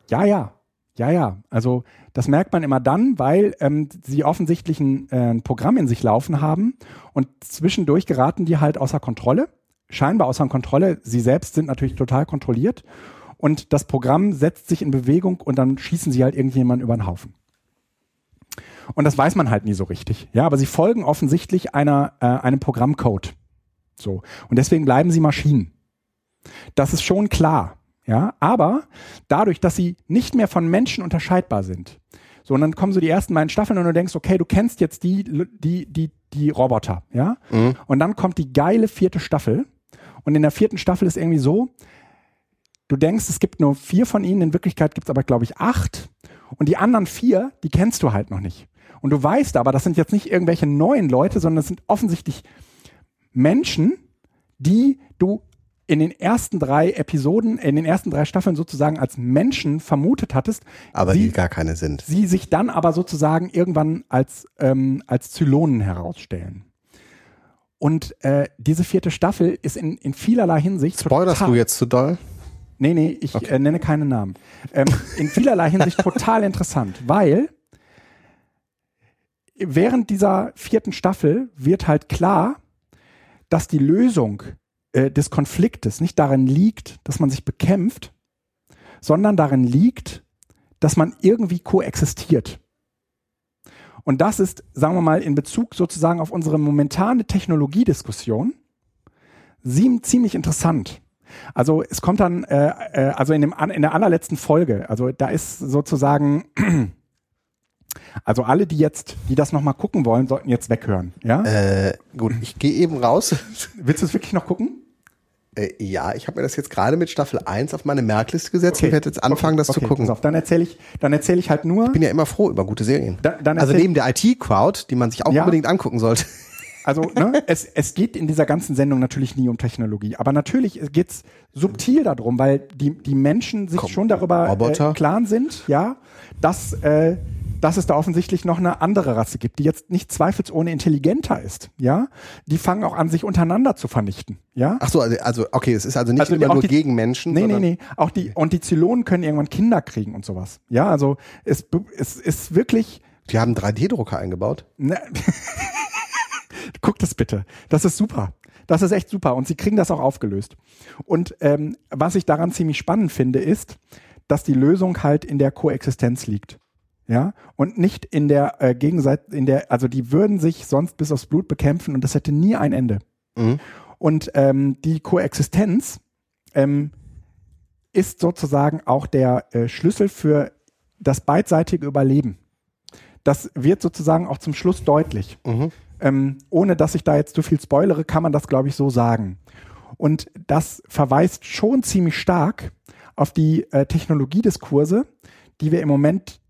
ja, ja. Ja, ja. Also das merkt man immer dann, weil ähm, sie offensichtlich ein, äh, ein Programm in sich laufen haben und zwischendurch geraten die halt außer Kontrolle. Scheinbar außer Kontrolle. Sie selbst sind natürlich total kontrolliert. Und das Programm setzt sich in Bewegung und dann schießen sie halt irgendjemanden über den Haufen. Und das weiß man halt nie so richtig. Ja, aber sie folgen offensichtlich einer, äh, einem Programmcode. So. Und deswegen bleiben sie Maschinen. Das ist schon klar. Ja, aber dadurch, dass sie nicht mehr von Menschen unterscheidbar sind, so und dann kommen so die ersten beiden Staffeln und du denkst, okay, du kennst jetzt die, die, die, die Roboter, ja,
Mhm.
und dann kommt die geile vierte Staffel und in der vierten Staffel ist irgendwie so, du denkst, es gibt nur vier von ihnen, in Wirklichkeit gibt es aber, glaube ich, acht und die anderen vier, die kennst du halt noch nicht. Und du weißt aber, das sind jetzt nicht irgendwelche neuen Leute, sondern es sind offensichtlich Menschen, die du in den ersten drei Episoden, in den ersten drei Staffeln sozusagen als Menschen vermutet hattest.
Aber
sie,
die gar keine sind.
Sie sich dann aber sozusagen irgendwann als, ähm, als Zylonen herausstellen. Und äh, diese vierte Staffel ist in, in vielerlei Hinsicht.
Spoilerst du jetzt zu doll?
Nee, nee, ich okay. äh, nenne keine Namen. Ähm, in vielerlei Hinsicht total interessant, weil während dieser vierten Staffel wird halt klar, dass die Lösung äh, des Konfliktes nicht darin liegt, dass man sich bekämpft, sondern darin liegt, dass man irgendwie koexistiert. Und das ist, sagen wir mal, in Bezug sozusagen auf unsere momentane Technologiediskussion ziemlich interessant. Also es kommt dann, äh, äh, also in, dem, in der allerletzten Folge, also da ist sozusagen, also alle, die jetzt, die das nochmal gucken wollen, sollten jetzt weghören. Ja?
Äh, gut, ich gehe eben raus.
Willst du es wirklich noch gucken?
Äh, ja, ich habe mir das jetzt gerade mit Staffel 1 auf meine Merkliste gesetzt okay. und werde jetzt anfangen, das okay, zu gucken. Pass
auf, dann erzähle ich, dann erzähle ich halt nur.
Ich bin ja immer froh über gute Serien. Da, also neben der IT-Crowd, die man sich auch ja. unbedingt angucken sollte.
Also ne, es, es geht in dieser ganzen Sendung natürlich nie um Technologie, aber natürlich geht's subtil darum, weil die, die Menschen sich Komm, schon darüber äh, klar sind, ja, dass äh, dass es da offensichtlich noch eine andere Rasse gibt, die jetzt nicht zweifelsohne intelligenter ist, ja. Die fangen auch an, sich untereinander zu vernichten, ja.
Ach so, also, also okay, es ist also nicht also immer nur die, gegen Menschen.
Nee, nee, nee. Auch die, und die Zylonen können irgendwann Kinder kriegen und sowas. Ja, also es, es ist wirklich.
Die haben 3D-Drucker eingebaut. Ne,
Guck das bitte. Das ist super. Das ist echt super. Und sie kriegen das auch aufgelöst. Und ähm, was ich daran ziemlich spannend finde, ist, dass die Lösung halt in der Koexistenz liegt ja, und nicht in der äh, Gegenseite, in der, also die würden sich sonst bis aufs Blut bekämpfen und das hätte nie ein Ende. Mhm. Und ähm, die Koexistenz ähm, ist sozusagen auch der äh, Schlüssel für das beidseitige Überleben. Das wird sozusagen auch zum Schluss deutlich. Mhm. Ähm, ohne dass ich da jetzt zu viel spoilere, kann man das, glaube ich, so sagen. Und das verweist schon ziemlich stark auf die äh, Technologiediskurse, die wir im Moment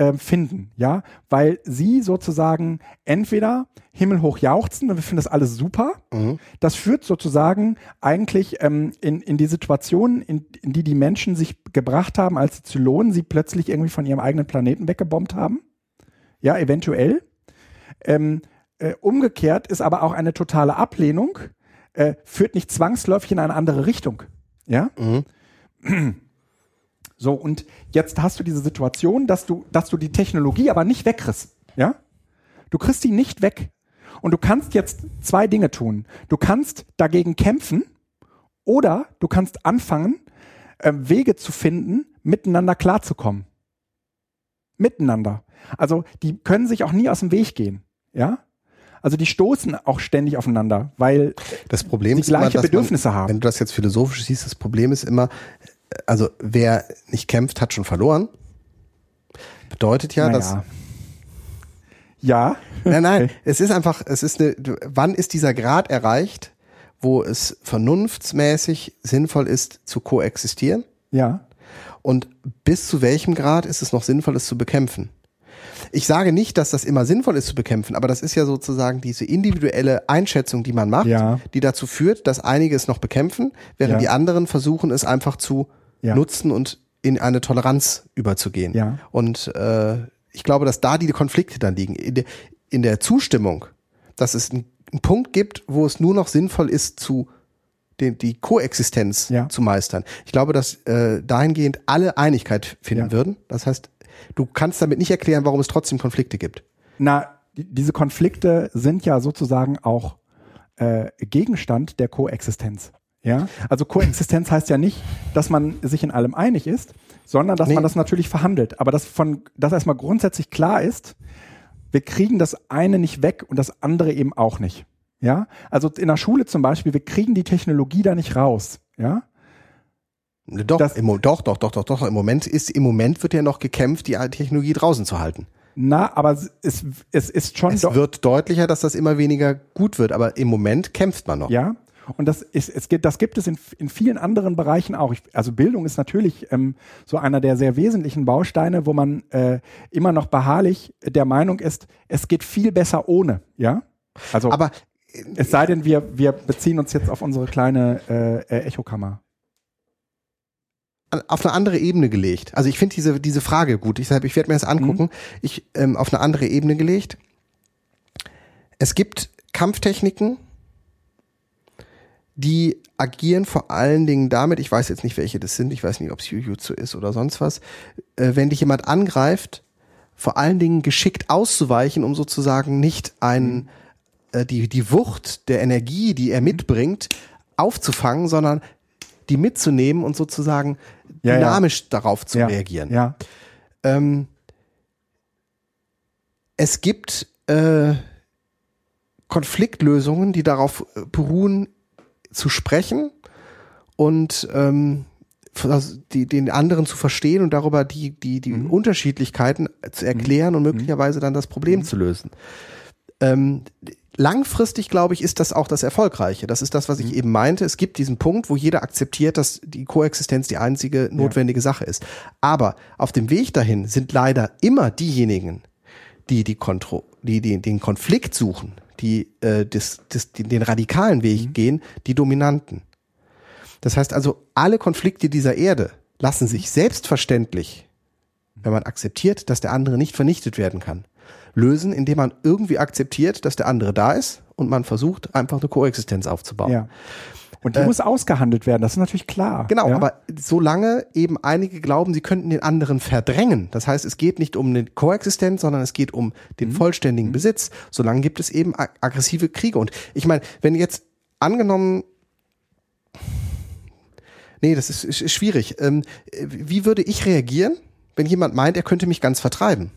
äh, finden, ja, weil sie sozusagen entweder himmelhoch jauchzen und wir finden das alles super. Mhm. Das führt sozusagen eigentlich ähm, in, in die Situation, in, in die die Menschen sich gebracht haben, als die Zylonen sie plötzlich irgendwie von ihrem eigenen Planeten weggebombt haben. Ja, eventuell. Ähm, äh, umgekehrt ist aber auch eine totale Ablehnung, äh, führt nicht zwangsläufig in eine andere Richtung. Ja. Mhm. So, und jetzt hast du diese Situation, dass du, dass du die Technologie aber nicht wegkriegst. Ja? Du kriegst die nicht weg. Und du kannst jetzt zwei Dinge tun. Du kannst dagegen kämpfen oder du kannst anfangen, äh, Wege zu finden, miteinander klarzukommen. Miteinander. Also die können sich auch nie aus dem Weg gehen. Ja? Also die stoßen auch ständig aufeinander, weil
das Problem
sie gleiche
immer,
Bedürfnisse
man,
haben.
Wenn du das jetzt philosophisch siehst, das Problem ist immer, also wer nicht kämpft, hat schon verloren. Bedeutet ja, naja. dass
ja.
Nein, nein, es ist einfach, es ist eine, wann ist dieser Grad erreicht, wo es vernunftsmäßig sinnvoll ist zu koexistieren?
Ja.
Und bis zu welchem Grad ist es noch sinnvoll, es zu bekämpfen? Ich sage nicht, dass das immer sinnvoll ist zu bekämpfen, aber das ist ja sozusagen diese individuelle Einschätzung, die man macht,
ja.
die dazu führt, dass einige es noch bekämpfen, während ja. die anderen versuchen, es einfach zu ja. nutzen und in eine Toleranz überzugehen.
Ja.
Und äh, ich glaube, dass da die Konflikte dann liegen. In der, in der Zustimmung, dass es einen, einen Punkt gibt, wo es nur noch sinnvoll ist, zu den, die Koexistenz ja. zu meistern. Ich glaube, dass äh, dahingehend alle Einigkeit finden ja. würden. Das heißt, du kannst damit nicht erklären, warum es trotzdem Konflikte gibt.
Na, die, diese Konflikte sind ja sozusagen auch äh, Gegenstand der Koexistenz. Ja, also Koexistenz heißt ja nicht, dass man sich in allem einig ist, sondern dass nee. man das natürlich verhandelt. Aber dass von, dass erstmal grundsätzlich klar ist, wir kriegen das eine nicht weg und das andere eben auch nicht. Ja, also in der Schule zum Beispiel, wir kriegen die Technologie da nicht raus. Ja,
doch, das, im, doch, doch, doch, doch, doch. Im Moment ist, im Moment wird ja noch gekämpft, die Technologie draußen zu halten.
Na, aber es, es ist schon.
Es wird deutlicher, dass das immer weniger gut wird, aber im Moment kämpft man noch.
Ja, Und das ist, es gibt, das gibt es in, in vielen anderen Bereichen auch. Ich, also Bildung ist natürlich ähm, so einer der sehr wesentlichen Bausteine, wo man äh, immer noch beharrlich der Meinung ist, es geht viel besser ohne, ja. Also,
Aber
es sei denn, wir, wir beziehen uns jetzt auf unsere kleine äh, äh Echokammer
auf eine andere Ebene gelegt. Also ich finde diese, diese Frage gut. Ich, ich werde mir das angucken. Mhm. Ich ähm, auf eine andere Ebene gelegt. Es gibt Kampftechniken, die agieren vor allen Dingen damit, ich weiß jetzt nicht, welche das sind, ich weiß nicht, ob es Jujutsu ist oder sonst was, äh, wenn dich jemand angreift, vor allen Dingen geschickt auszuweichen, um sozusagen nicht ein, mhm. äh, die, die Wucht der Energie, die er mitbringt, aufzufangen, sondern die mitzunehmen und sozusagen ja, dynamisch ja. darauf zu
ja.
reagieren.
Ja.
Ähm, es gibt äh, Konfliktlösungen, die darauf beruhen, zu sprechen und ähm, die, den anderen zu verstehen und darüber die, die, die mhm. Unterschiedlichkeiten zu erklären mhm. und möglicherweise dann das Problem mhm. zu lösen. Ähm, langfristig, glaube ich, ist das auch das Erfolgreiche. Das ist das, was ich mhm. eben meinte. Es gibt diesen Punkt, wo jeder akzeptiert, dass die Koexistenz die einzige notwendige ja. Sache ist. Aber auf dem Weg dahin sind leider immer diejenigen, die, die, Kontro die, die den Konflikt suchen, die, äh, das, das, den radikalen Weg mhm. gehen, die Dominanten. Das heißt also, alle Konflikte dieser Erde lassen sich selbstverständlich, wenn man akzeptiert, dass der andere nicht vernichtet werden kann, lösen, indem man irgendwie akzeptiert, dass der andere da ist und man versucht, einfach eine Koexistenz aufzubauen.
Ja. Und die äh, muss ausgehandelt werden, das ist natürlich klar.
Genau,
ja?
aber solange eben einige glauben, sie könnten den anderen verdrängen, das heißt, es geht nicht um eine Koexistenz, sondern es geht um den mhm. vollständigen mhm. Besitz, solange gibt es eben ag aggressive Kriege. Und ich meine, wenn jetzt angenommen, nee, das ist, ist schwierig, ähm, wie würde ich reagieren, wenn jemand meint, er könnte mich ganz vertreiben?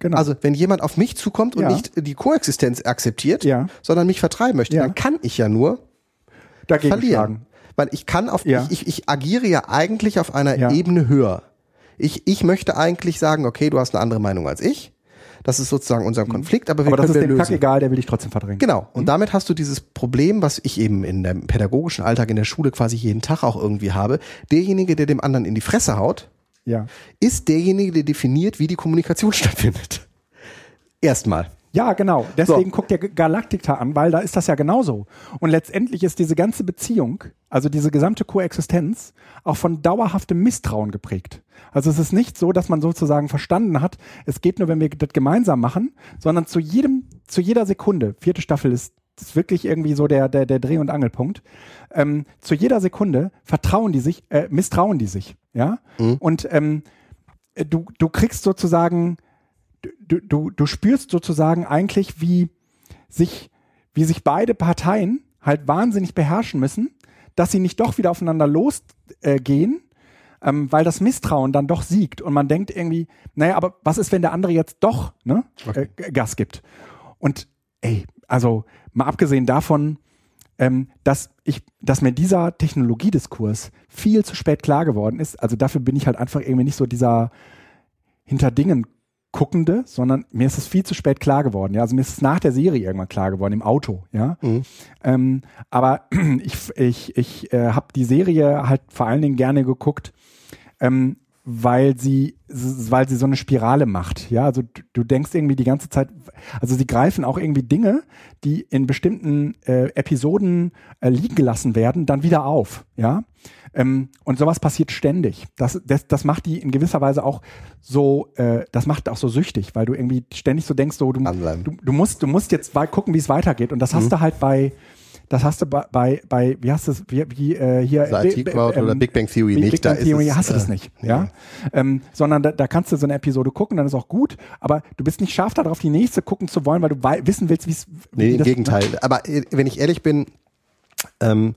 Genau. Also wenn jemand auf mich zukommt und ja. nicht die Koexistenz akzeptiert, ja. sondern mich vertreiben möchte, ja. dann kann ich ja nur
Dagegen
verlieren.
Schlagen.
Weil ich kann auf, ich, ich, ich agiere ja eigentlich auf einer Ebene höher. Ich, ich möchte eigentlich sagen, okay, du hast eine andere Meinung als ich. Das ist sozusagen unser mhm. Konflikt, aber wir
aber das ist
dem
Kack egal, der will dich trotzdem verdrängen.
Genau. Und mhm. damit hast du dieses Problem, was ich eben in dem pädagogischen Alltag in der Schule quasi jeden Tag auch irgendwie habe. Derjenige, der dem anderen in die Fresse haut,
ja.
ist derjenige, der definiert, wie die Kommunikation stattfindet. Erstmal.
Ja, genau. Deswegen so. guckt der Galaktika an, weil da ist das ja genauso. Und letztendlich ist diese ganze Beziehung, also diese gesamte Koexistenz, auch von dauerhaftem Misstrauen geprägt. Also es ist nicht so, dass man sozusagen verstanden hat, es geht nur, wenn wir das gemeinsam machen, sondern zu jedem, zu jeder Sekunde, vierte Staffel ist, ist wirklich irgendwie so der, der, der Dreh- und Angelpunkt, ähm, zu jeder Sekunde vertrauen die sich, äh, misstrauen die sich, ja. Mhm. Und ähm, du, du kriegst sozusagen du, du, du spürst sozusagen eigentlich, wie sich, wie sich beide Parteien halt wahnsinnig beherrschen müssen, dass sie nicht doch wieder aufeinander losgehen, äh, ähm, weil das Misstrauen dann doch siegt und man denkt irgendwie, naja, aber was ist, wenn der andere jetzt doch ne, okay. äh, Gas gibt? Und ey, also mal abgesehen davon, ähm, dass ich, dass mir dieser Technologiediskurs viel zu spät klar geworden ist. Also dafür bin ich halt einfach irgendwie nicht so dieser hinter Dingen Guckende, sondern mir ist es viel zu spät klar geworden. Ja, also mir ist es nach der Serie irgendwann klar geworden im Auto. Ja, mhm. ähm, aber ich ich ich äh, habe die Serie halt vor allen Dingen gerne geguckt, ähm, weil sie weil sie so eine Spirale macht. Ja, also du, du, denkst irgendwie die ganze Zeit, also sie greifen auch irgendwie Dinge, die in bestimmten äh, Episoden äh, liegen gelassen werden, dann wieder auf. Ja, ähm, und sowas passiert ständig. Das, das, das macht die in gewisser Weise auch so, äh, das macht auch so süchtig, weil du irgendwie ständig so denkst, so, du, du, du musst, du musst jetzt gucken, wie es weitergeht. Und das hast mhm. du halt bei, das hast du bei, bei, bei wie hast du es, wie, wie äh, hier
also IT Crowd ähm, oder Big Bang Theory Big nicht.
Big Bang Theory hast du das äh, nicht, äh, ja. Ähm, sondern da, da kannst du so eine Episode gucken, dann ist auch gut, aber du bist nicht scharf darauf, die nächste gucken zu wollen, weil du wissen willst,
wie Nee, im Gegenteil. Aber äh, wenn ich ehrlich bin, ähm,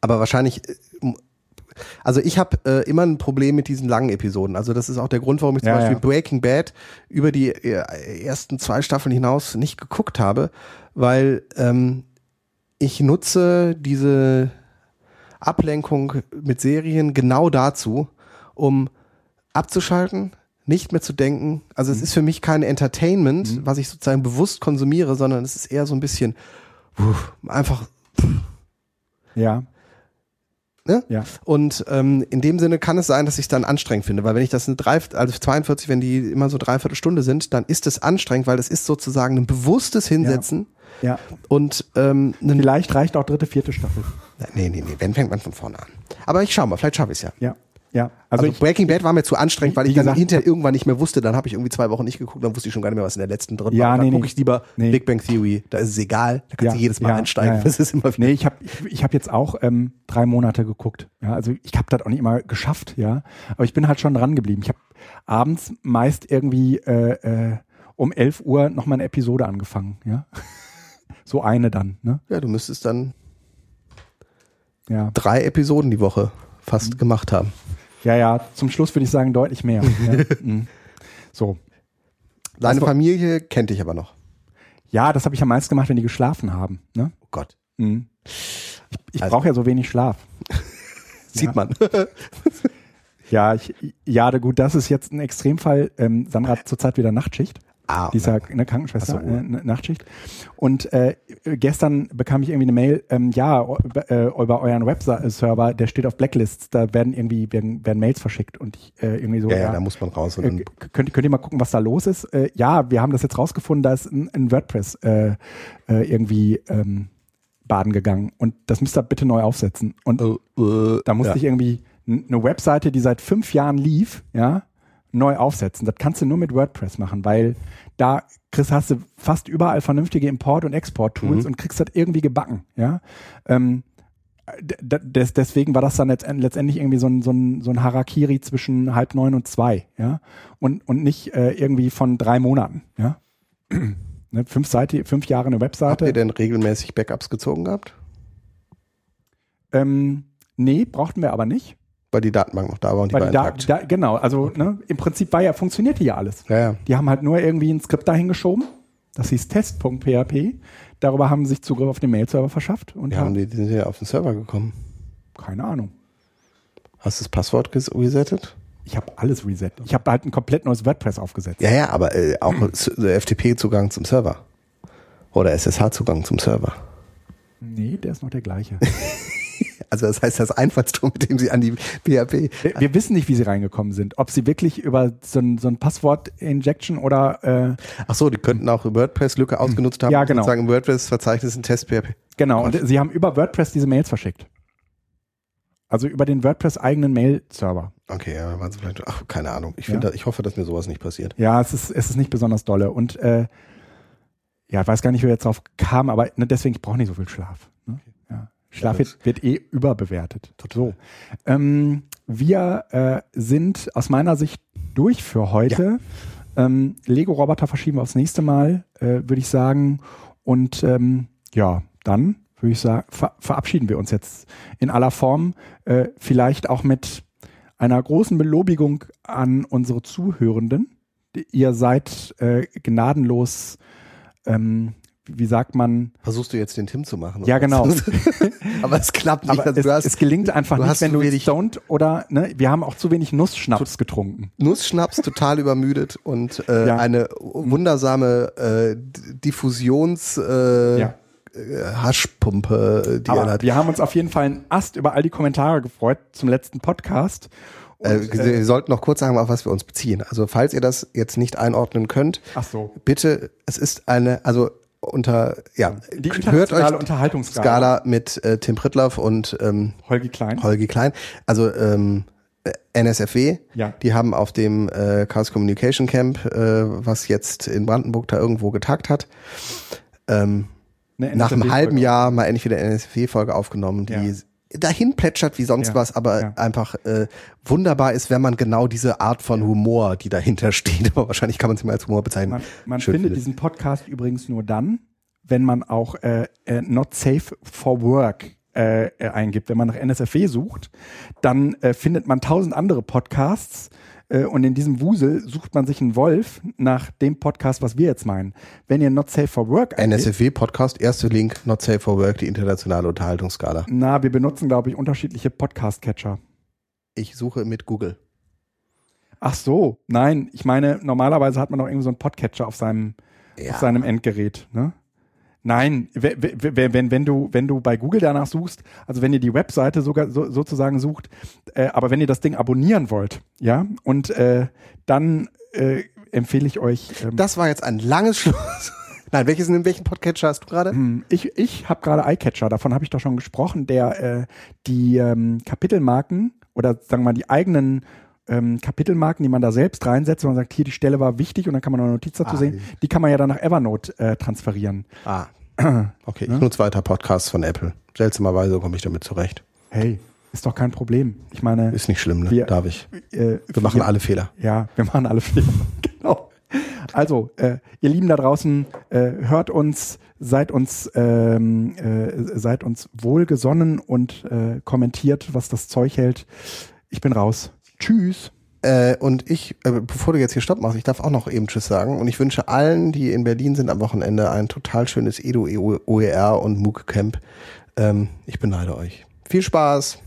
aber wahrscheinlich äh, also ich habe äh, immer ein Problem mit diesen langen Episoden. Also das ist auch der Grund, warum ich zum ja, Beispiel ja. Breaking Bad über die äh, ersten zwei Staffeln hinaus nicht geguckt habe, weil ähm, ich nutze diese Ablenkung mit Serien genau dazu, um abzuschalten, nicht mehr zu denken. Also mhm. es ist für mich kein Entertainment, mhm. was ich sozusagen bewusst konsumiere, sondern es ist eher so ein bisschen puh, einfach
Ja.
Ne?
Ja.
Und ähm, in dem Sinne kann es sein, dass ich es dann anstrengend finde, weil wenn ich das eine drei, also 42, wenn die immer so dreiviertel Stunde sind, dann ist es anstrengend, weil das ist sozusagen ein bewusstes Hinsetzen
Ja.
Und ähm,
Vielleicht reicht auch dritte, vierte Staffel.
nee, nee, nee, wenn fängt man von vorne an. Aber ich schau mal, vielleicht schaffe ich es ja.
Ja. Ja.
Also,
Also, ich,
Breaking Bad war mir zu anstrengend, weil ich dann
gesagt,
hinterher irgendwann nicht mehr wusste. Dann habe ich irgendwie zwei Wochen nicht geguckt, dann wusste ich schon gar nicht mehr, was in der letzten drin
Ja,
war. Dann
nee,
gucke
nee.
ich lieber
Nee.
Big Bang Theory. Da ist es egal. Da kannst
Ja,
du jedes Mal
ja,
einsteigen.
ja, ja.
Das ist immer
nee, ich habe ich, hab jetzt auch ähm, drei Monate geguckt. Ja, also ich habe das auch nicht immer geschafft, ja. Aber ich bin halt schon dran geblieben. Ich habe abends meist irgendwie äh, äh, um 11 Uhr noch mal eine Episode angefangen, ja. So eine dann, ne?
Ja, du müsstest dann
Ja.
drei Episoden die Woche
Mhm.
fast gemacht haben.
Ja, ja, zum Schluss würde ich sagen deutlich mehr. ja. Mhm. So.
Deine
war-
Familie kennt dich aber noch.
Ja, das habe ich am meisten gemacht, wenn die geschlafen haben. Ne?
Oh Gott.
Mhm. Ich, ich
Also-
brauche ja so wenig Schlaf.
Sieht
Ja.
man.
Ja, ich, ja, gut, das ist jetzt ein Extremfall. Ähm, Sandra hat zurzeit wieder Nachtschicht.
Ah,
Die ist ja eine Krankenschwester,
so.
äh, eine Nachtschicht. Und äh, gestern bekam ich irgendwie eine Mail, ähm, ja, äh, über euren Webserver, der steht auf Blacklists, da werden irgendwie werden, werden Mails verschickt und ich äh, irgendwie so.
ja, ja, da muss man raus. Und
Äh, könnt, könnt ihr mal gucken, was da los ist? Äh, ja, wir haben das jetzt rausgefunden, da ist ein, ein WordPress äh, äh, irgendwie ähm, baden gegangen und das müsst ihr bitte neu aufsetzen. Und
äh, äh,
da musste
ja.
ich irgendwie eine Webseite, die seit fünf Jahren lief, ja, neu aufsetzen. Das kannst du nur mit WordPress machen, weil da Chris, hast du fast überall vernünftige Import- und Export-Tools
Mhm.
und kriegst das irgendwie gebacken, ja. Ähm, des, deswegen war das dann letzt- letztendlich irgendwie so ein, so, ein, so ein Harakiri zwischen halb neun und zwei, ja. Und, und nicht äh, irgendwie von drei Monaten, ja. ne, fünf, Seite, fünf Jahre eine
Habt ihr
Webseite.
denn regelmäßig Backups gezogen gehabt?
Ähm, nee, brauchten wir aber nicht.
Weil die Datenbank noch da war und die
Weil
war
die da, da, genau, also ne, im Prinzip war ja, funktionierte ja alles.
Ja, ja.
Die haben halt nur irgendwie ein Skript dahin geschoben. Das hieß test.php. Darüber haben sie sich Zugriff auf den Mail-Server verschafft und
Die, haben die, die sind ja auf den Server gekommen.
keine Ahnung.
Hast du das Passwort resettet?
Ich habe alles reset. Ich habe halt ein komplett neues WordPress aufgesetzt.
Ja, ja, aber äh, auch äh, FTP-Zugang zum Server. Oder SSH-Zugang zum Server.
Nee, der ist noch der gleiche.
Also das heißt, das Einfallstor, mit dem sie an die PHP.
wir, wir wissen nicht, wie sie reingekommen sind. Ob sie wirklich über so ein, so ein Passwort-Injection oder äh,
Ach so, die könnten auch WordPress-Lücke ausgenutzt haben.
Ja, genau.
Sozusagen im WordPress-Verzeichnis ein Test PHP.
genau, und sie haben über WordPress diese Mails verschickt. Also über den WordPress-eigenen Mail-Server.
Okay, ja, waren sie vielleicht. Ach, keine Ahnung. Ich
Ja.
finde, ich hoffe, dass mir sowas nicht passiert.
Ja, es ist, es ist nicht besonders dolle. Und äh, ja, ich weiß gar nicht, wie wir jetzt drauf kamen, aber ne, deswegen, ich brauche nicht so viel Schlaf. Ne? Ja. Schlaf
Ja,
wird, wird eh überbewertet. So. Ähm, wir äh, sind aus meiner Sicht durch für heute. Ähm, Lego-Roboter verschieben wir aufs nächste Mal, äh, würde ich sagen. Und ähm, ja, dann würde ich sagen, ver verabschieden wir uns jetzt in aller Form. Äh, vielleicht auch mit einer großen Belobigung an unsere Zuhörenden. Ihr seid äh, gnadenlos, ähm, wie sagt man,
Versuchst du jetzt den Tim zu machen?
ja genau.
aber es klappt nicht. Also
es,
hast
es gelingt einfach nicht, wenn du stoned oder, ne, wir haben auch zu wenig Nussschnaps getrunken.
Nussschnaps total übermüdet und äh,
Ja.
eine wundersame äh, Diffusions äh,
Ja.
äh, Haschpumpe, die er
Aber
hat.
wir haben uns auf jeden Fall einen Ast über all die Kommentare gefreut zum letzten Podcast.
Äh,
Und,
wir sollten noch kurz sagen, auf was wir uns beziehen. Also falls ihr das jetzt nicht einordnen könnt,
so.
bitte, es ist eine, also unter, ja,
Die
hört euch
Unterhaltungsskala.
Skala mit äh, Tim Prittlaff und ähm,
Holgi Klein.
Holgi Klein. Also ähm, äh, NSFW,
Ja.
die haben auf dem äh, Chaos Communication Camp, äh, was jetzt in Brandenburg da irgendwo getagt hat, ähm, nach einem halben. Jahr mal endlich wieder eine NSFW-Folge aufgenommen, die
Ja.
Dahin plätschert wie sonst
Ja.
was, aber
Ja.
einfach äh, wunderbar ist, wenn man genau diese Art von Humor, die dahinter steht, aber wahrscheinlich kann man es immer als Humor bezeichnen.
Man, man findet
findet.
diesen Podcast übrigens nur dann, wenn man auch äh, äh, Not Safe for Work äh, äh, eingibt. Wenn man nach NSFW sucht, dann äh, findet man tausend andere Podcasts und in diesem Wusel sucht man sich einen Wolf nach dem Podcast, was wir jetzt meinen. Wenn ihr Not Safe for Work eingibt,
NSFW-Podcast, erste Link, Not Safe for Work, die internationale Unterhaltungsskala.
na, wir benutzen, glaube ich, unterschiedliche Podcast-Catcher.
Ich suche mit Google.
Ach so, nein, ich meine, normalerweise hat man doch irgendwie so einen Podcatcher auf seinem,
Ja.
auf seinem Endgerät. Ne? Nein, wenn, wenn, wenn, du, wenn du bei Google danach suchst, also wenn ihr die Webseite sogar so, sozusagen sucht, äh, aber wenn ihr das Ding abonnieren wollt, ja, und äh, dann äh, empfehle ich euch.
Ähm, das war jetzt ein langes Schluss. Nein, welches in welchen Podcatcher hast du gerade? Hm,
ich, ich habe gerade iCatcher, davon habe ich doch schon gesprochen, der äh, die ähm, Kapitelmarken oder sagen wir mal die eigenen ähm, Kapitelmarken, die man da selbst reinsetzt und man sagt, hier die Stelle war wichtig und dann kann man noch eine Notiz dazu ah, sehen, die kann man ja dann nach Evernote äh, transferieren.
Ah. Okay, ich nutze weiter Podcasts von Apple. Seltsamerweise komme ich damit zurecht.
Hey, ist doch kein Problem. Ich meine.
Ist nicht schlimm, ne? Wir, Darf ich. Äh, wir machen wir, alle Fehler.
Ja, wir machen alle Fehler. genau. Also, äh, ihr Lieben da draußen, äh, hört uns, seid uns, ähm, äh, seid uns wohlgesonnen und äh, kommentiert, was das Zeug hält. Ich bin raus. Tschüss.
Äh, und ich, äh, bevor du jetzt hier Stopp machst, ich darf auch noch eben Tschüss sagen. Und ich wünsche allen, die in Berlin sind am Wochenende, ein total schönes Edu OER und MOOC Camp. Ähm, ich beneide euch. Viel Spaß.